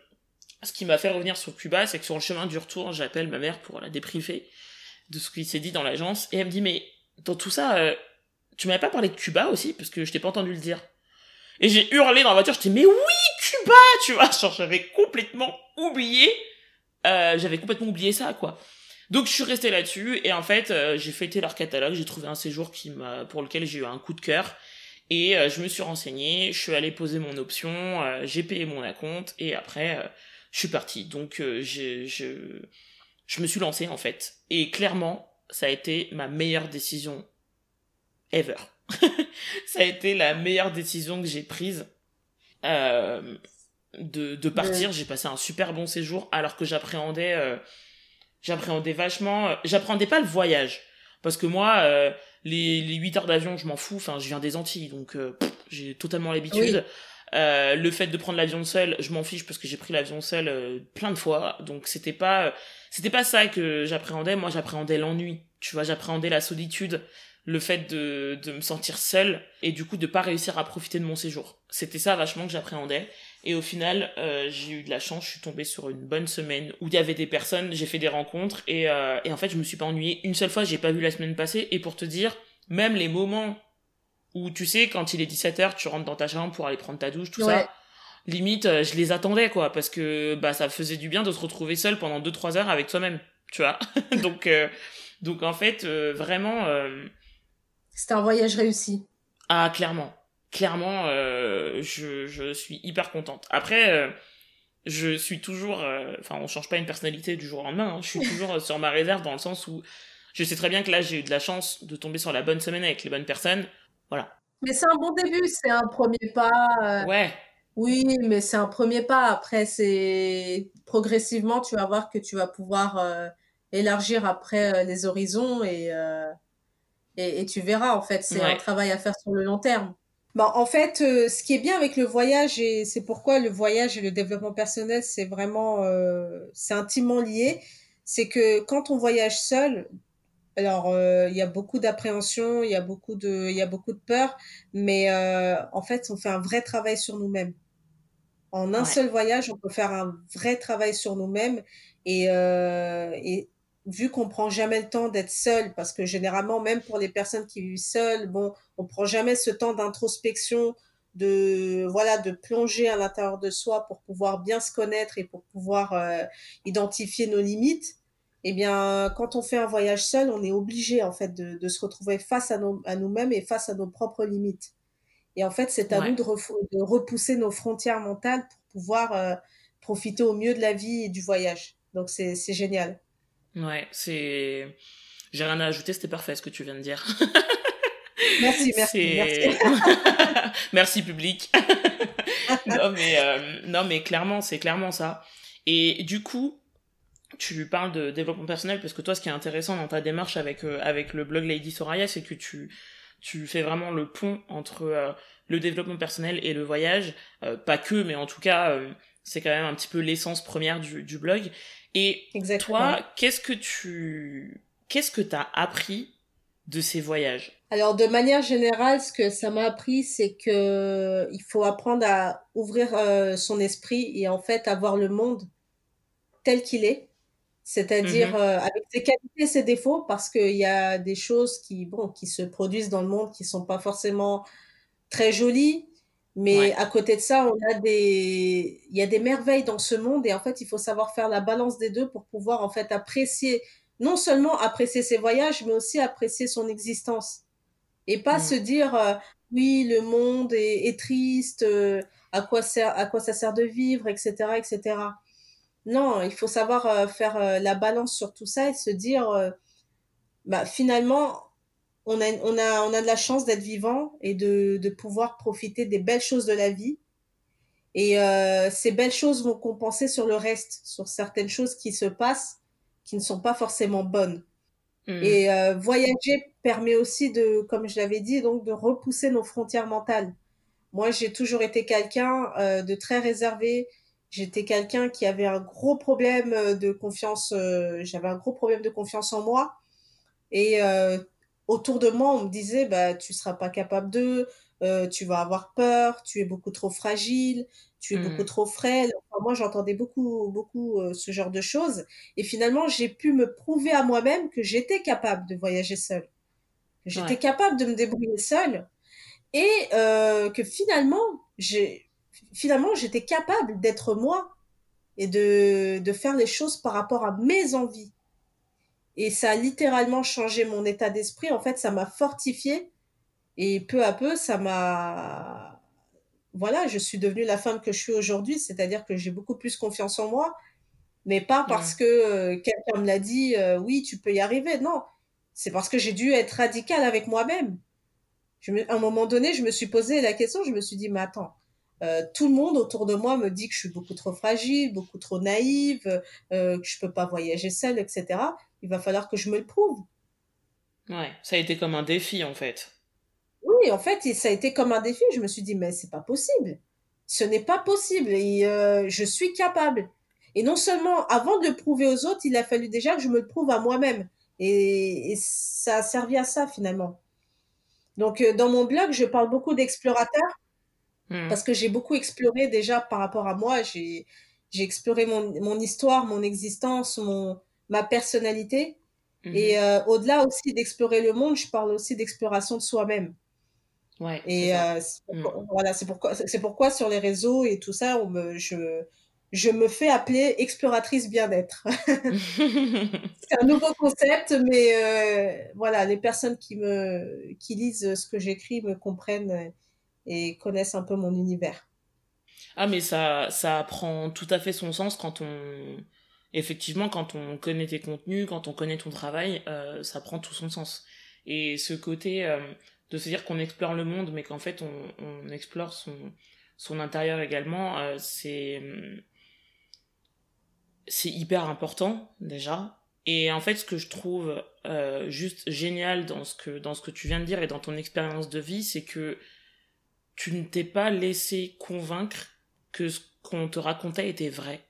ce qui m'a fait revenir sur Cuba, c'est que sur le chemin du retour, j'appelle ma mère pour la débriefer de ce qui s'est dit dans l'agence. Et elle me dit, mais dans tout ça, euh, tu m'avais pas parlé de Cuba aussi? Parce que je t'ai pas entendu le dire. Et j'ai hurlé dans la voiture, j'étais, mais oui, Cuba Tu vois, genre, j'avais complètement oublié, euh, j'avais complètement oublié ça, quoi. Donc je suis restée là-dessus, et en fait, euh, j'ai feuilleté leur catalogue, j'ai trouvé un séjour qui m'a, pour lequel j'ai eu un coup de cœur, et euh, je me suis renseignée, je suis allée poser mon option, euh, j'ai payé mon acompte, et après, euh, je suis partie. Donc euh, j'ai- je, je me suis lancée, en fait. Et clairement, ça a été ma meilleure décision ever. ça a été la meilleure décision que j'ai prise euh, de, de partir. J'ai passé un super bon séjour alors que j'appréhendais euh, j'appréhendais vachement euh, j'appréhendais pas le voyage. Parce que moi euh, les, les 8 heures d'avion je m'en fous. Enfin je viens des Antilles donc euh, pff, j'ai totalement l'habitude. Oui. Euh, le fait de prendre l'avion seul je m'en fiche parce que j'ai pris l'avion seul plein de fois. Donc c'était pas euh, c'était pas ça que j'appréhendais. Moi j'appréhendais l'ennui. Tu vois j'appréhendais la solitude le fait de, de me sentir seule et du coup de pas réussir à profiter de mon séjour c'était ça vachement que j'appréhendais et au final, euh, j'ai eu de la chance, je suis tombée sur une bonne semaine où il y avait des personnes, j'ai fait des rencontres et, euh, et en fait, je me suis pas ennuyée. Une seule fois, j'ai pas vu la semaine passée et pour te dire, même les moments où tu sais, quand il est 17h, tu rentres dans ta chambre pour aller prendre ta douche, tout Ouais. ça, limite, euh, je les attendais quoi parce que bah ça faisait du bien de se retrouver seul pendant 2-3 heures avec toi-même, tu vois. donc, euh, donc en fait, euh, vraiment. C'était un voyage réussi. ah, clairement. Clairement, euh, je, je suis hyper contente. Après, euh, je suis toujours... euh, Enfin, on change pas une personnalité du jour au lendemain. hein. Je suis toujours sur ma réserve dans le sens où je sais très bien que là, j'ai eu de la chance de tomber sur la bonne semaine avec les bonnes personnes. Voilà. Mais c'est un bon début, c'est un premier pas. Ouais, Oui, mais c'est un premier pas. Après, c'est progressivement, tu vas voir que tu vas pouvoir euh, élargir après euh, les horizons et, euh, et, et tu verras, en fait, c'est un travail à faire sur le long terme. Bah, en fait, euh, ce qui est bien avec le voyage, et c'est pourquoi le voyage et le développement personnel, c'est vraiment, euh, c'est intimement lié, c'est que quand on voyage seul, alors euh, il y a beaucoup d'appréhension, il y a beaucoup de, il y a beaucoup de peur, mais euh, en fait, on fait un vrai travail sur nous-mêmes. En un Ouais. seul voyage, on peut faire un vrai travail sur nous-mêmes et, euh, et vu qu'on prend jamais le temps d'être seul, parce que généralement, même pour les personnes qui vivent seules, bon, on prend jamais ce temps d'introspection, de voilà, de plonger à l'intérieur de soi pour pouvoir bien se connaître et pour pouvoir euh, identifier nos limites. Eh bien, quand on fait un voyage seul, on est obligé en fait de, de se retrouver face à, nos, à nous-mêmes et face à nos propres limites. Et en fait, c'est à nous de, de, repousser nos frontières mentales pour pouvoir euh, profiter au mieux de la vie et du voyage. Donc, c'est génial. Ouais, c'est. J'ai rien à ajouter, c'était parfait ce que tu viens de dire. merci, merci. Merci. merci, public. non, mais, euh, non, mais clairement, c'est clairement ça. Et du coup, tu parles de développement personnel parce que toi, ce qui est intéressant dans ta démarche avec, euh, avec le blog Lady Soraya, c'est que tu, tu fais vraiment le pont entre euh, le développement personnel et le voyage. pas que, mais en tout cas, c'est quand même un petit peu l'essence première du, du blog. Et toi, qu'est-ce que tu qu'est-ce que t'as appris de ces voyages? Alors de manière générale, ce que ça m'a appris, c'est que il faut apprendre à ouvrir euh, son esprit et en fait avoir le monde tel qu'il est, c'est-à-dire mm-hmm. euh, avec ses qualités et ses défauts, parce qu'il y a des choses qui bon qui se produisent dans le monde qui sont pas forcément très jolies, mais à côté de ça, on a des, il y a des merveilles dans ce monde et en fait, il faut savoir faire la balance des deux pour pouvoir en fait apprécier, non seulement apprécier ses voyages, mais aussi apprécier son existence. Et pas mm. se dire, euh, oui, le monde est, est triste, euh, à quoi sert, à quoi ça sert de vivre, etc., etc. Non, il faut savoir euh, faire la balance sur tout ça et se dire, bah, finalement, on a, on a, on a de la chance d'être vivant et de, de pouvoir profiter des belles choses de la vie. Et euh, ces belles choses vont compenser sur le reste, sur certaines choses qui se passent, qui ne sont pas forcément bonnes. Hmm. Et euh, voyager permet aussi de, comme je l'avais dit, donc de repousser nos frontières mentales. Moi, j'ai toujours été quelqu'un euh, de très réservé. J'étais quelqu'un qui avait un gros problème de confiance. Euh, J'avais un gros problème de confiance en moi. Et euh, autour de moi, on me disait, bah, tu seras pas capable de, euh, tu vas avoir peur, tu es beaucoup trop fragile, tu es beaucoup mmh. trop frêle. Enfin, moi, j'entendais beaucoup, beaucoup euh, ce genre de choses. Et finalement, j'ai pu me prouver à moi-même que j'étais capable de voyager seule. J'étais capable de me débrouiller seule. Et euh, que finalement, j'ai, finalement, j'étais capable d'être moi et de, de faire les choses par rapport à mes envies. Et ça a littéralement changé mon état d'esprit. En fait, ça m'a fortifié. Et peu à peu, ça m'a... Voilà, je suis devenue la femme que je suis aujourd'hui. C'est-à-dire que j'ai beaucoup plus confiance en moi. Mais pas parce que euh, quelqu'un me l'a dit, euh, oui, tu peux y arriver. Non, c'est parce que j'ai dû être radicale avec moi-même. à un moment donné, je me suis posé la question, je me suis dit, mais attends, euh, tout le monde autour de moi me dit que je suis beaucoup trop fragile, beaucoup trop naïve, euh, que je peux pas voyager seule, etc il va falloir que je me le prouve. Ouais, ça a été comme un défi en fait. Oui, en fait, ça a été comme un défi. Je me suis dit, mais c'est pas possible. Ce n'est pas possible. Et euh, je suis capable. Et non seulement, avant de le prouver aux autres, il a fallu déjà que je me le prouve à moi-même. Et, ça a servi à ça finalement. Donc, euh, dans mon blog, je parle beaucoup d'explorateurs. Hmm. Parce que j'ai beaucoup exploré déjà par rapport à moi. J'ai exploré mon, mon histoire, mon existence, mon, ma personnalité. Mhm. Et euh, au-delà aussi d'explorer le monde, je parle aussi d'exploration de soi-même. Ouais, et euh, mhm. voilà, c'est pourquoi, c'est pourquoi sur les réseaux et tout ça, on me, je, je me fais appeler exploratrice bien-être. c'est un nouveau concept, mais euh, voilà, les personnes qui me, qui lisent ce que j'écris me comprennent et connaissent un peu mon univers. Ah, mais ça, ça prend tout à fait son sens quand on, effectivement, quand on connaît tes contenus, quand on connaît ton travail, euh, ça prend tout son sens. Et ce côté euh, de se dire qu'on explore le monde, mais qu'en fait on, on, explore son, son intérieur également, euh, c'est c'est hyper important déjà. Et en fait, ce que je trouve euh, juste génial dans ce que dans ce que tu viens de dire et dans ton expérience de vie, c'est que tu ne t'es pas laissé convaincre que ce qu'on te racontait était vrai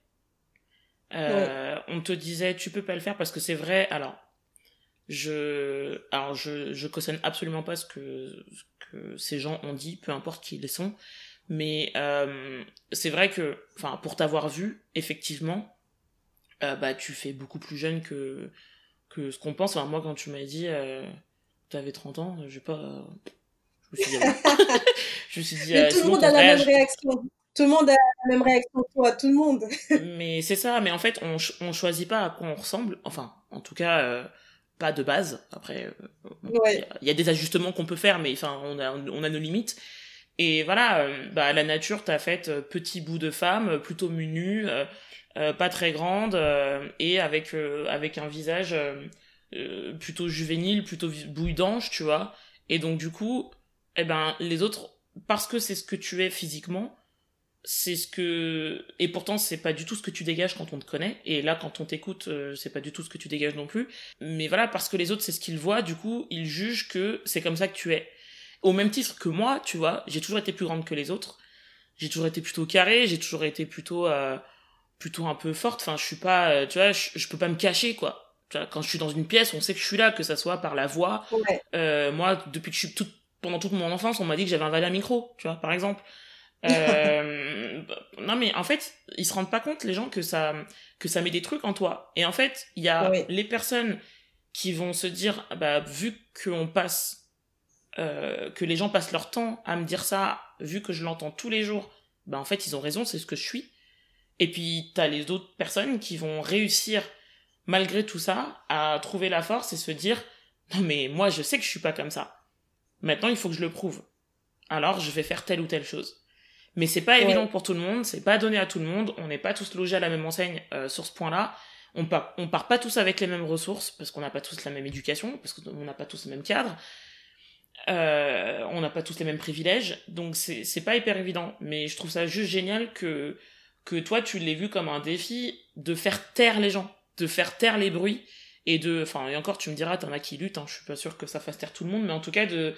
euh, on te disait tu peux pas le faire parce que c'est vrai. Alors je alors je je cautionne absolument pas ce que que ces gens ont dit, peu importe qui ils sont, mais euh, c'est vrai que enfin pour t'avoir vu effectivement, euh, bah tu fais beaucoup plus jeune que que ce qu'on pense. Enfin, moi, quand tu m'as dit, euh, t'avais 30 ans, j'ai pas. Je me suis dit, je me suis dit, mais tout le monde a la même réaction. Tout le monde a la même réaction que toi, tout le monde. mais c'est ça, mais en fait, on, on choisit pas à quoi on ressemble. Enfin, en tout cas, euh, pas de base. Après, il y, a des ajustements qu'on peut faire, mais enfin, on a, on a nos limites. Et voilà, euh, bah, la nature t'a fait euh, petit bout de femme, plutôt menu, pas très grande, et avec, avec un visage plutôt juvénile, plutôt bouille d'ange, tu vois. Et donc, du coup, eh ben, les autres, parce que c'est ce que tu es physiquement, c'est ce que et pourtant c'est pas du tout ce que tu dégages quand on te connaît. Et là quand on t'écoute euh, c'est pas du tout ce que tu dégages non plus. Mais voilà parce que les autres c'est ce qu'ils voient. Du coup ils jugent que c'est comme ça que tu es. Au même titre que moi tu vois j'ai toujours été plus grande que les autres. J'ai toujours été plutôt carrée j'ai toujours été plutôt euh, plutôt un peu forte. Enfin je suis pas euh, tu vois je, peux pas me cacher quoi. Tu vois, quand je suis dans une pièce on sait que je suis là que ça soit par la voix. Moi depuis que je suis toute pendant toute mon enfance on m'a dit que j'avais un à micro tu vois par exemple euh, non mais en fait, ils se rendent pas compte les gens que ça que ça met des trucs en toi. Et en fait, il y a les personnes qui vont se dire ah bah vu qu'on passe euh, que les gens passent leur temps à me dire ça, vu que je l'entends tous les jours, bah en fait ils ont raison, c'est ce que je suis. Et puis t'as les autres personnes qui vont réussir malgré tout ça à trouver la force et se dire non mais moi je sais que je suis pas comme ça. Maintenant il faut que je le prouve. Alors je vais faire telle ou telle chose. Mais c'est pas évident pour tout le monde, c'est pas donné à tout le monde, on n'est pas tous logés à la même enseigne euh, sur ce point-là. On part, on part pas tous avec les mêmes ressources, parce qu'on n'a pas tous la même éducation, parce qu'on n'a pas tous le même cadre. Euh, on n'a pas tous les mêmes privilèges, donc c'est pas hyper évident. Mais je trouve ça juste génial que, que toi, tu l'aies vu comme un défi de faire taire les gens, de faire taire les bruits, et de, enfin, et encore, tu me diras, t'en as qui luttent, hein, je suis pas sûr que ça fasse taire tout le monde, mais en tout cas, de,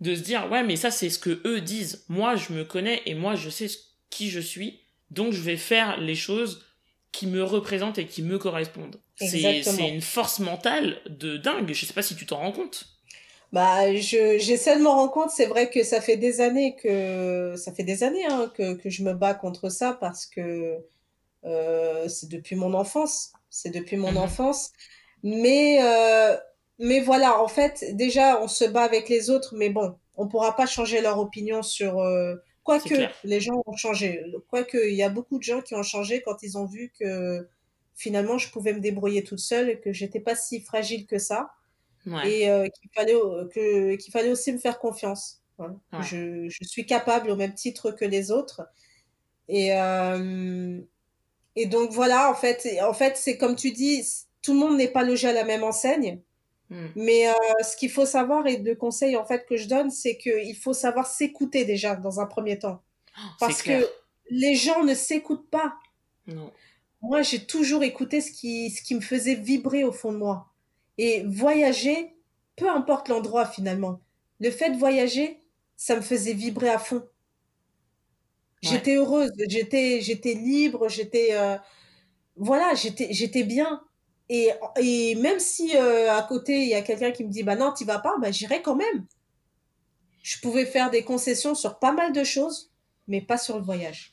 de se dire ouais mais ça c'est ce que eux disent. Moi je me connais et moi je sais qui je suis. Donc je vais faire les choses qui me représentent et qui me correspondent. C'est une force mentale de dingue. Je sais pas si tu t'en rends compte. Bah je j'essaie de me rendre compte c'est vrai que ça fait des années que ça fait des années hein, que, que je me bats contre ça parce que euh, c'est depuis mon enfance. C'est depuis mon mhm. enfance. Mais euh, mais voilà, en fait, déjà, on se bat avec les autres, mais bon, on pourra pas changer leur opinion sur. Euh, quoique les gens ont changé. Quoique il y a beaucoup de gens qui ont changé quand ils ont vu que finalement je pouvais me débrouiller toute seule et que j'étais pas si fragile que ça. Et euh, qu'il fallait, que, qu'il fallait aussi me faire confiance. Je, je, suis capable au même titre que les autres. Et, euh, et donc voilà, en fait, en fait c'est comme tu dis, tout le monde n'est pas logé à la même enseigne. Hmm. Mais euh, ce qu'il faut savoir et de conseils en fait que je donne, c'est qu'il faut savoir s'écouter déjà dans un premier temps. Oh, Parce que les gens ne s'écoutent pas. Non. Moi, j'ai toujours écouté ce qui, ce qui me faisait vibrer au fond de moi. Et voyager, peu importe l'endroit finalement, le fait de voyager, ça me faisait vibrer à fond. J'étais heureuse, j'étais, j'étais libre, j'étais, euh, voilà, j'étais, j'étais bien. Et, et même si euh, à côté, il y a quelqu'un qui me dit, bah non, tu vas pas, bah j'irai quand même. Je pouvais faire des concessions sur pas mal de choses, mais pas sur le voyage.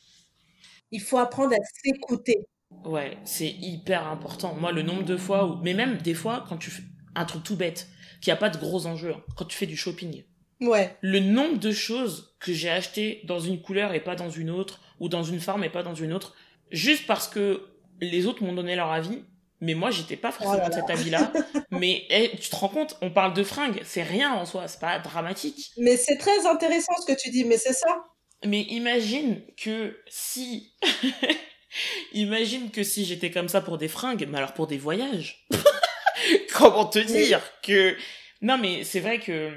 Il faut apprendre à s'écouter. Ouais, c'est hyper important. Moi, le nombre de fois où, mais même des fois, quand tu fais un truc tout bête, qui a pas de gros enjeux, hein, quand tu fais du shopping. Ouais. Le nombre de choses que j'ai achetées dans une couleur et pas dans une autre, ou dans une forme et pas dans une autre, juste parce que les autres m'ont donné leur avis, mais moi j'étais pas forcément oh de cet avis-là. mais eh, tu te rends compte, on parle de fringues, c'est rien en soi, c'est pas dramatique. Mais c'est très intéressant ce que tu dis, mais c'est ça. Mais imagine que si, imagine que si j'étais comme ça pour des fringues, mais alors pour des voyages, comment te dire que non mais c'est vrai que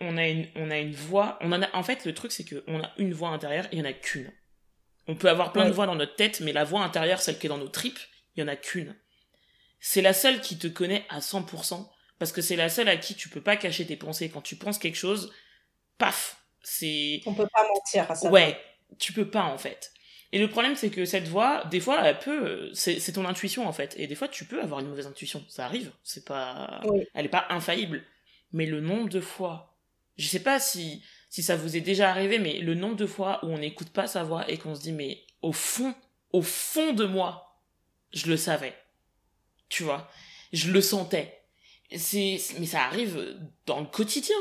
on, a une on a une voix, on en a en fait le truc c'est que on a une voix intérieure et il y en a qu'une. On peut avoir plein de voix dans notre tête, mais la voix intérieure, celle qui est dans nos tripes, il y en a qu'une c'est la seule qui te connaît à 100%, parce que c'est la seule à qui tu peux pas cacher tes pensées. Quand tu penses quelque chose, paf, c'est... On peut pas mentir à ça. Ouais, tu peux pas en fait. Et le problème, c'est que cette voix, des fois, elle peut, c'est ton intuition en fait. Et des fois, tu peux avoir une mauvaise intuition. Ça arrive. C'est pas, elle est pas infaillible. Mais le nombre de fois, je sais pas si, si ça vous est déjà arrivé, mais le nombre de fois où on n'écoute pas sa voix et qu'on se dit, mais au fond, au fond de moi, je le savais tu vois. je le sentais. C'est, mais ça arrive dans le quotidien.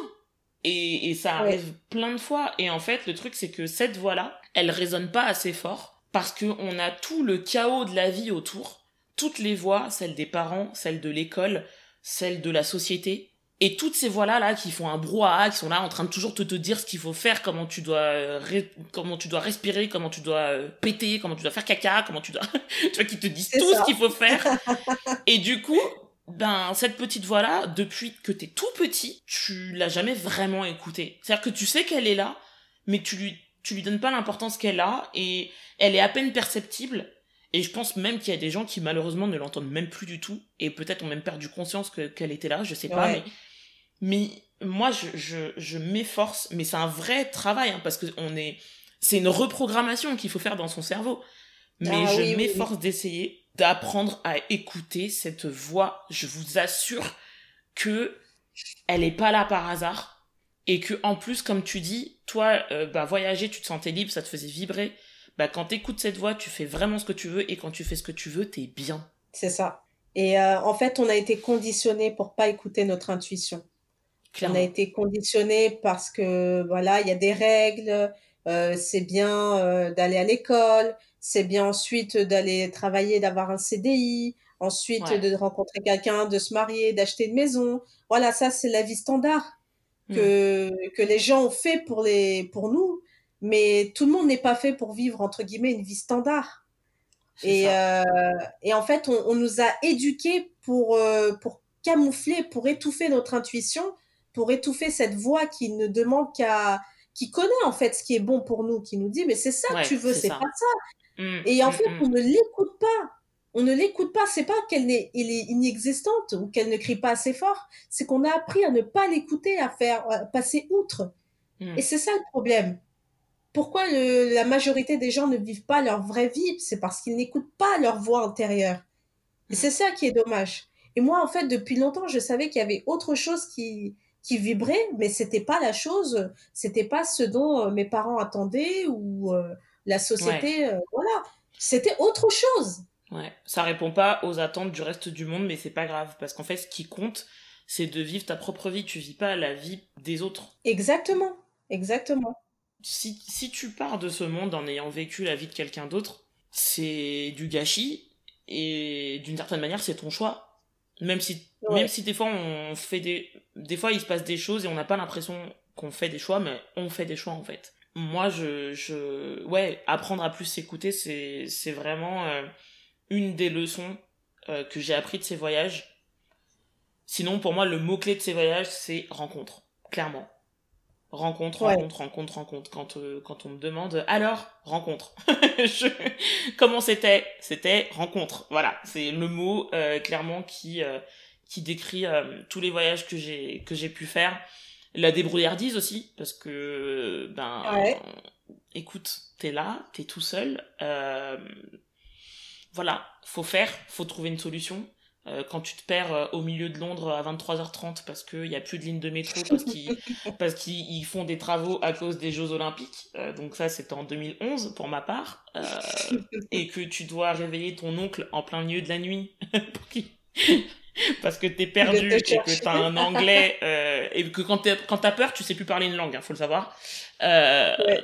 Et, et ça arrive plein de fois. Et en fait, le truc, c'est que cette voix-là, elle résonne pas assez fort parce que on a tout le chaos de la vie autour. Toutes les voix, celles des parents, celles de l'école, celles de la société. Et toutes ces voix-là, là, qui font un brouhaha, qui sont là en train de toujours te, te dire ce qu'il faut faire, comment tu dois, euh, comment tu dois respirer, comment tu dois euh, péter, comment tu dois faire caca, comment tu dois, tu vois, qui te disent tout ce qu'il faut faire. et du coup, ben cette petite voix là depuis que t'es tout petit tu l'as jamais vraiment écoutée. C'est à dire que tu sais qu'elle est là mais tu lui tu lui donnes pas l'importance qu'elle a et elle est à peine perceptible et je pense même qu'il y a des gens qui malheureusement ne l'entendent même plus du tout et peut-être ont même perdu conscience que qu'elle était là je sais pas mais mais moi je je, je m'efforce mais c'est un vrai travail hein, parce que on est c'est une reprogrammation qu'il faut faire dans son cerveau mais ah je m'efforce d'essayer d'apprendre à écouter cette voix. Je vous assure que elle est pas là par hasard et que en plus comme tu dis, toi euh, bah voyager, tu te sentais libre, ça te faisait vibrer. Bah quand t'écoutes cette voix, tu fais vraiment ce que tu veux et quand tu fais ce que tu veux, t'es bien. C'est ça. Et euh, en fait, on a été conditionné pour pas écouter notre intuition. On a été conditionné parce que voilà, il y a des règles, euh, c'est bien euh, d'aller à l'école, c'est bien ensuite d'aller travailler, d'avoir un CDI, ensuite de rencontrer quelqu'un, de se marier, d'acheter une maison. Voilà, ça c'est la vie standard hmm. que que les gens ont fait pour les pour nous, mais tout le monde n'est pas fait pour vivre entre guillemets une vie standard. Et euh, et en fait, on, on nous a éduqués pour euh, pour camoufler, pour étouffer notre intuition, pour étouffer cette voix qui ne demande qu'à qui connaît en fait ce qui est bon pour nous, qui nous dit mais c'est ça que tu veux, c'est pas ça. Mmh, et en mmh, fait, mmh. on ne l'écoute pas. On ne l'écoute pas. C'est pas qu'elle est, elle est inexistante ou qu'elle ne crie pas assez fort. C'est qu'on a appris à ne pas l'écouter, à faire passer outre. Et c'est ça le problème. Pourquoi le, la majorité des gens ne vivent pas leur vraie vie? C'est parce qu'ils n'écoutent pas leur voix intérieure. Et c'est ça qui est dommage. Et moi, en fait, depuis longtemps, je savais qu'il y avait autre chose qui, qui vibrait, mais c'était pas la chose, c'était pas ce dont euh, mes parents attendaient ou euh, la société, euh, voilà, c'était autre chose. Ouais, ça répond pas aux attentes du reste du monde, mais c'est pas grave parce qu'en fait, ce qui compte, c'est de vivre ta propre vie. Tu vis pas la vie des autres. Exactement, exactement. Si, si tu pars de ce monde en ayant vécu la vie de quelqu'un d'autre, c'est du gâchis et d'une certaine manière, c'est ton choix même si, même si des fois on fait des, des fois il se passe des choses et on n'a pas l'impression qu'on fait des choix, mais on fait des choix en fait. Moi, je, je, ouais, apprendre à plus s'écouter, c'est, c'est vraiment euh, une des leçons euh, que j'ai appris de ces voyages. Sinon, pour moi, le mot clé de ces voyages, c'est rencontre, clairement. Rencontre, rencontre, rencontre, rencontre. Quand, euh, quand on me demande alors, rencontre. je... Comment c'était? C'était rencontre. Voilà, c'est le mot euh, clairement qui, euh, qui décrit tous les voyages que j'ai que j'ai pu faire. La débrouillardise aussi, parce que, ben, écoute, t'es là, t'es tout seul. voilà, faut faire, faut trouver une solution. Euh, quand tu te perds euh, au milieu de Londres à 23h30 parce qu'il n'y a plus de ligne de métro, parce qu'ils parce qu'ils font des travaux à cause des Jeux Olympiques. Euh, donc ça, c'était en 2011 pour ma part. et que tu dois réveiller ton oncle en plein milieu de la nuit parce que t'es perdu et que t'as un anglais et que quand t'as peur, tu sais plus parler une langue, hein, faut le savoir.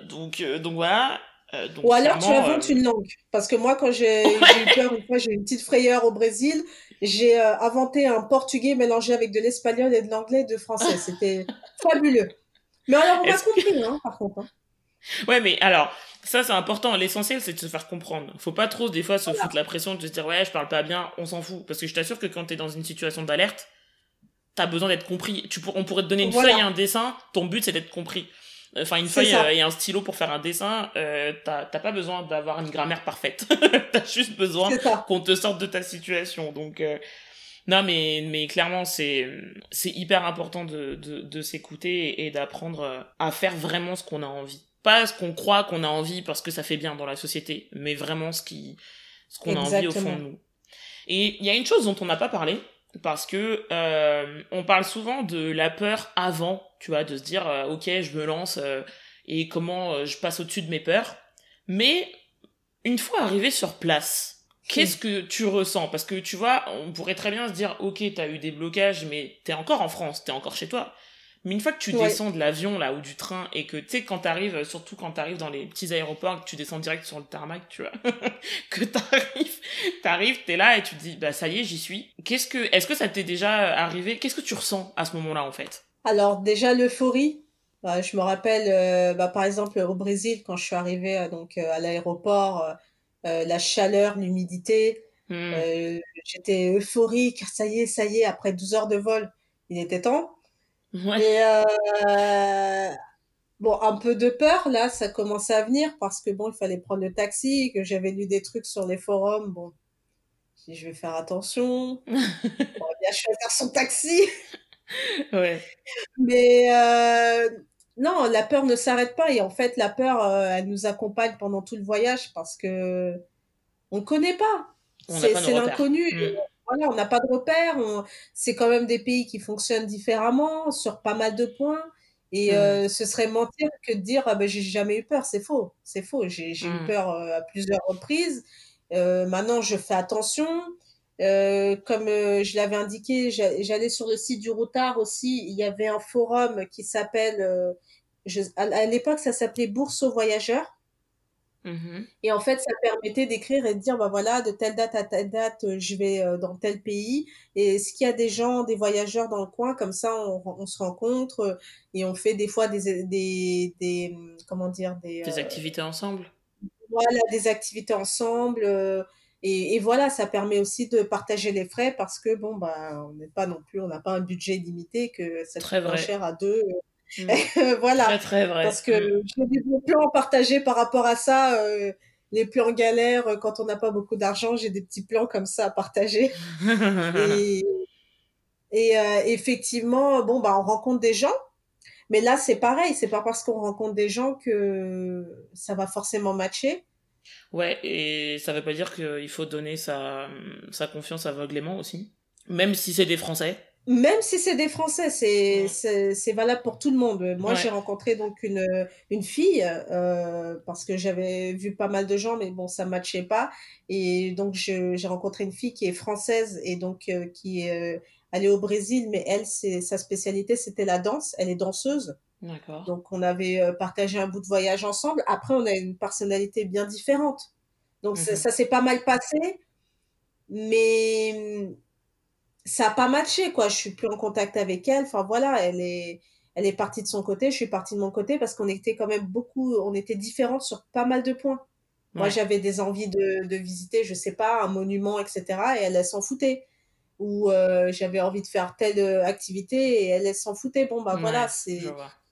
Donc donc voilà. Donc, Ou alors tu inventes une langue. Parce que moi, quand j'ai eu peur, une fois, j'ai eu une petite frayeur au Brésil j'ai euh, inventé un portugais mélangé avec de l'espagnol et de l'anglais et de français. C'était fabuleux. Mais alors, on a compris, hein, par contre. Hein. Ouais, mais alors, ça c'est important. L'essentiel c'est de se faire comprendre. Faut pas trop des fois se foutre la pression de se dire ouais je parle pas bien, on s'en fout. Parce que je t'assure que quand t'es dans une situation d'alerte, t'as besoin d'être compris. Tu pour... on pourrait te donner une feuille et un dessin. Ton but c'est d'être compris. Enfin une feuille euh, et un stylo pour faire un dessin. Euh, t'as pas besoin d'avoir une grammaire parfaite. t'as juste besoin qu'on te sorte de ta situation. Donc euh, non mais mais clairement c'est c'est hyper important de de, de s'écouter et d'apprendre à faire vraiment ce qu'on a envie pas ce qu'on croit qu'on a envie parce que ça fait bien dans la société, mais vraiment ce qui, ce qu'on a envie au fond de nous. Et il y a une chose dont on n'a pas parlé, parce que euh, on parle souvent de la peur avant, tu vois, de se dire euh, ok je me lance euh, et comment je passe au-dessus de mes peurs, mais une fois arrivé sur place, qu'est-ce que tu ressens? Parce que tu vois, on pourrait très bien se dire, ok, t'as eu des blocages, mais t'es encore en France, t'es encore chez toi. Mais une fois que tu descends de l'avion là ou du train et que tu sais quand t'arrives, surtout quand t'arrives dans les petits aéroports, que tu descends direct sur le tarmac, tu vois, que t'arrives, t'arrives, t'es là et tu te dis bah ça y est j'y suis. Qu'est-ce que, est-ce que ça t'est déjà arrivé? Qu'est-ce que tu ressens à ce moment-là en fait? Alors déjà l'euphorie. Bah, je me rappelle euh, bah, par exemple au Brésil quand je suis arrivée euh, donc euh, à l'aéroport, la chaleur, l'humidité, hmm. j'étais euphorique. Ça y est, ça y est, après 12 heures de vol, il était temps. Et euh, bon, un peu de peur, là, ça commençait à venir parce que bon, il fallait prendre le taxi, que j'avais lu des trucs sur les forums. Bon, je vais faire attention. On va bien choisir son taxi. ouais. Mais euh, non, la peur ne s'arrête pas. Et en fait, la peur, euh, elle nous accompagne pendant tout le voyage parce que on connaît pas. C'est l'inconnu. Mm voilà, on n'a pas de repères. C'est quand même des pays qui fonctionnent différemment sur pas mal de points. Et mmh. euh, ce serait mentir que de dire ah ben j'ai jamais eu peur, c'est faux, c'est faux. J'ai eu mmh. peur euh, à plusieurs reprises. Euh, maintenant, je fais attention. comme je l'avais indiqué, j'allais sur le site du Routard aussi. Il y avait un forum qui s'appelle, à l'époque, ça s'appelait Bourse aux voyageurs. Mmh et en fait, ça permettait d'écrire et de dire, bah voilà, de telle date à telle date, euh, je vais euh, dans tel pays. Et est-ce qu'il y a des gens, des voyageurs dans le coin, comme ça, on, on se rencontre euh, et on fait des fois des, des, des comment dire, des, des activités ensemble. Voilà, des activités ensemble. et, et, voilà, ça permet aussi de partager les frais parce que bon, bah, on n'est pas non plus, on n'a pas un budget limité que ça coûte moins cher à deux. Mm. voilà. Très, très vrai. Parce que mm. j'ai des plans partagés par rapport à ça. Euh, les plans galères, euh, quand on n'a pas beaucoup d'argent, j'ai des petits plans comme ça à partager. et, et euh, effectivement, bon, bah, on rencontre des gens. Mais là, c'est pareil. C'est pas parce qu'on rencontre des gens que ça va forcément matcher. Ouais, et ça veut pas dire qu'il faut donner sa, sa confiance aveuglément aussi. Même si c'est des Français. Même si c'est des Français, c'est c'est valable pour tout le monde. Moi, j'ai rencontré donc une une fille euh, parce que j'avais vu pas mal de gens, mais bon, ça matchait pas. Et donc j'ai rencontré une fille qui est française et donc euh, qui est euh, allée au Brésil, mais elle, c'est sa spécialité, c'était la danse. Elle est danseuse. D'accord. Donc on avait partagé un bout de voyage ensemble. Après, on a une personnalité bien différente. Donc ça, mmh ça s'est pas mal passé, mais ça a pas matché quoi. Je suis plus en contact avec elle. Enfin voilà elle est elle est partie de son côté je suis partie de mon côté parce qu'on était quand même beaucoup on était différentes sur pas mal de points. Moi j'avais des envies de, de visiter je sais pas un monument etc et elle, elle s'en foutait. Ou euh, j'avais envie de faire telle euh, activité et elle, elle s'en foutait. Bon bah voilà c'est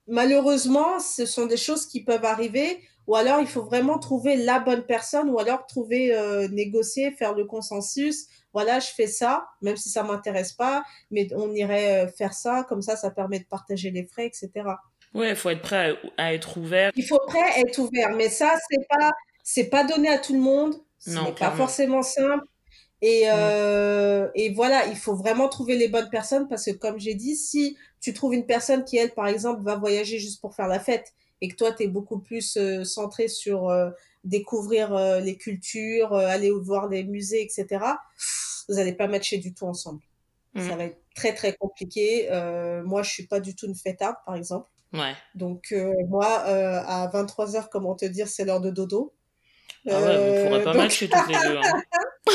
malheureusement ce sont des choses qui peuvent arriver. Ou alors il faut vraiment trouver la bonne personne ou alors trouver euh, négocier faire le consensus voilà, je fais ça, même si ça m'intéresse pas, mais on irait euh, faire ça, comme ça, ça permet de partager les frais, etc. Ouais, il faut être prêt à, être ouvert. Il faut prêt à être ouvert, mais ça, c'est pas, c'est pas donné à tout le monde. Ce n'est pas forcément simple. Et, mm. euh, et voilà, il faut vraiment trouver les bonnes personnes parce que, comme j'ai dit, si tu trouves une personne qui, elle, par exemple, va voyager juste pour faire la fête et que toi, tu es beaucoup plus euh, centré sur découvrir les cultures, aller voir des musées, etc., vous n'allez pas matcher du tout ensemble. Ça mm. va être très très compliqué. Euh, moi, je suis pas du tout une fêtarde, par exemple. Ouais. Donc euh, moi, euh, à 23 h comment te dire, c'est l'heure de dodo. Ah ouais, vous pourrez pas matcher toutes les deux. Hein.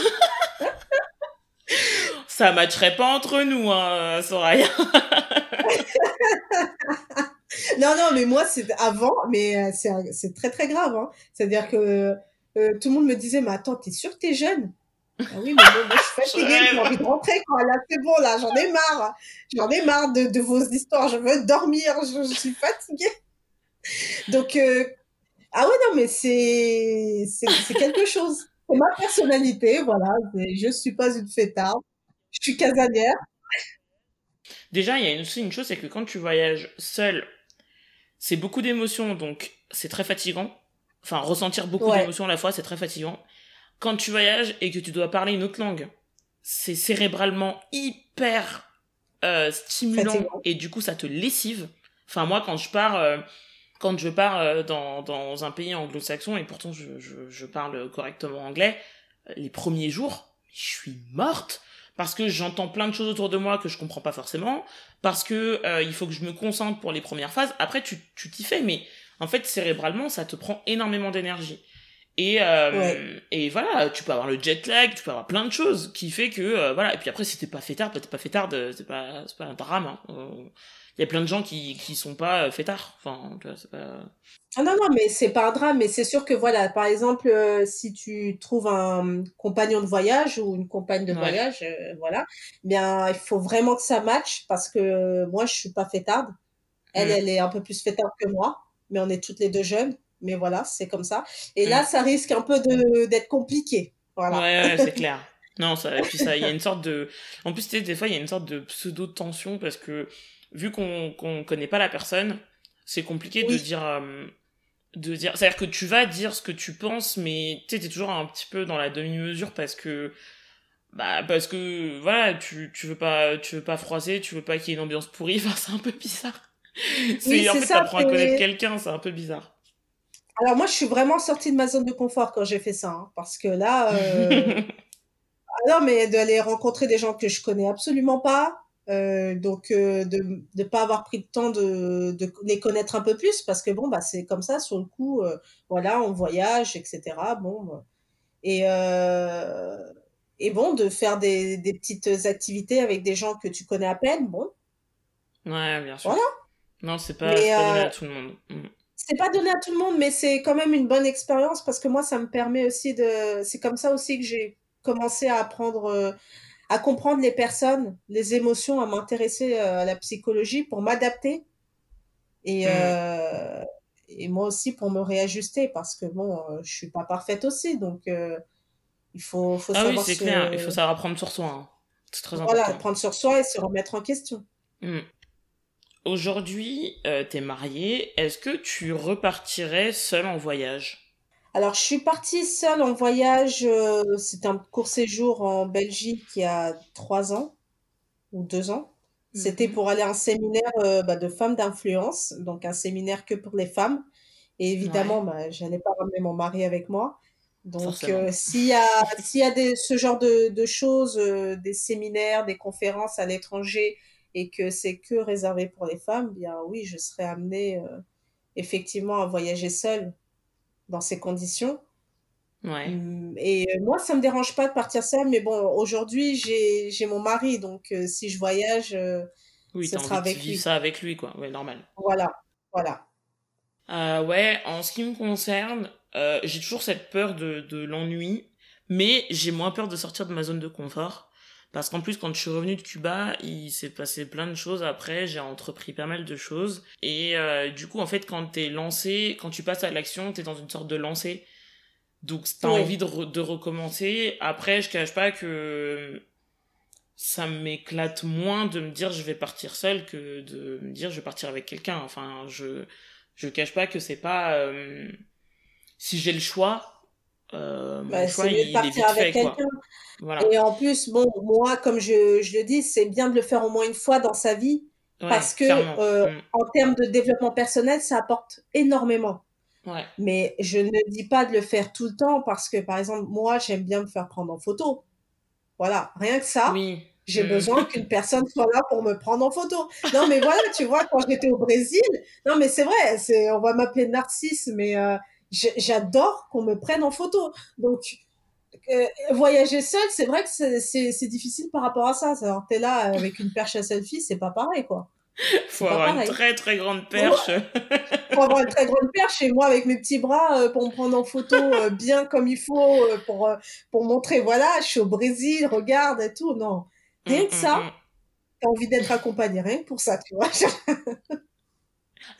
Ça matcherait pas entre nous, hein, Soraya. non, non, mais moi, c'est avant, mais c'est très très grave. Hein. C'est-à-dire que tout le monde me disait, mais attends, t'es sûr que t'es jeune? Ah oui, mais moi, je suis fatiguée, j'ai envie de rentrer, quoi. Là, c'est bon, là, j'en ai marre. J'en ai marre de, de, vos histoires. Je veux dormir. Je, suis fatiguée. Donc, euh... ah ouais, non, mais c'est, c'est, quelque chose. C'est ma personnalité, voilà. Je suis pas une fêtarde. Je suis casanière. Déjà, il y a aussi une chose, c'est que quand tu voyages seul, c'est beaucoup d'émotions, donc c'est très fatigant. Enfin, ressentir beaucoup d'émotions à la fois, c'est très fatigant quand tu voyages et que tu dois parler une autre langue, c'est cérébralement hyper euh, stimulant et du coup ça te lessive. Enfin moi quand je pars euh, quand je pars euh, dans, dans un pays anglo-saxon et pourtant je, je, je, parle correctement anglais, les premiers jours, je suis morte parce que j'entends plein de choses autour de moi que je comprends pas forcément, parce que euh, il faut que je me concentre pour les premières phases. Après, tu tu t'y fais, mais en fait, cérébralement, ça te prend énormément d'énergie. Et euh, et voilà, tu peux avoir le jet lag, tu peux avoir plein de choses qui fait que euh, voilà. Et puis après, si t'es pas fait tard, t'es pas fait tard, c'est pas c'est pas un drame. Hein. Il y a plein de gens qui qui sont pas fait tard. Enfin, c'est pas. Ah non, non, mais c'est pas un drame, mais c'est sûr que voilà, par exemple, euh, si tu trouves un compagnon de voyage ou une compagne de voyage, euh, voilà, bien, il faut vraiment que ça matche parce que moi, je suis pas fêtarde. Elle, mm. elle est un peu plus fêtarde que moi, mais on est toutes les deux jeunes. Mais voilà, c'est comme ça. Et là, mm. ça risque un peu de d'être compliqué. Voilà. Ouais, c'est clair. Non, ça, et puis ça, il y a une sorte de, en plus, des fois, il y a une sorte de pseudo tension parce que vu qu'on qu'on connaît pas la personne, c'est compliqué de dire. Euh, de dire c'est à dire que tu vas dire ce que tu penses mais tu t'es toujours un petit peu dans la demi mesure parce que bah parce que voilà tu tu veux pas tu veux pas froisser tu veux pas qu'il y ait une ambiance pourrie. Enfin c'est un peu bizarre. C'est en fait t'apprends à connaître quelqu'un c'est un peu bizarre. Alors moi je suis vraiment sortie de ma zone de confort quand j'ai fait ça hein, parce que là euh... ah non mais d'aller rencontrer des gens que je connais absolument pas euh, donc euh, de ne pas avoir pris le temps de, de, les connaître un peu plus parce que bon bah c'est comme ça sur le coup euh, voilà on voyage etc bon et et bon de faire des, des petites activités avec des gens que tu connais à peine bon. Ouais bien sûr. Voilà. Non c'est pas, pas donné à tout le monde. Mm. c'est pas donné à tout le monde mais c'est quand même une bonne expérience parce que moi ça me permet aussi de c'est comme ça aussi que j'ai commencé à apprendre à comprendre les personnes, les émotions, à m'intéresser euh, à la psychologie pour m'adapter et, mm. euh, et moi aussi pour me réajuster parce que bon, euh, je suis pas parfaite aussi, donc il faut, faut ah oui, c'est clair, il faut savoir prendre sur soi. Hein. C'est très important. Voilà, prendre sur soi et se remettre en question. Mm. Aujourd'hui, tu es mariée. Est-ce que tu repartirais seule en voyage? Alors, je suis partie seule en voyage. Euh, C'était un court séjour en Belgique il y a trois ans ou deux ans. C'était mhm. pour aller à un séminaire euh, bah, de femmes d'influence, donc un séminaire que pour les femmes. Et évidemment, bah, je n'allais pas ramener mon mari avec moi. Donc, euh, s'il y a, s'il y a des, ce genre de, de choses, des séminaires, des conférences à l'étranger, et que c'est que réservé pour les femmes, bien oui, je serais amenée effectivement à voyager seule dans ces conditions. Ouais. Hum, et euh, moi, ça me dérange pas de partir seule, mais bon, aujourd'hui, j'ai mon mari, donc euh, si je voyage, euh, oui, ce sera avec lui. ça avec lui, quoi. Ouais, normal. Voilà, voilà. ouais, en ce qui me concerne, j'ai toujours cette peur de, de l'ennui, mais j'ai moins peur de sortir de ma zone de confort. Parce qu'en plus, quand je suis revenue de Cuba, il s'est passé plein de choses après, j'ai entrepris pas mal de choses. Et euh, du coup, en fait, quand t'es lancé, quand tu passes à l'action, t'es dans une sorte de lancé. Donc, t'as envie de, de recommencer. Après, je cache pas que ça m'éclate moins de me dire je vais partir seule que de me dire je vais partir avec quelqu'un. Enfin, je je cache pas que c'est pas euh, si j'ai le choix, euh, bah, choix il, est vite fait quoi. Et en plus, bon, moi, comme je, je le dis, c'est bien de le faire au moins une fois dans sa vie parce que euh, mm. en termes de développement personnel, ça apporte énormément. Ouais. Mais je ne dis pas de le faire tout le temps parce que, par exemple, moi, j'aime bien me faire prendre en photo. Voilà, rien que ça. Oui. J'ai mm. besoin qu'une personne soit là pour me prendre en photo. Non, mais voilà, tu vois, quand j'étais au Brésil, non, mais c'est vrai, c'est, on va m'appeler Narcisse, mais euh, j'adore qu'on me prenne en photo. Donc, euh, voyager seul, c'est vrai que c'est difficile par rapport à ça. Alors, t'es là avec une perche à selfie, c'est pas pareil, quoi. Faut avoir une très très grande perche. Faut avoir une très grande perche et moi avec mes petits bras euh, pour me prendre en photo euh, bien comme il faut pour pour montrer voilà, je suis au Brésil, regarde et tout. Non, rien que mm, ça, mm, mm. t'as envie d'être accompagné, rien que pour ça, tu vois.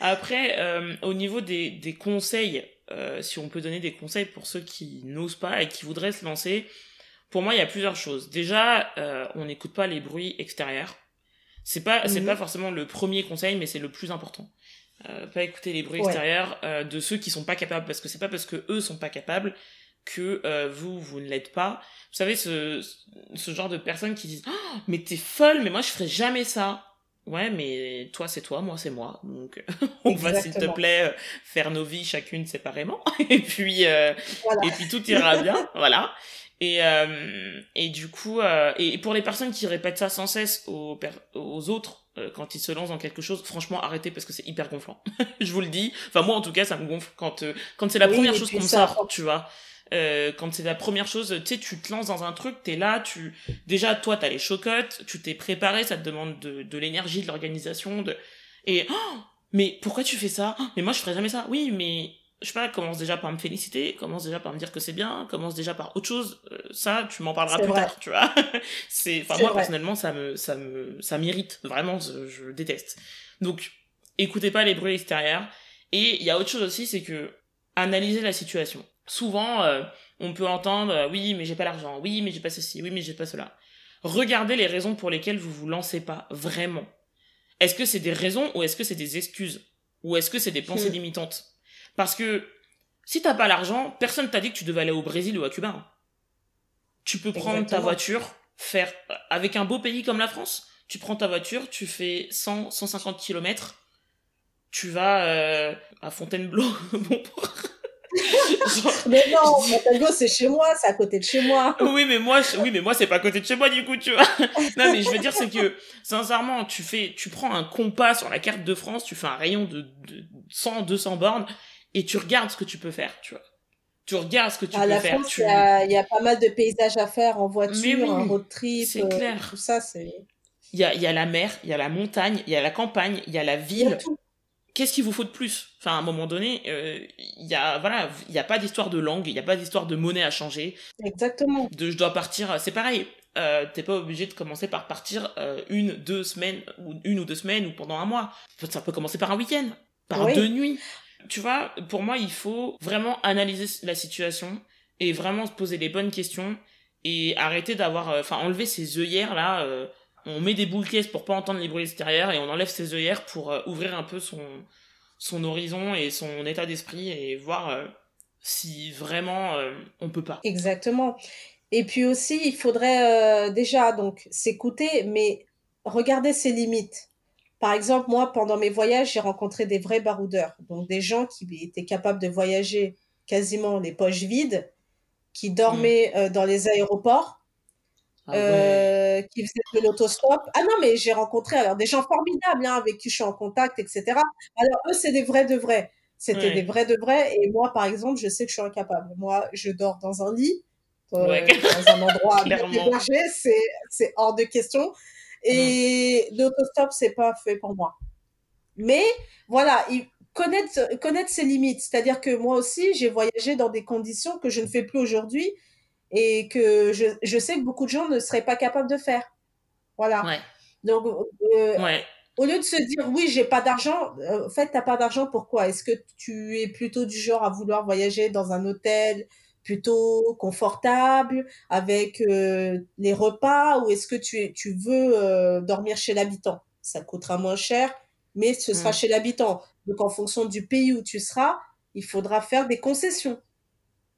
Après, au niveau des, des conseils euh, si on peut donner des conseils pour ceux qui n'osent pas et qui voudraient se lancer, pour moi, il y a plusieurs choses. Déjà, euh, on n'écoute pas les bruits extérieurs. C'est pas, c'est mhm. pas forcément le premier conseil, mais c'est le plus important. Euh, pas écouter les bruits extérieurs de ceux qui sont pas capables, parce que c'est pas parce que eux sont pas capables que vous, vous ne l'êtes pas. Vous savez, ce, ce genre de personnes qui disent oh, mais t'es folle, mais moi je ferais jamais ça ». Ouais, mais toi c'est toi, moi c'est moi. Donc on va s'il te plaît euh, faire nos vies chacune séparément et puis euh, et puis tout ira bien, voilà. Et, euh, et du coup, euh, et pour les personnes qui répètent ça sans cesse aux, aux autres euh, quand ils se lancent dans quelque chose, franchement, arrêtez parce que c'est hyper gonflant. je vous le dis. Enfin, moi, en tout cas, ça me gonfle quand, euh, quand c'est la première chose qu'on me sort, tu vois. Euh, quand c'est la première chose, tu sais, tu te lances dans un truc, t'es là, tu, déjà, toi, t'as les chocottes, tu t'es préparé, ça te demande de, de l'énergie, de l'organisation, de, et, oh, mais pourquoi tu fais ça? Oh, mais moi, je ferais jamais ça. Oui, mais je sais pas, commence déjà par me féliciter, commence déjà par me dire que c'est bien, commence déjà par autre chose. Euh, ça, tu m'en parleras plus tard, tu vois. c'est, enfin, moi, personnellement, ça me, ça me, ça m'irrite. Vraiment, je, déteste. Donc, écoutez pas les bruits extérieurs. Et il y a autre chose aussi, c'est que, analyser la situation. Souvent, euh, on peut entendre, euh, oui, mais j'ai pas l'argent, oui, mais j'ai pas ceci, oui, mais j'ai pas cela. Regardez les raisons pour lesquelles vous vous lancez pas, vraiment. Est-ce que c'est des raisons ou est-ce que c'est des excuses? Ou est-ce que c'est des pensées hmm. limitantes? Parce que si t'as pas l'argent, personne t'a dit que tu devais aller au Brésil ou à Cuba. Hein. Tu peux prendre ta voiture, faire avec un beau pays comme la France, tu prends ta voiture, tu fais 100, 150 km, tu vas euh, à Fontainebleau, bon mais non, Fontainebleau c'est chez moi, c'est à côté de chez moi. oui, mais moi, oui, mais moi c'est pas à côté de chez moi du coup, tu vois. non, mais je veux dire c'est que sincèrement, tu fais, tu prends un compas sur la carte de France, tu fais un rayon de, de 100, 200 bornes et tu regardes ce que tu peux faire, tu vois. Tu regardes ce que tu à peux la faire. France, il y, a pas mal de paysages à faire en voiture, en road trip. C'est euh, clair. Tout ça, c'est. Il y a, y a la mer, il y a la montagne, il y a la campagne, il y a la ville. Qu'est-ce qu'il vous faut de plus? Enfin, à un moment donné, euh, il y a voilà, il y a pas d'histoire de langue, il y a pas d'histoire de monnaie à changer. Exactement. De je dois partir, c'est pareil. Euh, t'es pas obligé de commencer par partir euh, une, deux semaines ou une ou deux semaines ou pendant un mois. Ça peut commencer par un week-end, par deux nuits. Tu vois, pour moi, il faut vraiment analyser la situation et vraiment se poser les bonnes questions et arrêter d'avoir, euh, enfin, enlever ces œillères là. Euh, on met des boules caisses pour pas entendre les bruits extérieurs et on enlève ces œillères pour euh, ouvrir un peu son son horizon et son état d'esprit et voir si vraiment on peut pas. Exactement. Et puis aussi, il faudrait déjà donc s'écouter, mais regarder ses limites. Par exemple, moi, pendant mes voyages, j'ai rencontré des vrais baroudeurs, donc des gens qui étaient capables de voyager quasiment les poches vides, qui dormaient mm. euh, dans les aéroports, ah euh, qui faisaient de l'autostop. Ah non, mais j'ai rencontré alors des gens formidables hein, avec qui je suis en contact, etc. Alors eux, c'est des vrais de vrais. C'était des vrais de vrais. Et moi, par exemple, je sais que je suis incapable. Moi, je dors dans un lit, euh, dans un endroit hébergé, c'est hors de question. Et mmh. l'autostop, c'est pas fait pour moi. Mais voilà, connaître, connaître ses limites. C'est-à-dire que moi aussi, j'ai voyagé dans des conditions que je ne fais plus aujourd'hui et que je, je, sais que beaucoup de gens ne seraient pas capables de faire. Voilà. Ouais. Donc, euh, ouais. au lieu de se dire, oui, j'ai pas d'argent, euh, en fait, t'as pas d'argent, pourquoi? Est-ce que tu es plutôt du genre à vouloir voyager dans un hôtel plutôt confortable avec euh, les repas ou est-ce que tu, tu veux euh, dormir chez l'habitant? Ça coûtera moins cher, mais ce sera mm. chez l'habitant. Donc en fonction du pays où tu seras, il faudra faire des concessions.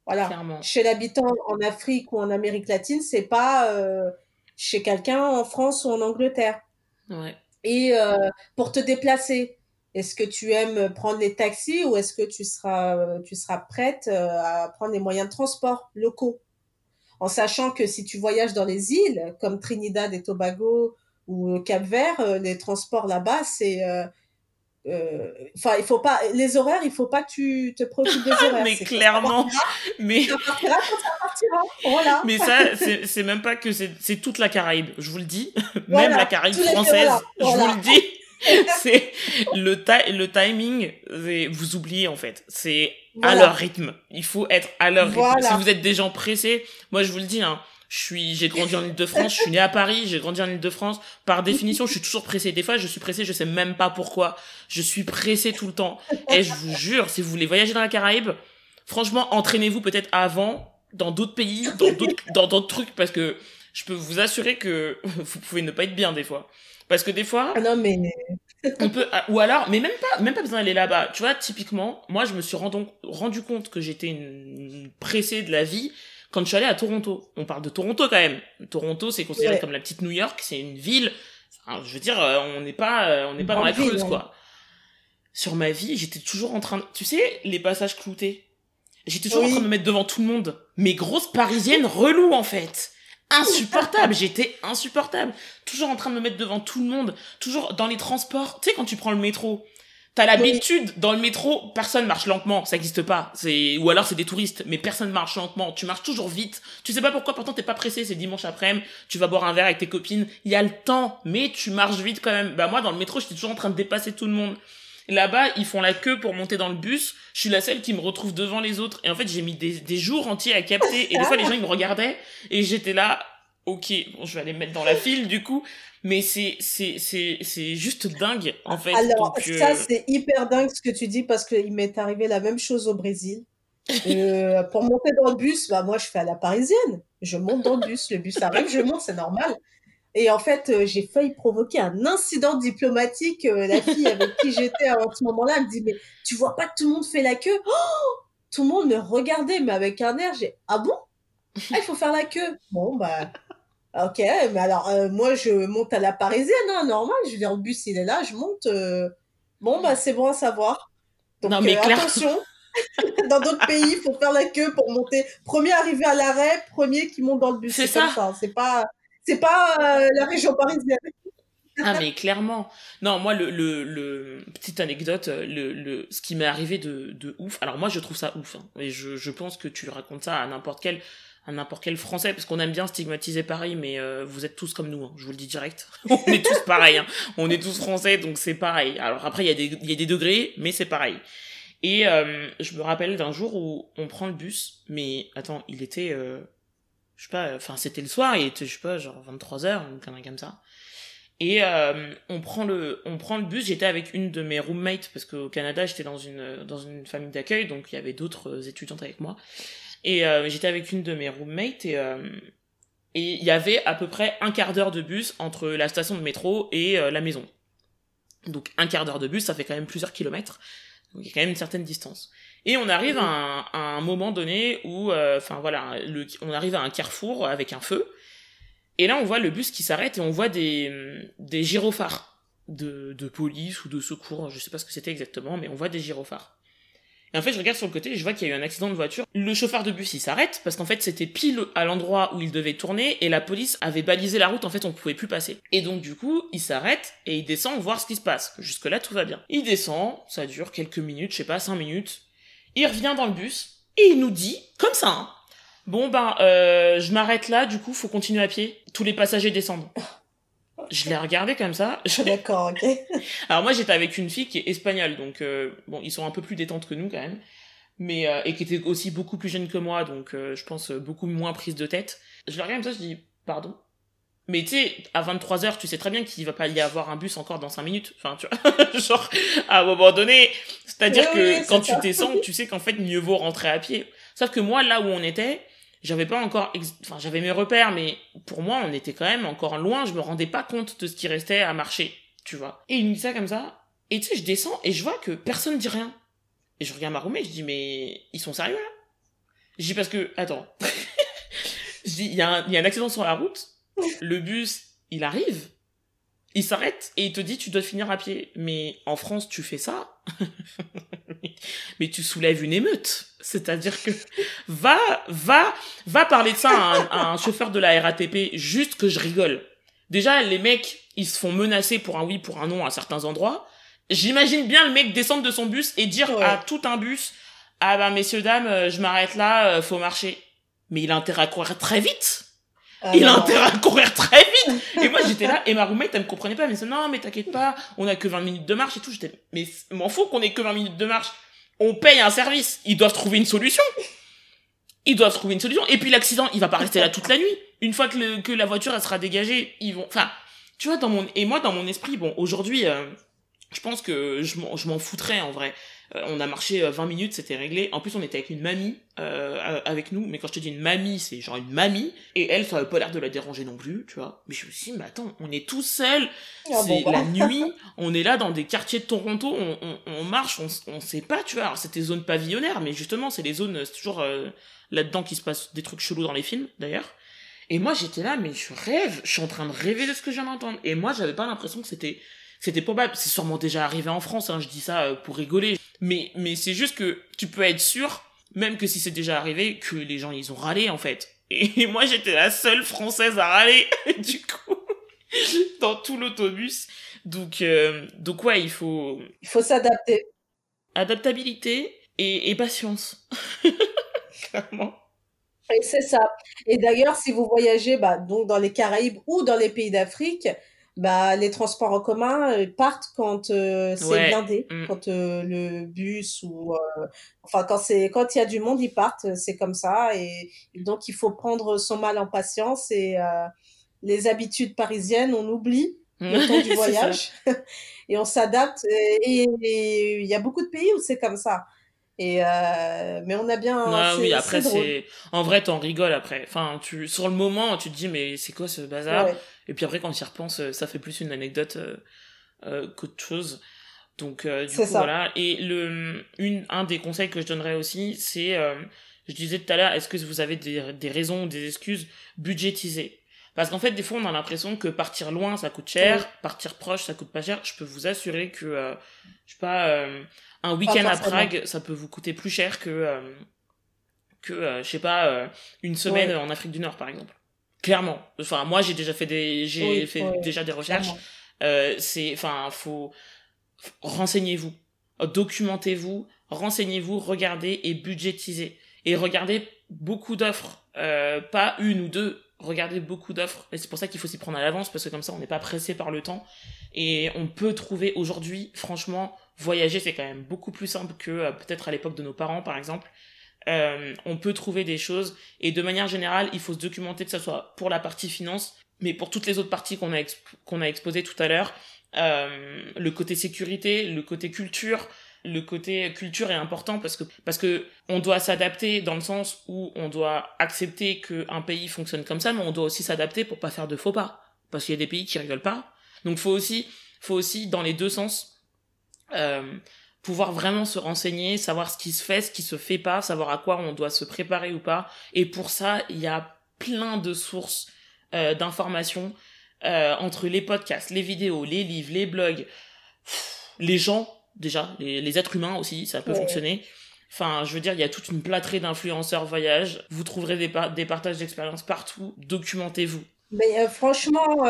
Voilà. Chez l'habitant en Afrique ou en Amérique latine, c'est pas euh, chez quelqu'un en France ou en Angleterre. Ouais. Et pour te déplacer, est-ce que tu aimes prendre les taxis ou est-ce que tu seras, tu seras prête euh, à prendre les moyens de transport locaux? En sachant que si tu voyages dans les îles comme Trinidad et Tobago ou Cap-Vert, euh, les transports là-bas, c'est euh, enfin il faut pas les horaires il faut pas que tu te préoccupes des horaires mais clairement. mais ça partira quand ça partira voilà. Mais ça c'est même pas que c'est toute la Caraïbe je vous le dis. Même la Caraïbe française je vous le dis. C'est le, le timing, vous oubliez en fait. C'est à leur rythme. Il faut être à leur rythme. Si vous êtes des gens pressés, moi je vous le dis, hein, je suis, j'ai grandi en Ile-de-France, je suis né à Paris, j'ai grandi en Ile-de-France. Par définition, je suis toujours pressé. Des fois, je suis pressé, je sais même pas pourquoi. Je suis pressé tout le temps. Et je vous jure, si vous voulez voyager dans la Caraïbe, franchement, entraînez-vous peut-être avant, dans d'autres pays, dans d'autres, dans d'autres trucs, parce que je peux vous assurer que vous pouvez ne pas être bien des fois. Parce que des fois. Ah non, mais. on peut, ah, ou alors, mais même pas, même pas besoin d'aller là-bas. Tu vois, typiquement, moi, je me suis rendu, rendu compte que j'étais une, pressée de la vie quand je suis allée à Toronto. On parle de Toronto quand même. Toronto, c'est considéré comme la petite New York, c'est une ville. je veux dire, euh, on n'est pas, euh, on n'est pas dans la Creuse, quoi. Sur ma vie, j'étais toujours en train de, tu sais, les passages cloutés. J'étais toujours en train de me mettre devant tout le monde. Mes grosses parisiennes relou en fait. Insupportable, j'étais insupportable. Toujours en train de me mettre devant tout le monde. Toujours dans les transports. Tu sais, quand tu prends le métro, T'as l'habitude dans le métro, personne marche lentement, ça existe pas. C'est ou alors c'est des touristes, mais personne marche lentement. Tu marches toujours vite. Tu sais pas pourquoi, pourtant t'es pas pressé. C'est dimanche après-midi, tu vas boire un verre avec tes copines. Il y a le temps, mais tu marches vite quand même. Bah moi dans le métro, j'étais toujours en train de dépasser tout le monde. Là-bas, ils font la queue pour monter dans le bus. Je suis la seule qui me retrouve devant les autres. Et en fait, j'ai mis des, des jours entiers à capter. Et des fois, les gens, ils me regardaient. Et j'étais là, ok, bon, je vais aller me mettre dans la file, du coup. Mais c'est, c'est, c'est, c'est juste dingue, en fait. Alors, ça, euh, c'est hyper dingue ce que tu dis parce qu'il m'est arrivé la même chose au Brésil. Euh, pour monter dans le bus, bah, moi, je fais à la parisienne. Je monte dans le bus. Le bus arrive, je monte, c'est normal. Et en fait, euh, j'ai failli provoquer un incident diplomatique. La fille avec qui j'étais à ce moment-là me dit, mais tu vois pas que tout le monde fait la queue? Oh Tout le monde me regardait, mais avec un air, j'ai, ah bon? Ah, Il faut faire la queue. Bon, bah, ok, mais alors, euh, moi, je monte à la parisienne, hein, normal. Je dire, le bus, il est là, je monte. Bon, bah, c'est bon à savoir. Donc, non, mais attention. dans d'autres pays, il faut faire la queue pour monter. Premier arrivé à l'arrêt, premier qui monte dans le bus. C'est ça. ça. C'est pas c'est pas euh, la région parisienne. ah mais clairement. Non, moi le le, le petite anecdote, le, le ce qui m'est arrivé de, de ouf. Alors moi je trouve ça ouf hein, et je je pense que tu racontes ça à n'importe quel à n'importe quel français parce qu'on aime bien stigmatiser pareil mais euh, vous êtes tous comme nous hein, je vous le dis direct. on est tous pareils hein. On est tous français donc c'est pareil. Alors après il y a des y a des degrés mais c'est pareil. Et euh, je me rappelle d'un jour où on prend le bus mais attends, il était je sais pas, enfin c'était le soir, il était, je sais pas, genre 23h, une connerie comme ça. Et euh, on prend le on prend le bus, j'étais avec une de mes roommates parce qu'au Canada, j'étais dans une dans une famille d'accueil donc il y avait d'autres étudiantes avec moi. Et euh, j'étais avec une de mes roommates et euh, et il y avait à peu près un quart d'heure de bus entre la station de métro et la maison. Donc un quart d'heure de bus, ça fait quand même plusieurs kilomètres. Donc il y a quand même une certaine distance. Et on arrive à un, moment donné où, euh, enfin voilà, on arrive à un carrefour avec un feu. Et là, on voit le bus qui s'arrête et on voit des, des gyrophares de, de police ou de secours. Je sais pas ce que c'était exactement, mais on voit des gyrophares. Et en fait, je regarde sur le côté et je vois qu'il y a eu un accident de voiture. Le chauffeur de bus, il s'arrête parce qu'en fait, c'était pile à l'endroit où il devait tourner et la police avait balisé la route. En fait, on pouvait plus passer. Et donc, du coup, il s'arrête et il descend voir ce qui se passe. Jusque là, tout va bien. Il descend, ça dure quelques minutes, je sais pas, cinq minutes. Il revient dans le bus et il nous dit, comme ça, hein, bon ben, euh, je m'arrête là, du coup, faut continuer à pied. Tous les passagers descendent. Je l'ai regardé comme ça. D'accord, ok. Alors moi, j'étais avec une fille qui est espagnole, donc euh, bon, ils sont un peu plus détentes que nous quand même, mais euh, et qui était aussi beaucoup plus jeune que moi, donc euh, je pense beaucoup moins prise de tête. Je la regarde comme ça, je dis pardon. Mais tu sais, à 23h, tu sais très bien qu'il va pas y avoir un bus encore dans 5 minutes. Enfin, tu vois, genre, à un moment donné, c'est-à-dire que quand tu descends, tu sais qu'en fait, mieux vaut rentrer à pied. Sauf que moi, là où on était, j'avais pas encore, enfin, j'avais mes repères, mais pour moi, on était quand même encore loin, je me rendais pas compte de ce qui restait à marcher, tu vois. Et il me dit ça comme ça, et tu sais, je descends, et je vois que personne dit rien. Et je regarde ma roommate, je dis, mais, ils sont sérieux, là? Je dis, parce que, attends. je dis, il y, a y a un accident sur la route, le bus, il arrive, il s'arrête et il te dit tu dois finir à pied. Mais en France, tu fais ça, mais tu soulèves une émeute. C'est-à-dire que va, va, va parler de ça à un, chauffeur de la RATP, juste que je rigole. Déjà, les mecs, ils se font menacer pour un oui, pour un non à certains endroits. J'imagine bien le mec descendre de son bus et dire à tout un bus, ah bah messieurs dames, euh, je m'arrête là, euh, faut marcher. Mais il a intérêt à courir très vite il a intérêt à courir très vite. Et moi, j'étais là, et ma roommate, elle me comprenait pas, mais c'est non, mais t'inquiète pas, on a que 20 minutes de marche et tout. J'étais, mais m'en fous qu'on ait que 20 minutes de marche. On paye un service. Ils doivent trouver une solution. Ils doivent trouver une solution. Et puis l'accident, il va pas rester là toute la nuit. Une fois que, le, que la voiture, elle sera dégagée, ils vont, enfin, tu vois, dans mon, et moi, dans mon esprit, bon, aujourd'hui, euh, je pense que je m'en foutrais en vrai. Euh, on a marché 20 euh, minutes, c'était réglé. En plus, on était avec une mamie euh, avec nous. Mais quand je te dis une mamie, c'est genre une mamie. Et elle, ça avait pas l'air de la déranger non plus, tu vois. Mais je me suis dit, mais attends, on est tout seul. C'est la nuit. On est là dans des quartiers de Toronto. On, on, on marche, on, on sait pas, tu vois. Alors, c'était zone pavillonnaire, mais justement, c'est les zones, c'est toujours là-dedans qui se passe des trucs chelous dans les films, d'ailleurs. Et moi, j'étais là, mais je rêve. Je suis en train de rêver de ce que je viens d'entendre. Et moi, j'avais pas l'impression que c'était c'était probable. C'est sûrement déjà arrivé en France, hein, je dis ça pour rigoler. Mais, mais c'est juste que tu peux être sûr même que si c'est déjà arrivé, que les gens ils ont râlé en fait. Et moi j'étais la seule française à râler du coup dans tout l'autobus. Donc euh, donc ouais, il faut il faut s'adapter. Adaptabilité et, et patience. Clairement. Et c'est ça. Et d'ailleurs, si vous voyagez bah, donc dans les Caraïbes ou dans les pays d'Afrique, bah, les transports en commun euh, partent quand euh, c'est blindé, mm. quand euh, le bus ou enfin quand c'est quand il y a du monde ils partent, c'est comme ça et, donc il faut prendre son mal en patience et les habitudes parisiennes on oublie le temps du voyage et on s'adapte et il y a beaucoup de pays où c'est comme ça. Et mais on a bien. Ah, oui, après c'est. En vrai, t'en rigoles après. Enfin, tu sur le moment, tu te dis mais c'est quoi ce bazar? Et puis après, quand tu y repenses, euh, ça fait plus une anecdote euh, euh, qu'autre chose. Donc du coup voilà. Et le une un des conseils que je donnerais aussi, c'est je disais tout à l'heure, est-ce que vous avez des, des raisons des excuses budgétisées? Parce qu'en fait, des fois, on a l'impression que partir loin, ça coûte cher, partir proche, ça coûte pas cher. Je peux vous assurer que, je sais pas, un week-end à Prague, ça peut vous coûter plus cher que, euh, que euh, je sais pas, euh, une semaine en Afrique du Nord, par exemple. Clairement. Enfin, moi, j'ai déjà fait des, j'ai fait déjà des recherches. c'est, enfin, faut, renseignez-vous, documentez-vous, renseignez-vous, regardez et budgétisez. Et regardez beaucoup d'offres, pas une ou deux, regardez beaucoup d'offres. Et c'est pour ça qu'il faut s'y prendre à l'avance, parce que comme ça, on n'est pas pressé par le temps. Et on peut trouver aujourd'hui, franchement, voyager, c'est quand même beaucoup plus simple que euh, peut-être à l'époque de nos parents, par exemple. Euh, on peut trouver des choses. Et de manière générale, il faut se documenter que ce soit pour la partie finance, mais pour toutes les autres parties qu'on a qu'on a exposées tout à l'heure, euh, le côté sécurité, le côté culture, le côté culture est important parce que parce que on doit s'adapter dans le sens où on doit accepter qu'un pays fonctionne comme ça, mais on doit aussi s'adapter pour pas faire de faux pas. Parce qu'il y a des pays qui rigolent pas. Donc faut aussi faut aussi dans les deux sens euh, pouvoir vraiment se renseigner, savoir ce qui se fait, ce qui se fait pas, savoir à quoi on doit se préparer ou pas. Et pour ça, il y a plein de sources euh, d'informations euh, entre les podcasts, les vidéos, les livres, les blogs, les gens déjà, les, êtres humains aussi, ça peut fonctionner. Enfin, je veux dire, il y a toute une plâtrée d'influenceurs voyage. Vous trouverez des, des partages d'expériences partout. Documentez-vous. Mais franchement,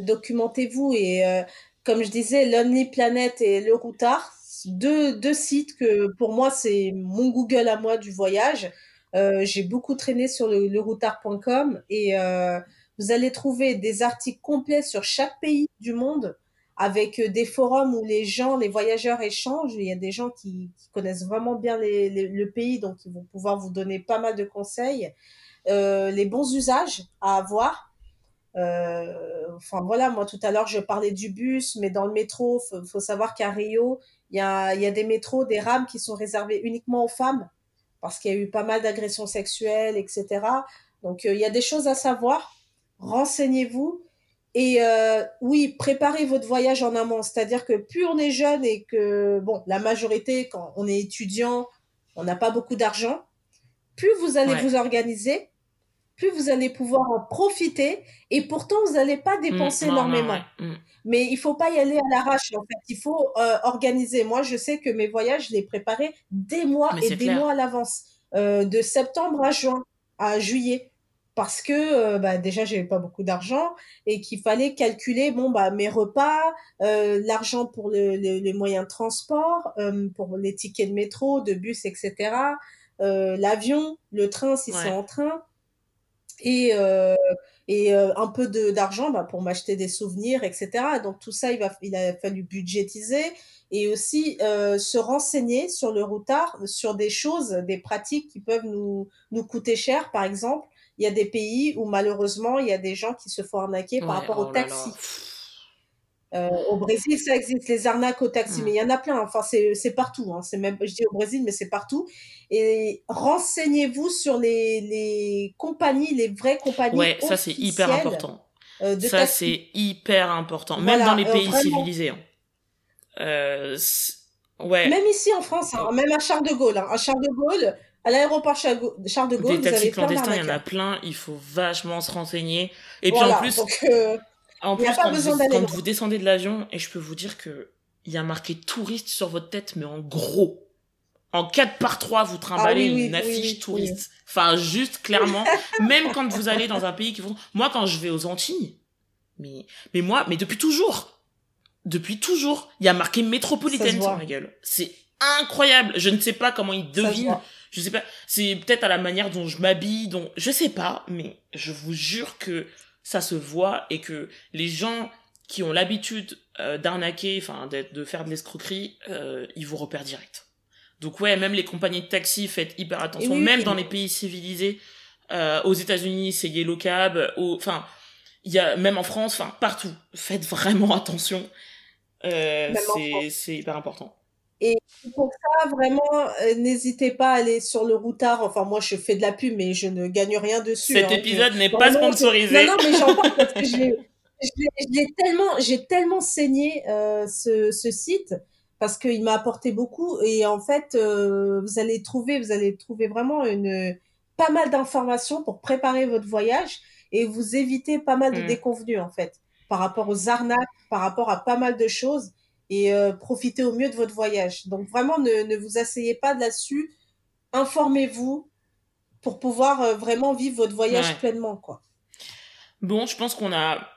documentez-vous et comme je disais, Lonely Planet et Le Routard, deux, deux sites que pour moi, c'est mon Google à moi du voyage. Euh, j'ai beaucoup traîné sur le, leroutard.com et euh, vous allez trouver des articles complets sur chaque pays du monde avec des forums où les gens, les voyageurs échangent. Il y a des gens qui, connaissent vraiment bien le pays, donc ils vont pouvoir vous donner pas mal de conseils. Euh, les bons usages à avoir euh, enfin voilà, moi tout à l'heure je parlais du bus, mais dans le métro, faut, faut savoir qu'à Rio, il y a, y a des métros, des rames qui sont réservées uniquement aux femmes parce qu'il y a eu pas mal d'agressions sexuelles, etc. Donc euh, il y a des choses à savoir. Renseignez-vous et euh, oui, préparez votre voyage en amont. C'est-à-dire que plus on est jeune et que bon, la majorité quand on est étudiant, on n'a pas beaucoup d'argent, plus vous allez vous organiser, plus vous allez pouvoir en profiter et pourtant vous n'allez pas dépenser mmh, énormément. Mmh. Mais il faut pas y aller à l'arrache en fait. Il faut euh, organiser. Moi, je sais que mes voyages, je les préparais des mois et des mois à l'avance, euh, de septembre à juin, à juillet, parce que euh, bah, déjà j'avais pas beaucoup d'argent et qu'il fallait calculer bon bah mes repas, euh, l'argent pour le, les moyens de transport, euh, pour les tickets de métro, de bus, etc. Euh, l'avion, le train si c'est en train et euh, et euh, un peu de d'argent bah, pour m'acheter des souvenirs etc donc tout ça il va il a fallu budgétiser et aussi euh, se renseigner sur le routard sur des choses des pratiques qui peuvent nous nous coûter cher. Par exemple il y a des pays où malheureusement il y a des gens qui se font arnaquer par rapport au oh taxi euh, au Brésil, ça existe, les arnaques au taxi, mais il y en a plein. Enfin, c'est partout. Hein. C'est même, je dis au Brésil, mais c'est partout. Et renseignez-vous sur les, les compagnies, les vraies compagnies. Ouais, ça c'est hyper important. Euh, ça c'est hyper important, même dans les euh, pays civilisés. Hein. Euh, ouais. Même ici en France, hein, même à Charles de Gaulle, à Charles de Gaulle, à l'aéroport Charles de Gaulle, des taxis clandestins, il y en a plein. Il faut vachement se renseigner. Et puis en plus. Donc, euh, en plus, quand, vous, descendez de l'avion, et je peux vous dire que il y a marqué touriste sur votre tête, mais en gros. en 4 par 3 vous trimballez Ah oui, une oui, affiche oui, touriste. Enfin, juste clairement, même quand vous allez dans un pays qui font. Moi, quand je vais aux Antilles, mais, mais moi, mais depuis toujours, depuis toujours, il y a marqué métropolitaine sur ma gueule. C'est incroyable. Je ne sais pas comment ils devinent. Je sais pas. C'est peut-être à la manière dont je m'habille, dont je sais pas, mais je vous jure que ça se voit et que les gens qui ont l'habitude euh, d'arnaquer, enfin de faire de l'escroquerie, euh, ils vous repèrent direct. Donc ouais, même les compagnies de taxi, faites hyper attention. oui, même oui. dans les pays civilisés, euh, aux États-Unis, c'est Yellow Cab, enfin, il y a même en France, enfin partout. Faites vraiment attention. Euh, c'est hyper important. Pour ça, vraiment, euh, n'hésitez pas à aller sur le routard. Enfin, moi, je fais de la pub, mais je ne gagne rien dessus. Cet hein. épisode n'est pas sponsorisé. Non, non, mais j'en parle parce que l'ai tellement, j'ai tellement saigné euh, ce, ce site parce qu'il m'a apporté beaucoup et en fait, euh, vous allez trouver, vous allez trouver vraiment une pas mal d'informations pour préparer votre voyage et vous éviter pas mal de Mm. déconvenues en fait par rapport aux arnaques, par rapport à pas mal de choses et euh, profiter au mieux de votre voyage. Donc vraiment, ne, ne vous asseyez pas là-dessus, informez-vous pour pouvoir euh, vraiment vivre votre voyage Ouais. pleinement, quoi. Bon, je pense qu'on a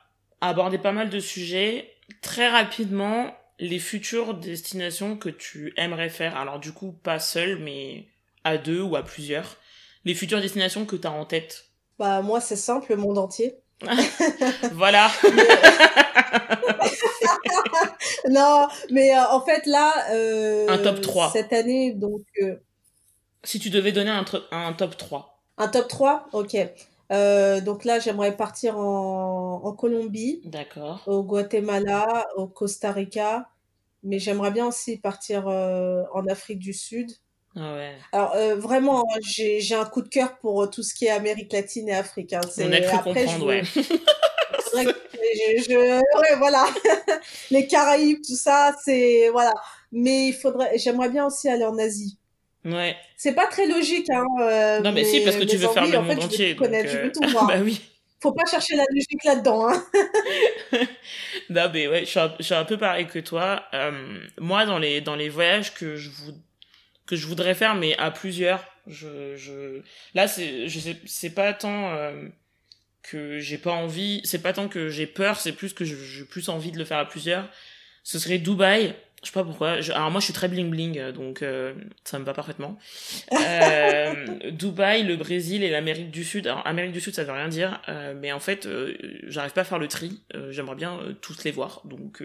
abordé pas mal de sujets. Très rapidement, les futures destinations que tu aimerais faire. Alors du coup, pas seul, mais à deux ou à plusieurs. Les futures destinations que tu as en tête. Bah, moi, c'est simple, le monde entier. Voilà. Non, mais euh, en fait, là, euh, Un top 3. cette année, donc, euh, si tu devais donner un, top 3. un top 3, ok. Donc là, j'aimerais partir en, en Colombie, D'accord. au Guatemala, au Costa Rica, mais j'aimerais bien aussi partir en Afrique du Sud. Ah ouais. Alors, euh, vraiment, j'ai, un coup de cœur pour tout ce qui est Amérique latine et Afrique. hein. On a cru après, comprendre, ouais. Je, je- voilà. Les Caraïbes, tout ça, c'est, voilà. Mais il faudrait, j'aimerais bien aussi aller en Asie. Ouais. C'est pas très logique, hein. euh, Non, mais si, parce que tu veux faire le en fait, monde je veux entier. donc, je euh, veux tout voir. bah oui. Faut pas chercher la logique là-dedans, hein. Non, mais ouais, je suis un, je suis un peu pareil que toi. Euh, moi, dans les, dans les voyages que je, vou- que je voudrais faire, mais à plusieurs, je, je... là, c'est, pas tant euh, que j'ai pas envie, c'est pas tant que j'ai peur, c'est plus que j'ai plus envie de le faire à plusieurs. Ce serait Dubaï. Je sais pas pourquoi. Je- alors moi, je suis très bling bling, donc euh, ça me va parfaitement. Euh, Dubaï, le Brésil et l'Amérique du Sud. Alors Amérique du Sud, ça veut rien dire, euh, mais en fait, j'arrive pas à faire le tri. J'aimerais bien tous les voir, donc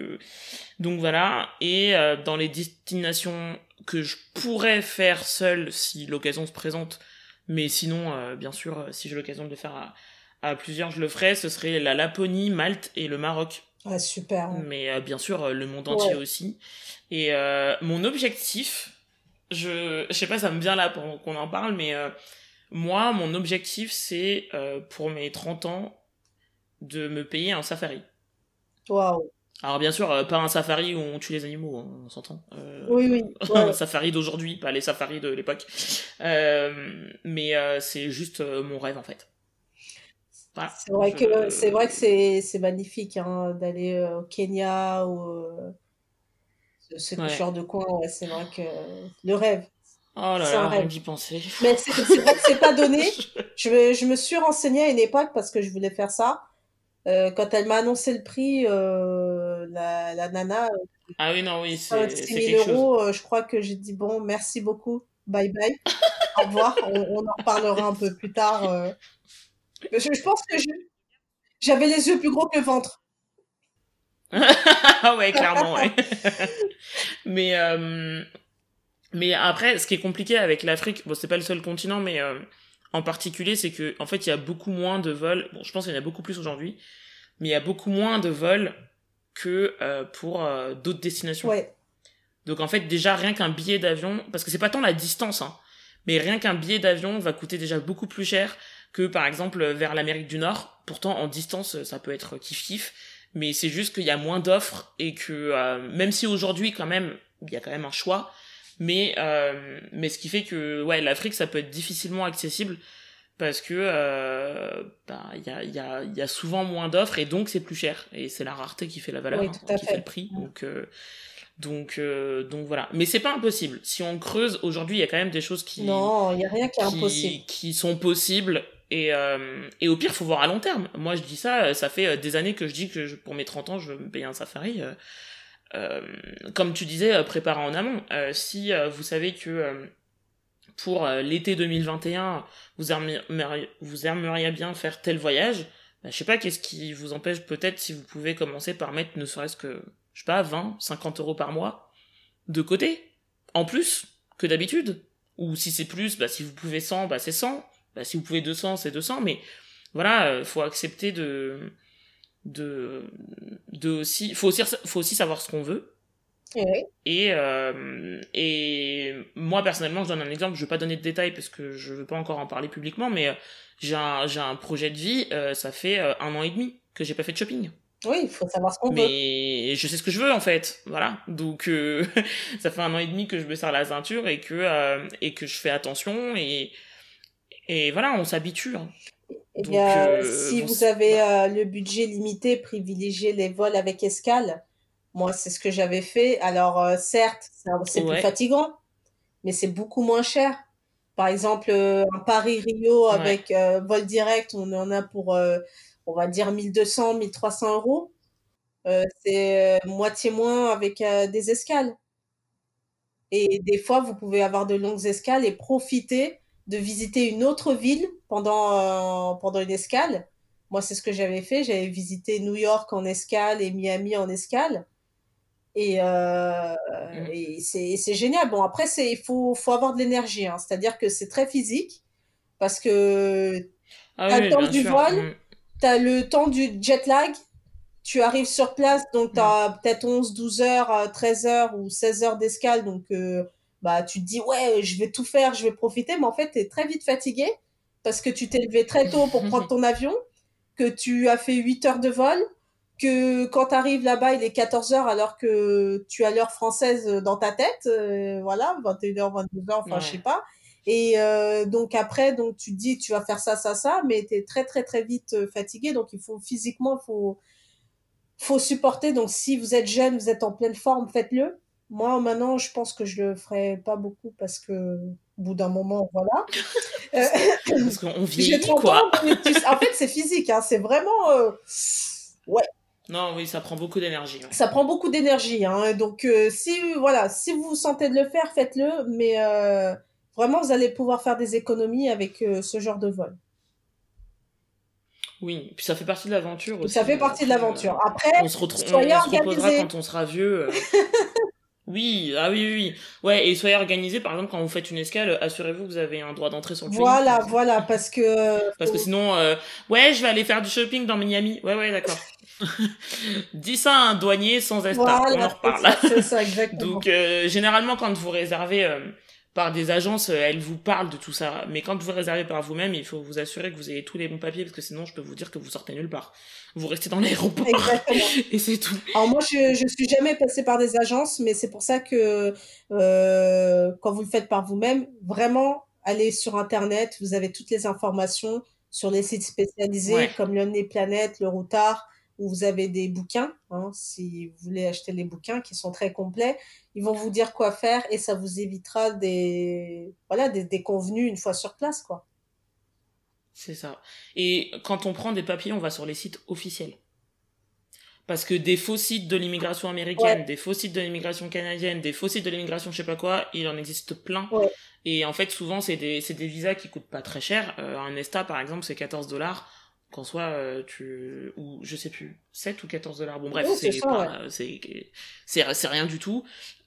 donc voilà. Et dans les destinations que je pourrais faire seule si l'occasion se présente, mais sinon, bien sûr, si j'ai l'occasion de le faire à, à plusieurs, je le ferai. Ce serait la Laponie, Malte et le Maroc Ouais, super. mais euh, bien sûr euh, le monde entier Ouais. aussi. Et euh, mon objectif, je, je sais pas, ça me vient là pour qu'on en parle, mais euh, moi, mon objectif, c'est pour mes 30 ans de me payer un safari. Waouh. Alors bien sûr, pas un safari où on tue les animaux, hein, on s'entend. Oui, oui. ouais. un safari d'aujourd'hui, pas les safaris de l'époque. Mais c'est juste mon rêve en fait. Voilà. C'est vrai Je- que c'est vrai que c'est c'est magnifique hein, d'aller euh, au Kenya ou euh, ce, Ouais. genre de coin. Ouais, c'est vrai que le rêve. Oh là c'est un là, rêve. rien d'y penser. Mais c'est vrai que c'est pas donné. Je, me- je me suis renseignée à une époque parce que je voulais faire ça. Euh, quand elle m'a annoncé le prix, euh, la, la nana, Ah oui, non, oui, c'est c'est 6 000 quelque chose. euros, je crois que j'ai dit bon, merci beaucoup, bye bye, au revoir. On, on en reparlera un peu plus tard. euh. Je, je pense que j'avais les yeux plus gros que le ventre. Ah ouais, clairement, ouais. mais, euh, mais après, ce qui est compliqué avec l'Afrique, bon, c'est pas le seul continent, mais euh, en particulier, c'est que en fait, il y a beaucoup moins de vols. Bon, je pense qu'il y en a beaucoup plus aujourd'hui, mais il y a beaucoup moins de vols que euh, pour d'autres destinations. Ouais, Donc en fait, déjà, rien qu'un billet d'avion, parce que c'est pas tant la distance, hein, mais rien qu'un billet d'avion va coûter déjà beaucoup plus cher que par exemple vers l'Amérique du Nord. Pourtant, en distance, ça peut être kiff-kiff, mais c'est juste qu'il y a moins d'offres et que euh, même si aujourd'hui, quand même, il y a quand même un choix, mais, euh, mais ce qui fait que ouais, l'Afrique, ça peut être difficilement accessible parce que euh, bah, il y, a, y, a, y a souvent moins d'offres et donc c'est plus cher. Et c'est la rareté qui fait la valeur, Oui, hein, qui fait. fait le prix. Donc, euh, Donc, euh, donc voilà. Mais c'est pas impossible. Si on creuse, aujourd'hui, il y a quand même des choses qui. Non, il y a rien qui est impossible. qui sont possibles. Et, euh, et au pire, faut voir à long terme. Moi, je dis ça, ça fait euh, des années que je dis que pour mes 30 ans, je veux me payer un safari. Euh, euh, comme tu disais, euh, préparer en amont. Euh, si euh, vous savez que euh, pour euh, l'été 2021, vous aimeriez, vous aimeriez bien faire tel voyage, bah, je sais pas, qu'est-ce qui vous empêche peut-être si vous pouvez commencer par mettre ne serait-ce que, je sais pas, 20, 50 euros par mois de côté, en plus que d'habitude. Ou si c'est plus, bah, si vous pouvez 100, bah, c'est 100. Bah, si vous pouvez 200, c'est 200. Mais voilà, euh, faut accepter de, de, de aussi, faut aussi, faut aussi savoir ce qu'on veut. Oui. Et, euh, et moi, personnellement, je donne un exemple. Je vais pas donner de détails parce que je veux pas encore en parler publiquement, mais euh, j'ai un, j'ai un projet de vie. euh, ça fait un an et demi que j'ai pas fait de shopping. Oui, il faut savoir ce qu'on veut. Mais je sais ce que je veux en fait, voilà. Donc euh, ça fait un an et demi que je me serre la ceinture et que et que je fais attention et et voilà, on s'habitue. hein. Eh Donc, euh, si vous avez euh, le budget limité, privilégiez les vols avec escale. Moi, c'est ce que j'avais fait. Alors, euh, certes, c'est plus fatigant, mais c'est beaucoup moins cher. Par exemple, un Paris-Rio Ouais. avec vol direct, on en a pour, on va dire, 1200, 1300 euros. C'est moitié moins avec des escales. Et des fois, vous pouvez avoir de longues escales et profiter de visiter une autre ville pendant, euh, pendant une escale. Moi, c'est ce que j'avais fait. J'avais visité New York en escale et Miami en escale. Et, euh, Mhm. et c'est c'est génial. Bon, après, c'est, il faut, faut avoir de l'énergie. Hein. C'est-à-dire que c'est très physique parce que Ah T'as oui, le temps du sûr. vol, Mm. tu as le temps du jet lag. Tu arrives sur place, donc tu as peut-être 11, 12 heures, euh, 13 heures ou 16 heures d'escale. Donc, euh, bah, tu te dis, ouais, je vais tout faire, je vais profiter. Mais en fait, tu es très vite fatigué parce que tu t'es levé très tôt pour prendre ton avion, que tu as fait 8 heures de vol, que quand tu arrives là-bas, il est 14 heures alors que tu as l'heure française dans ta tête. euh, voilà, 21h, 22h, enfin, Ouais. je sais pas. Et euh, donc après, donc tu te dis tu vas faire ça, ça, ça, mais tu es très très très vite euh, fatigué. Donc il faut physiquement, faut faut supporter. Donc si vous êtes jeune, vous êtes en pleine forme, faites-le. Moi maintenant, je pense que je le ferai pas beaucoup parce que au bout d'un moment, voilà. Euh, Parce qu'on vieillit, 30 quoi. en fait c'est physique, hein, c'est vraiment euh, ouais. Non, oui, ça prend beaucoup d'énergie. ouais. Ça prend beaucoup d'énergie, hein. Donc euh, si voilà, si vous vous sentez de le faire, faites-le. Mais euh, vraiment, vous allez pouvoir faire des économies avec euh, ce genre de vol. Oui, puis ça fait partie de l'aventure aussi. Ça fait partie de l'aventure. Après, on se, retrouve, on, on se reposera quand on sera vieux. euh. oui, ah oui, oui, oui. Ouais, et soyez organisés, par exemple, quand vous faites une escale, assurez-vous que vous avez un droit d'entrée sur le voilà, voilà, parce que Parce que sinon, euh, ouais, je vais aller faire du shopping dans Miami. Ouais, ouais, d'accord. Dis ça à un douanier sans ESTA, on en voilà, reparle. c'est ça, c'est ça, exactement. Donc, euh, généralement, quand vous réservez euh, par des agences, euh, elles vous parlent de tout ça. Mais quand vous réservez par vous-même, il faut vous assurer que vous avez tous les bons papiers, parce que sinon, je peux vous dire que vous sortez nulle part. Vous restez dans l'aéroport, Exactement. et c'est tout. Alors moi, je je suis jamais passée par des agences, mais c'est pour ça que euh, quand vous le faites par vous-même, vraiment, allez sur Internet, vous avez toutes les informations sur les sites spécialisés Ouais. comme Lonely Planet, le Routard, où vous avez des bouquins. Hein, si vous voulez acheter les bouquins qui sont très complets, ils vont vous dire quoi faire et ça vous évitera des voilà des déconvenus une fois sur place, quoi. C'est ça. Et quand on prend des papiers, on va sur les sites officiels. Parce que des faux sites de l'immigration américaine, des faux sites de l'immigration canadienne, des faux sites de l'immigration je sais pas quoi, il en existe plein. Ouais. Et en fait, souvent, c'est des, c'est des visas qui coûtent pas très cher. Euh, un ESTA, par exemple, c'est 14 dollars. Qu'en soit, euh, tu, ou je sais plus, 7 ou 14 dollars. Bon, bref, Oui, c'est c'est rien du tout.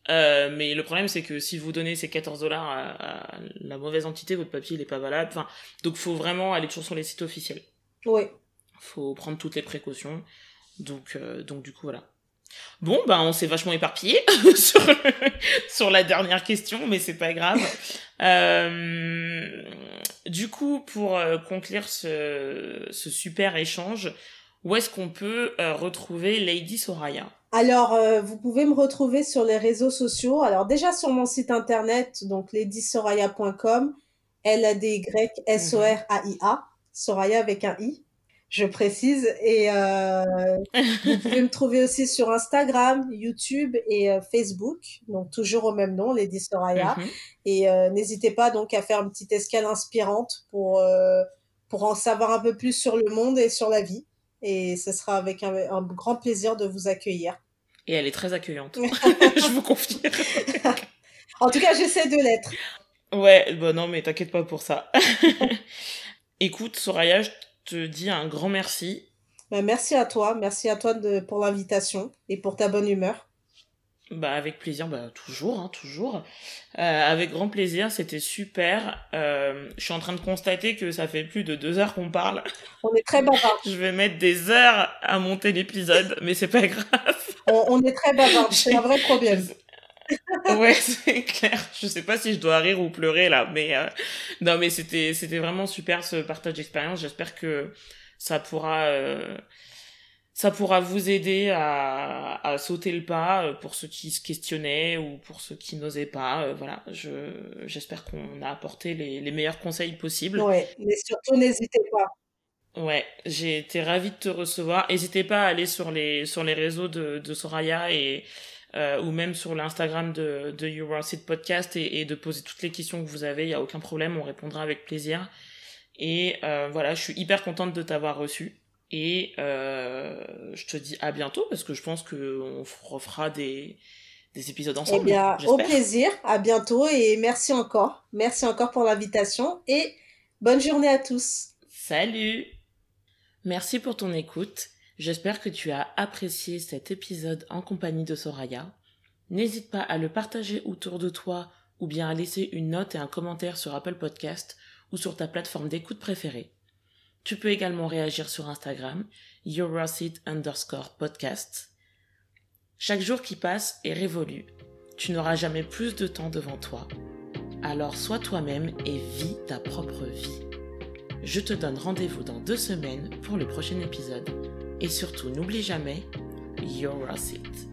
Euh, mais le problème, c'est que si vous donnez ces 14 dollars à, à la mauvaise entité, votre papier, il est pas valable. Enfin, donc, faut vraiment aller toujours sur les sites officiels. Oui. Faut prendre toutes les précautions. Donc, euh, donc du coup, voilà. Bon, ben, on s'est vachement éparpillé sur, sur la dernière question, mais c'est pas grave. Euh, du coup, pour euh, conclure ce, super échange, où est-ce qu'on peut euh, retrouver Lady Soraya? Alors, euh, vous pouvez me retrouver sur les réseaux sociaux. Alors, déjà sur mon site internet, donc ladysoraya.com, L-A-D-Y-S-O-R-A-I-A, Soraya avec un I. je précise. Et euh, vous pouvez me trouver aussi sur Instagram, YouTube et euh, Facebook, donc toujours au même nom, Lady Soraya. Mhm. Et euh, n'hésitez pas donc à faire une petite escale inspirante pour, pour en savoir un peu plus sur le monde et sur la vie. Et ce sera avec un, un grand plaisir de vous accueillir. Et elle est très accueillante, je vous confirme. en tout cas, j'essaie de l'être. Ouais, bon non, mais t'inquiète pas pour ça. Écoute, Soraya, je te dis un grand merci. Bah, merci à toi, merci à toi de, pour l'invitation et pour ta bonne humeur. Bah avec plaisir, bah toujours, hein, toujours. Euh, avec grand plaisir, c'était super. Euh, je suis en train de constater que ça fait plus de deux heures qu'on parle. On est très bavard. je vais mettre des heures à monter l'épisode, mais c'est pas grave. On, est très bavard, c'est un vrai problème. Ouais, c'est clair. Je sais pas si je dois rire ou pleurer là, mais euh, non, mais c'était c'était vraiment super ce partage d'expérience. J'espère que ça pourra euh, ça pourra vous aider à, à sauter le pas euh, pour ceux qui se questionnaient ou pour ceux qui n'osaient pas. voilà, je j'espère qu'on a apporté les, les meilleurs conseils possibles. Ouais, mais surtout n'hésitez pas. Ouais, j'ai été ravie de te recevoir. N'hésitez pas à aller sur les sur les réseaux de, de Soraya et euh, ou même sur l'Instagram de, de Your Podcast et, et, de poser toutes les questions que vous avez. Il n'y a aucun problème, on répondra avec plaisir. Et euh, voilà, je suis hyper contente de t'avoir reçu. Et euh, je te dis à bientôt parce que je pense qu'on refera des, des épisodes eh ensemble. Eh bien, au plaisir, à bientôt et merci encore. Merci encore pour l'invitation et bonne journée à tous. Salut Merci pour ton écoute. J'espère que tu as apprécié cet épisode en compagnie de Soraya. N'hésite pas à le partager autour de toi ou bien à laisser une note et un commentaire sur Apple Podcast ou sur ta plateforme d'écoute préférée. Tu peux également réagir sur Instagram, YourRossit podcast. Chaque jour qui passe est révolu. Tu n'auras jamais plus de temps devant toi. Alors sois toi-même et vis ta propre vie. Je te donne rendez-vous dans deux semaines pour le prochain épisode. Et surtout, n'oublie jamais, you're it.